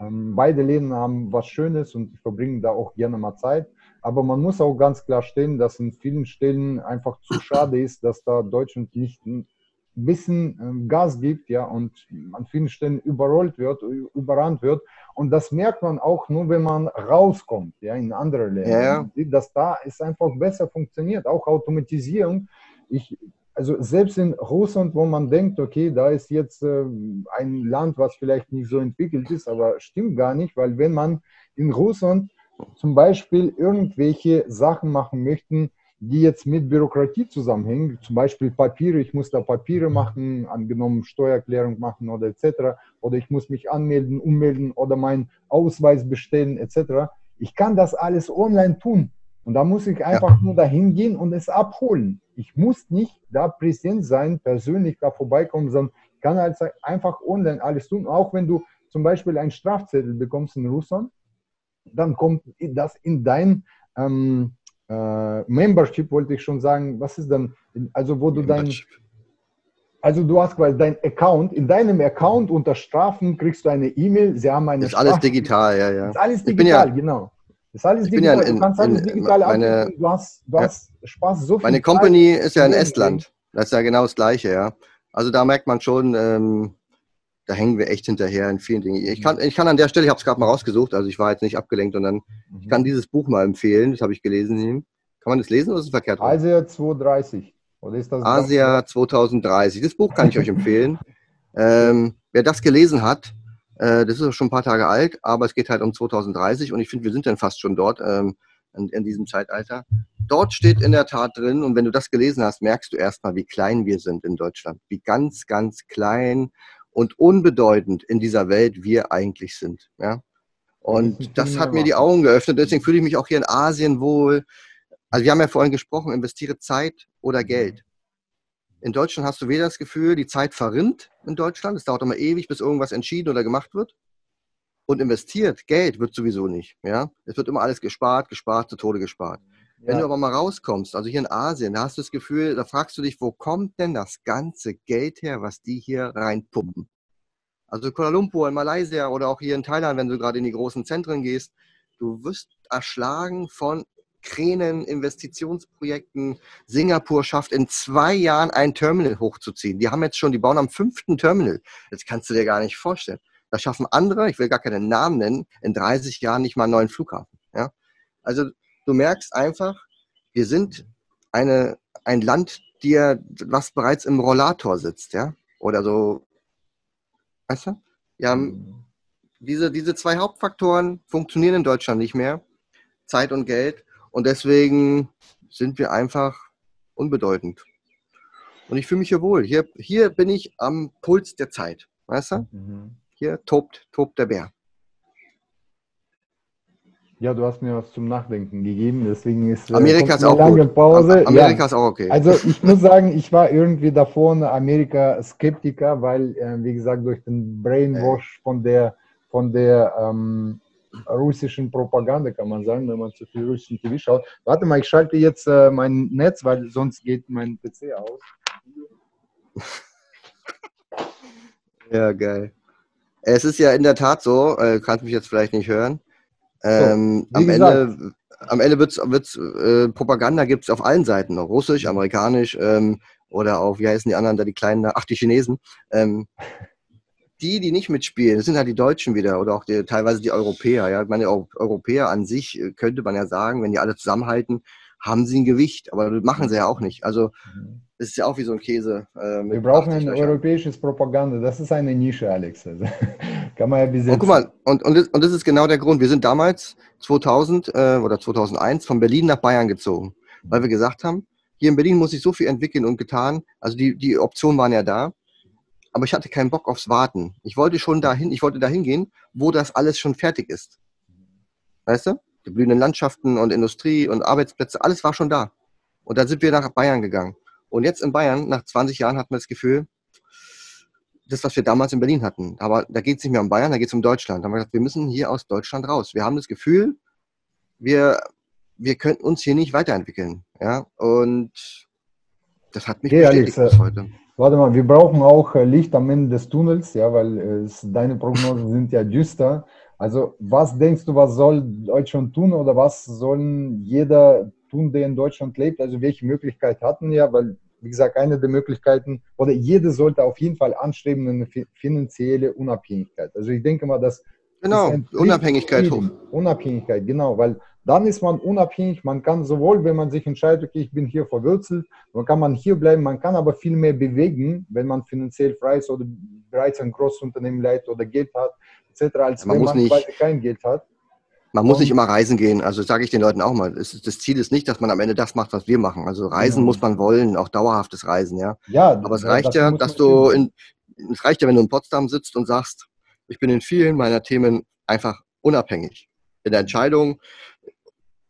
ähm, beide Läden haben was Schönes und verbringen da auch gerne mal Zeit. Aber man muss auch ganz klar stellen, dass in vielen Stellen einfach zu schade ist, dass da Deutschland nicht bisschen ähm, Gas gibt, ja, und an vielen Stellen überrollt wird, überrannt wird. Und das merkt man auch nur, wenn man rauskommt, ja, in andere Länder. Ja. Dass da es einfach besser funktioniert. Auch Automatisierung. Ich, also selbst in Russland, wo man denkt, okay, da ist jetzt äh, ein Land, was vielleicht nicht so entwickelt ist, aber stimmt gar nicht, weil wenn man in Russland zum Beispiel irgendwelche Sachen machen möchte, die jetzt mit Bürokratie zusammenhängen, zum Beispiel Papiere, ich muss da Papiere machen, angenommen Steuererklärung machen oder etc. Oder ich muss mich anmelden, ummelden oder meinen Ausweis bestellen etc. Ich kann das alles online tun. Und da muss ich einfach ja. nur dahin gehen und es abholen. Ich muss nicht da präsent sein, persönlich da vorbeikommen, sondern kann halt einfach online alles tun. Auch wenn du zum Beispiel einen Strafzettel bekommst in Russland, dann kommt das in dein ähm, äh, Membership, wollte ich schon sagen. Was ist dann, also wo du dein, also du hast quasi dein Account, in deinem Account unter Strafen kriegst du eine E-Mail, sie haben eine
Ist alles digital, ja, ja.
Ist alles digital, ja, genau.
Ist alles digital. Ja in, du kannst alles in, digital meine, Du hast, du ja. hast Spaß so viel Meine Company Zeit, ist ja in Estland. Das ist ja genau das Gleiche, ja. Also da merkt man schon, ähm, da hängen wir echt hinterher in vielen Dingen. Ich kann, ich kann an der Stelle, ich habe es gerade mal rausgesucht, also ich war jetzt nicht abgelenkt, sondern mhm. ich kann dieses Buch mal empfehlen, das habe ich gelesen. Kann man das lesen oder ist es verkehrt?
Asia 230.
Oder ist das Asia 2030. Das Buch kann ich euch empfehlen. Ähm, wer das gelesen hat, äh, das ist schon ein paar Tage alt, aber es geht halt um 2030 und ich finde, wir sind dann fast schon dort ähm, in, in, diesem Zeitalter. Dort steht in der Tat drin und wenn du das gelesen hast, merkst du erstmal, wie klein wir sind in Deutschland. Wie ganz, ganz klein und unbedeutend in dieser Welt wir eigentlich sind. Ja? Und das hat mir die Augen geöffnet. Deswegen fühle ich mich auch hier in Asien wohl. Also wir haben ja vorhin gesprochen, investiere Zeit oder mhm. Geld. In Deutschland hast du weder das Gefühl, die Zeit verrinnt in Deutschland. Es dauert immer ewig, bis irgendwas entschieden oder gemacht wird. Und investiert, Geld wird sowieso nicht. Ja? Es wird immer alles gespart, gespart, zu Tode gespart. Ja. Wenn du aber mal rauskommst, also hier in Asien, da hast du das Gefühl, da fragst du dich, wo kommt denn das ganze Geld her, was die hier reinpumpen? Also Kuala Lumpur in Malaysia oder auch hier in Thailand, wenn du gerade in die großen Zentren gehst, du wirst erschlagen von Kränen, Investitionsprojekten. Singapur schafft in zwei Jahren ein Terminal hochzuziehen. Die haben jetzt schon, die bauen am fünften Terminal. Das kannst du dir gar nicht vorstellen. Da schaffen andere, ich will gar keinen Namen nennen, in 30 Jahren nicht mal einen neuen Flughafen. Ja? Also du merkst einfach, wir sind eine, ein Land, dir, was bereits im Rollator sitzt, ja, oder so. Weißt du? Ja, mhm. diese, diese zwei Hauptfaktoren funktionieren in Deutschland nicht mehr. Zeit und Geld. Und deswegen sind wir einfach unbedeutend. Und ich fühle mich hier wohl. Hier, hier bin ich am Puls der Zeit. Weißt du? Mhm. Hier tobt, tobt der Bär.
Ja, du hast mir was zum Nachdenken gegeben, deswegen ist
äh, Amerika ist
auch
lange
gut. Pause.
Amerika ja. ist auch okay.
Also ich muss sagen, ich war irgendwie davon Amerika Skeptiker, weil äh, wie gesagt durch den Brainwash von der von der ähm, russischen Propaganda, kann man sagen, wenn man zu viel russischen TV schaut. Warte mal, ich schalte jetzt äh, mein Netz, weil sonst geht mein PC aus.
Ja, geil. Es ist ja in der Tat so, äh, kannst mich jetzt vielleicht nicht hören. Ähm, so, am, Ende, am Ende wird's, wird's, äh, Propaganda gibt es auf allen Seiten noch. Russisch, amerikanisch ähm, oder auch, wie heißen die anderen da, die kleinen, ach, die Chinesen. Ähm, die, die nicht mitspielen, das sind halt die Deutschen wieder oder auch die, teilweise die Europäer. Ja, ich meine, Europäer an sich äh, könnte man ja sagen, wenn die alle zusammenhalten, haben sie ein Gewicht, aber das machen sie ja auch nicht. Also mhm. Es ist ja auch wie so ein Käse.
Äh, Wir brauchen ein europäisches Propaganda. Das ist eine Nische, Alex. Also, kann man ja
besetzen. Und guck mal, und, und, das, und das ist genau der Grund. Wir sind damals 2000 äh, oder 2001 von Berlin nach Bayern gezogen, weil wir gesagt haben, hier in Berlin muss sich so viel entwickeln und getan. Also die, die Optionen waren ja da aber ich hatte keinen Bock aufs Warten. Ich wollte schon dahin, ich wollte dahin gehen, wo das alles schon fertig ist. Weißt du? Die blühenden Landschaften und Industrie und Arbeitsplätze, alles war schon da. Und dann sind wir nach Bayern gegangen. Und jetzt in Bayern, nach 20 Jahren, hatten wir das Gefühl, das, was wir damals in Berlin hatten. Aber da geht es nicht mehr um Bayern, da geht es um Deutschland. Da haben wir gesagt, wir müssen hier aus Deutschland raus. Wir haben das Gefühl, wir, wir könnten uns hier nicht weiterentwickeln. Ja? Und das hat mich
hey, bestätigt Alex, bis heute. Warte mal, wir brauchen auch äh, Licht am Ende des Tunnels, ja, weil es, deine Prognosen sind ja düster. Also, was denkst du, was soll Deutschland tun oder was soll jeder tun, der in Deutschland lebt? Also, welche Möglichkeit hatten wir? Weil, wie gesagt, eine der Möglichkeiten oder jeder sollte auf jeden Fall anstreben, eine finanzielle Unabhängigkeit. Also, ich denke mal, dass
Genau, Unabhängigkeit
hoch. Unabhängigkeit, genau, weil dann ist man unabhängig. Man kann sowohl, wenn man sich entscheidet, okay, ich bin hier verwurzelt, dann kann man hier bleiben. Man kann aber viel mehr bewegen, wenn man finanziell frei ist oder bereits ein großes Unternehmen leitet oder Geld hat, etc., als
man wenn man
nicht, kein Geld hat.
Man muss nicht immer reisen gehen. Also sage ich den Leuten auch mal. Das Ziel ist nicht, dass man am Ende das macht, was wir machen. Also reisen ja. muss man wollen, auch dauerhaftes Reisen, ja. Ja. Aber es reicht das ja, dass du in, es reicht ja, wenn du in Potsdam sitzt und sagst, ich bin in vielen meiner Themen einfach unabhängig. In der Entscheidung,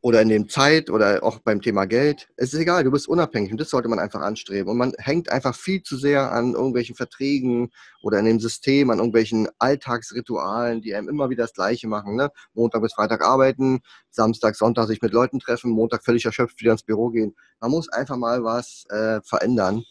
oder in dem Zeit oder auch beim Thema Geld. Es ist egal, du bist unabhängig und das sollte man einfach anstreben. Und man hängt einfach viel zu sehr an irgendwelchen Verträgen oder in dem System, an irgendwelchen Alltagsritualen, die einem immer wieder das Gleiche machen. Ne? Montag bis Freitag arbeiten, Samstag, Sonntag sich mit Leuten treffen, Montag völlig erschöpft wieder ins Büro gehen. Man muss einfach mal was äh, verändern.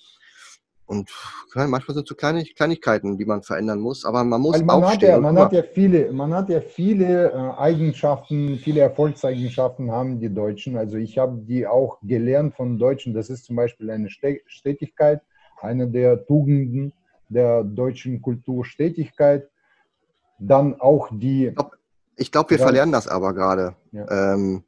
Und manchmal sind es so kleine Kleinigkeiten, die man verändern muss, aber man muss
Weil man aufstehen. Hat ja, man, hat ja viele, man hat ja viele äh, Eigenschaften, viele Erfolgseigenschaften haben die Deutschen. Also ich habe die auch gelernt von Deutschen. Das ist zum Beispiel eine Stetigkeit, eine der Tugenden der deutschen Kultur, Stetigkeit. Dann auch die...
Ich glaube, glaub, wir ja, verlernen das aber gerade. Ja. Ähm,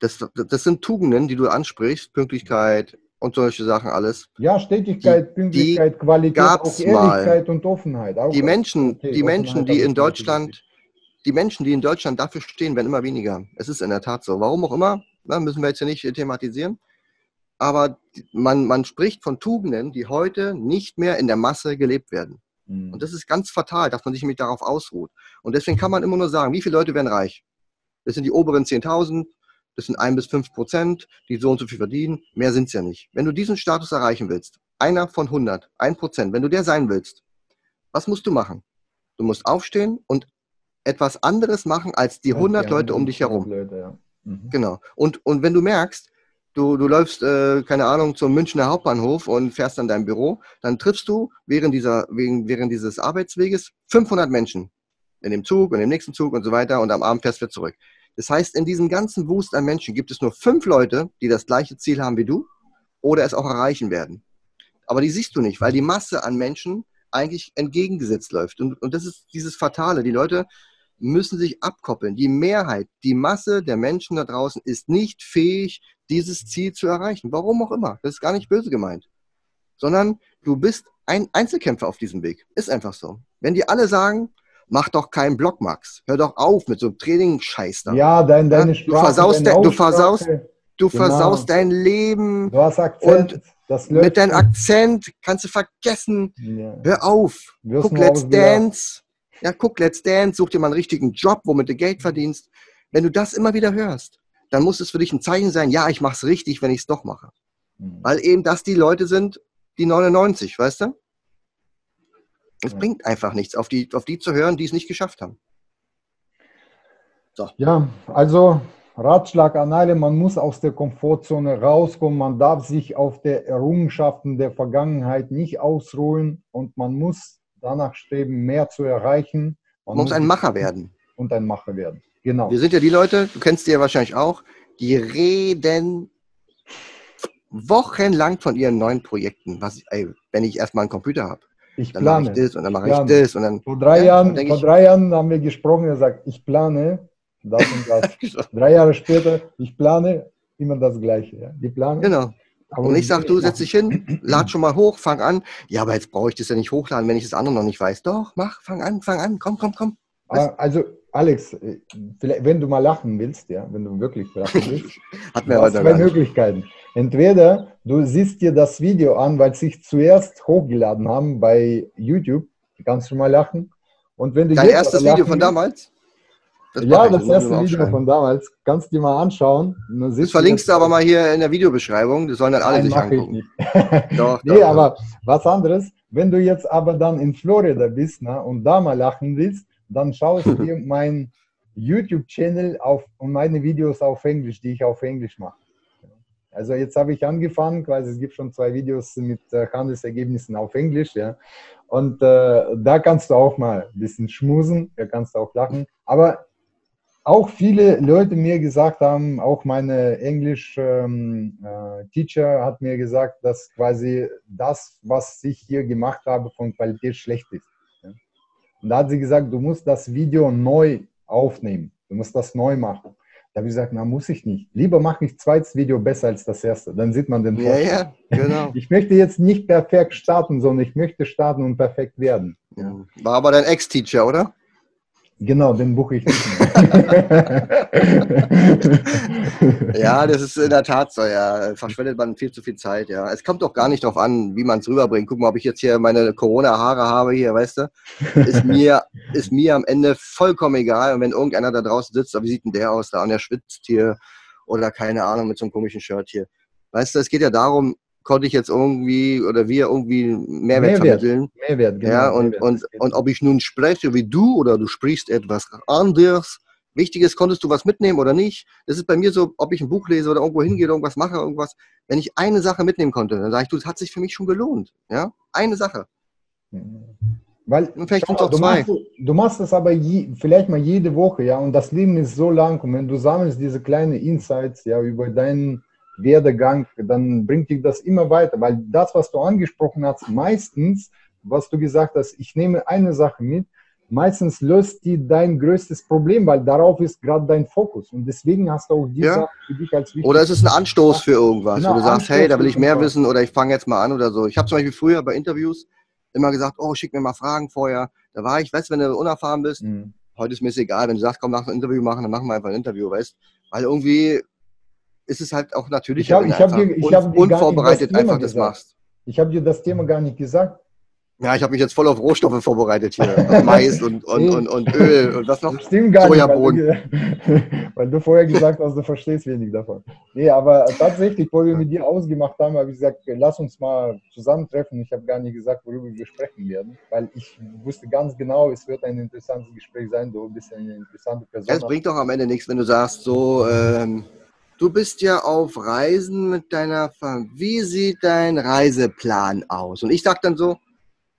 das, das sind Tugenden, die du ansprichst, Pünktlichkeit, und solche Sachen alles.
Ja, Stetigkeit, die, Pünktlichkeit, Qualität,
auch Ehrlichkeit mal. und Offenheit. Auch die Menschen, okay, die Menschen, die in Deutschland, die Menschen, die in Deutschland dafür stehen, werden immer weniger. Es ist in der Tat so. Warum auch immer, na, müssen wir jetzt hier nicht thematisieren. Aber man, man spricht von Tugenden, die heute nicht mehr in der Masse gelebt werden. Mhm. Und das ist ganz fatal, dass man sich nämlich darauf ausruht. Und deswegen kann man immer nur sagen, wie viele Leute werden reich? Das sind die oberen 10.000, das sind ein bis fünf Prozent, die so und so viel verdienen. Mehr sind es ja nicht. Wenn du diesen Status erreichen willst, einer von 100, ein Prozent, wenn du der sein willst, was musst du machen? Du musst aufstehen und etwas anderes machen als die 100 ja, Leute um dich herum. Leute, ja. mhm. Genau. Und, und wenn du merkst, du, du läufst, äh, keine Ahnung, zum Münchner Hauptbahnhof und fährst an dein Büro, dann triffst du während, dieser, während, während dieses Arbeitsweges 500 Menschen in dem Zug und im nächsten Zug und so weiter und am Abend fährst du wieder zurück. Das heißt, in diesem ganzen Wust an Menschen gibt es nur fünf Leute, die das gleiche Ziel haben wie du oder es auch erreichen werden. Aber die siehst du nicht, weil die Masse an Menschen eigentlich entgegengesetzt läuft. Und, und das ist dieses Fatale. Die Leute müssen sich abkoppeln. Die Mehrheit, die Masse der Menschen da draußen ist nicht fähig, dieses Ziel zu erreichen. Warum auch immer. Das ist gar nicht böse gemeint. Sondern du bist ein Einzelkämpfer auf diesem Weg. Ist einfach so. Wenn die alle sagen, mach doch keinen Block, Max. Hör doch auf mit so einem Training-Scheiß
da. Ja, dein, deine
Sprache, du versaust, deine du versaust, du genau. versaust dein Leben.
Du hast Akzent.
Und mit deinem Akzent kannst du vergessen. Ja. Hör auf. Wirst guck Let's Dance. Ja, guck Let's Dance. Such dir mal einen richtigen Job, womit du Geld verdienst. Wenn du das immer wieder hörst, dann muss es für dich ein Zeichen sein, ja, ich mach's richtig, wenn ich es doch mache. Mhm. Weil eben das die Leute sind, die 99, weißt du? Es ja. bringt einfach nichts, auf die, auf die zu hören, die es nicht geschafft haben.
So. Ja, also Ratschlag an alle, man muss aus der Komfortzone rauskommen, man darf sich auf der Errungenschaften der Vergangenheit nicht ausruhen und man muss danach streben, mehr zu erreichen.
Man, man muss ein Macher werden.
Und ein Macher werden, genau.
Wir sind ja die Leute, du kennst die ja wahrscheinlich auch, die reden wochenlang von ihren neuen Projekten. Was, ey, wenn ich erstmal einen Computer habe.
Ich dann plane.
Ich das und dann mache ich das und dann.
Vor drei, ja, Jahren, vor ich, drei Jahren haben wir gesprochen, er sagt, ich plane das und das. drei Jahre später, ich plane immer das Gleiche. Ja. Die Planung.
Genau. Aber und ich sage, du setz dich hin, lad schon mal hoch, fang an. Ja, aber jetzt brauche ich das ja nicht hochladen, wenn ich das andere noch nicht weiß. Doch, mach, fang an, fang an, komm, komm, komm.
Ah, also, Alex, wenn du mal lachen willst, ja, wenn du wirklich lachen willst,
hat mir heute
zwei Möglichkeiten. Entweder du siehst dir das Video an, weil sie sich zuerst hochgeladen haben bei YouTube, kannst du mal lachen. Und wenn du
Dein erstes Video von damals?
Das ja, das erste Video von damals. Kannst du dir mal anschauen.
Das verlinkst du aber mal hier in der Videobeschreibung. Das sollen dann alle Nein, sich angucken.
Nicht. doch, nee, doch, aber doch. was anderes. Wenn du jetzt aber dann in Florida bist ne, und da mal lachen willst, dann schaust du dir mein YouTube-Channel auf und meine Videos auf Englisch, die ich auf Englisch mache. Also jetzt habe ich angefangen, quasi es gibt schon zwei Videos mit äh, Handelsergebnissen auf Englisch, ja. Und äh, da kannst du auch mal ein bisschen schmusen, da kannst du auch lachen. Aber auch viele Leute mir gesagt haben, auch meine Englisch-Teacher ähm, äh, hat mir gesagt, dass quasi das, was ich hier gemacht habe, von Qualität schlecht ist. Ja. Und da hat sie gesagt, du musst das Video neu aufnehmen, du musst das neu machen. Da habe ich gesagt, na, muss ich nicht. Lieber mache ich zweites Video besser als das erste. Dann sieht man den
Vorteil. Ja, ja, genau.
Ich möchte jetzt nicht perfekt starten, sondern ich möchte starten und perfekt werden.
Ja. War aber dein Ex-Teacher, oder?
Genau, den buche ich nicht mehr.
ja, das ist in der Tat so, ja. Verschwendet man viel zu viel Zeit, ja. Es kommt doch gar nicht darauf an, wie man es rüberbringt. Guck mal, ob ich jetzt hier meine Corona-Haare habe hier, weißt du? Ist mir, ist mir am Ende vollkommen egal. Und wenn irgendeiner da draußen sitzt, wie sieht denn der aus da und der schwitzt hier oder keine Ahnung mit so einem komischen Shirt hier. Weißt du, es geht ja darum, konnte ich jetzt irgendwie oder wir irgendwie Mehrwert, Mehrwert vermitteln. Mehrwert, genau. Ja, und, Mehrwert. Und, und ob ich nun spreche wie du oder du sprichst etwas anderes, wichtig ist, konntest du was mitnehmen oder nicht. Das ist bei mir so, ob ich ein Buch lese oder irgendwo hingehe, irgendwas mache, irgendwas. Wenn ich eine Sache mitnehmen konnte, dann sage ich, du, das hat sich für mich schon gelohnt. Ja, eine Sache.
Weil vielleicht ja, auch du, zwei. Machst, du machst das aber je, vielleicht mal jede Woche, ja, und das Leben ist so lang. Und wenn du sammelst diese kleinen Insights, ja, über deinen Werdegang, dann bringt dich das immer weiter, weil das, was du angesprochen hast, meistens, was du gesagt hast, ich nehme eine Sache mit, meistens löst die dein größtes Problem, weil darauf ist gerade dein Fokus. Und deswegen hast du auch die
ja. Sache für dich als wichtig. Oder es ist ein Anstoß für irgendwas. Genau, wo du sagst, Anstoß hey, da will ich mehr wissen oder ich fange jetzt mal an oder so. Ich habe zum Beispiel früher bei Interviews immer gesagt, oh, schick mir mal Fragen vorher. Da war ich, weißt du, wenn du unerfahren bist, mhm. heute ist mir egal, wenn du sagst, komm, nach einem Interview machen, dann machen wir einfach ein Interview, weißt Weil irgendwie ist es halt auch natürlich,
ich hab, ich hab dir, ich hab
unvorbereitet einfach das machst.
Ich habe dir das Thema gar nicht gesagt.
Ja, ich habe mich jetzt voll auf Rohstoffe vorbereitet hier. Mais und, und, und, und, Öl und was noch? Das
stimmt gar Sojabohnen. nicht, weil du, weil du vorher gesagt hast, du verstehst wenig davon. Nee, aber tatsächlich, wo wir mit dir ausgemacht haben, habe ich gesagt, lass uns mal zusammentreffen. Ich habe gar nicht gesagt, worüber wir sprechen werden, weil ich wusste ganz genau, es wird ein interessantes Gespräch sein. Du bist eine interessante Person.
Es bringt doch am Ende nichts, wenn du sagst, so, ähm, du bist ja auf Reisen mit deiner Familie. Wie sieht dein Reiseplan aus? Und ich sage dann so,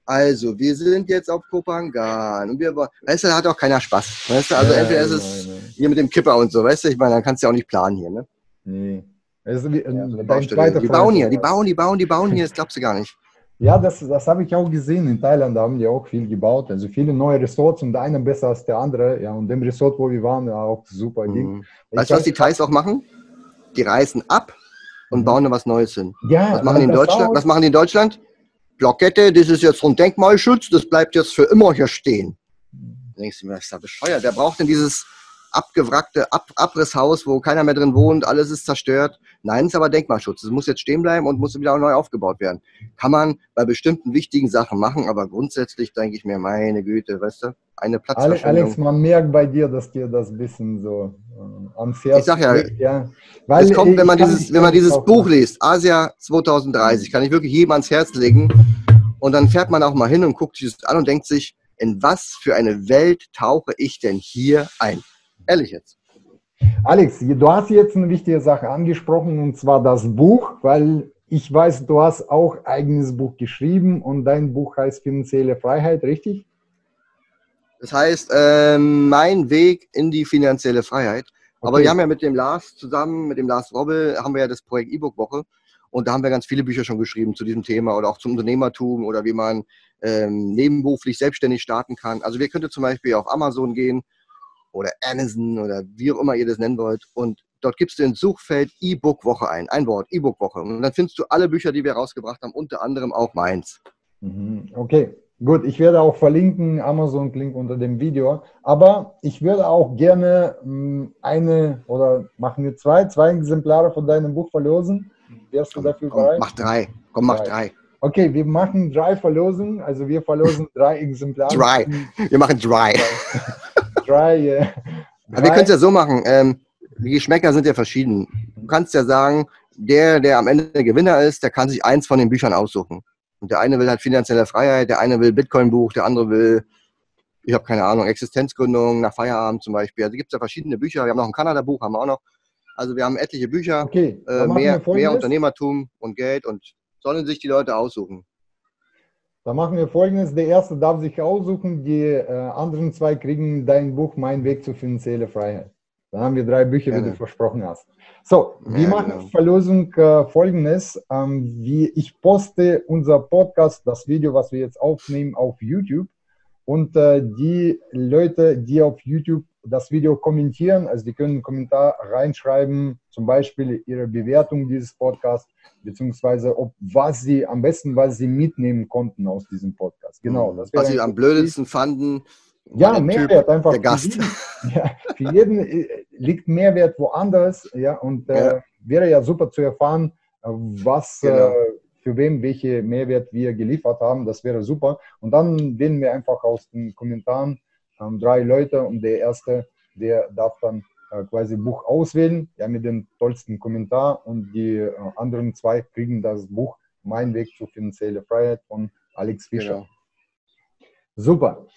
also, wir sind jetzt auf Kopangan und wir weißt du, da hat auch keiner Spaß. Weißt du, also ja, entweder ist es nein, hier mit dem Kipper und so, weißt du, ich meine, dann kannst du ja auch nicht planen hier, ne? Nee. Also, wie, ja, die bauen hier, die bauen, die bauen, die bauen hier, das glaubst du gar nicht.
Ja, das, das habe ich auch gesehen. In Thailand haben die auch viel gebaut. Also viele neue Resorts und der eine besser als der andere. Ja, und dem Resort, wo wir waren, auch super
mhm. Weißt du, was die Thais auch machen? Die reisen ab und mhm. bauen da was Neues hin.
Ja,
was machen die in Deutschland? Was machen die in Deutschland? Plakette, das ist jetzt von Denkmalschutz, das bleibt jetzt für immer hier stehen. Da denkst du mir, ist da bescheuert? Wer braucht denn dieses abgewrackte Ab Abrisshaus, wo keiner mehr drin wohnt, alles ist zerstört? Nein, es ist aber Denkmalschutz. Es muss jetzt stehen bleiben und muss wieder neu aufgebaut werden. Kann man bei bestimmten wichtigen Sachen machen, aber grundsätzlich denke ich mir, meine Güte, weißt du, eine Platzverschwendung.
Alex, man merkt bei dir, dass dir das ein bisschen so am Pferd
Ich sag ja, ja. Weil es kommt, wenn man dieses, wenn man dieses Buch liest, Asia 2030, kann ich wirklich jedem ans Herz legen. Und dann fährt man auch mal hin und guckt sich das an und denkt sich, in was für eine Welt tauche ich denn hier ein? Ehrlich jetzt.
Alex, du hast jetzt eine wichtige Sache angesprochen und zwar das Buch, weil ich weiß, du hast auch eigenes Buch geschrieben und dein Buch heißt Finanzielle Freiheit, richtig?
Das heißt, äh, mein Weg in die finanzielle Freiheit. Okay. Aber wir haben ja mit dem Lars zusammen, mit dem Lars Robbel, haben wir ja das Projekt E-Book-Woche. Und da haben wir ganz viele Bücher schon geschrieben zu diesem Thema oder auch zum Unternehmertum oder wie man ähm, nebenberuflich selbstständig starten kann. Also wir könnten zum Beispiel auf Amazon gehen oder Amazon oder wie auch immer ihr das nennen wollt. Und dort gibst du ins Suchfeld E-Book-Woche ein. Ein Wort, E-Book-Woche. Und dann findest du alle Bücher, die wir rausgebracht haben, unter anderem auch meins.
Mhm. Okay, Gut, ich werde auch verlinken, Amazon-Link unter dem Video. Aber ich würde auch gerne hm, eine oder machen wir zwei, zwei Exemplare von deinem Buch verlosen.
Wärst du dafür komm, bereit? Mach drei. Komm, mach drei. drei.
Okay, wir machen drei Verlosen. Also wir verlosen drei Exemplare.
Drei. Wir machen drei. drei, yeah. drei. Wir können es ja so machen. Ähm, die Geschmäcker sind ja verschieden. Du kannst ja sagen, der, der am Ende der Gewinner ist, der kann sich eins von den Büchern aussuchen. Und der eine will halt finanzielle Freiheit, der eine will Bitcoin-Buch, der andere will, ich habe keine Ahnung, Existenzgründung nach Feierabend zum Beispiel. Also gibt es ja verschiedene Bücher. Wir haben noch ein Kanada-Buch, haben wir auch noch. Also wir haben etliche Bücher, okay, äh, mehr, mehr Unternehmertum und Geld und sollen sich die Leute aussuchen.
Da machen wir folgendes. Der erste darf sich aussuchen, die äh, anderen zwei kriegen dein Buch Mein Weg zur finanziellen Freiheit. Dann haben wir drei Bücher, wie du versprochen hast. So, wir ja, machen genau. Verlosung äh, folgendes. Ähm, wie ich poste unser Podcast, das Video, was wir jetzt aufnehmen, auf YouTube. Und äh, die Leute, die auf YouTube das Video kommentieren, also die können einen Kommentar reinschreiben, zum Beispiel ihre Bewertung dieses Podcasts, beziehungsweise ob was sie am besten, was sie mitnehmen konnten aus diesem Podcast. Genau.
was sie am blödesten fanden,
Ja, Mehrwert typ, einfach.
Der Gast.
Für jeden, ja, für jeden äh, liegt Mehrwert woanders. Ja, und äh, ja. wäre ja super zu erfahren, äh, was genau. äh, für wem welche Mehrwert wir geliefert haben. Das wäre super. Und dann wählen wir einfach aus den Kommentaren ähm, drei Leute und der erste, der darf dann äh, quasi Buch auswählen, ja, mit dem tollsten Kommentar und die äh, anderen zwei kriegen das Buch Mein Weg zur finanziellen Freiheit von Alex Fischer. Genau. Super.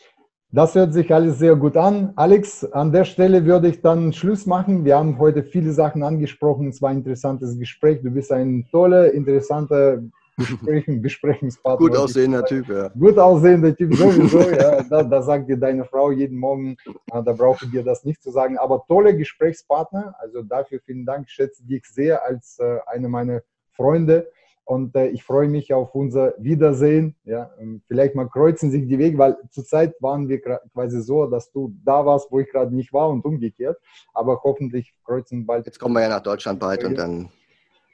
Das hört sich alles sehr gut an. Alex, an der Stelle würde ich dann Schluss machen. Wir haben heute viele Sachen angesprochen. Es war ein interessantes Gespräch. Du bist ein toller, interessanter Gesprächen, Besprechungspartner.
Gut aussehender Typ, ja.
Gut aussehender Typ sowieso, ja. Da, da, sagt dir deine Frau jeden Morgen, da brauche ich dir das nicht zu sagen. Aber tolle Gesprächspartner. Also dafür vielen Dank. Ich schätze dich sehr als äh, eine meiner Freunde. Und äh, ich freue mich auf unser Wiedersehen. Ja, ähm, vielleicht mal kreuzen sich die Wege, weil zurzeit waren wir quasi so, dass du da warst, wo ich gerade nicht war und umgekehrt. Aber hoffentlich kreuzen bald.
Jetzt kommen wir ja nach Deutschland bald und dann.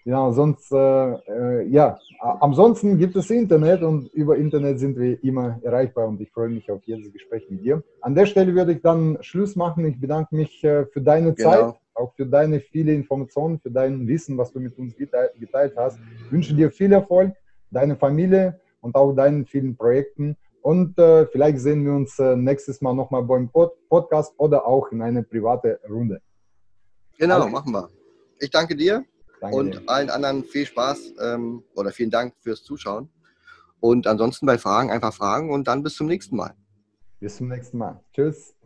Ja, sonst, äh, äh, ja, ansonsten gibt es Internet und über Internet sind wir immer erreichbar und ich freue mich auf jedes Gespräch mit dir. An der Stelle würde ich dann Schluss machen. Ich bedanke mich äh, für deine genau. Zeit auch für deine viele Informationen, für dein Wissen, was du mit uns geteilt hast. Ich wünsche dir viel Erfolg, deine Familie und auch deinen vielen Projekten. Und äh, vielleicht sehen wir uns äh, nächstes Mal nochmal beim Pod Podcast oder auch in einer privaten Runde.
Genau, also, machen wir. Ich danke dir danke und dir. allen anderen viel Spaß ähm, oder vielen Dank fürs Zuschauen. Und ansonsten bei Fragen einfach fragen und dann bis zum nächsten Mal.
Bis zum nächsten Mal. Tschüss.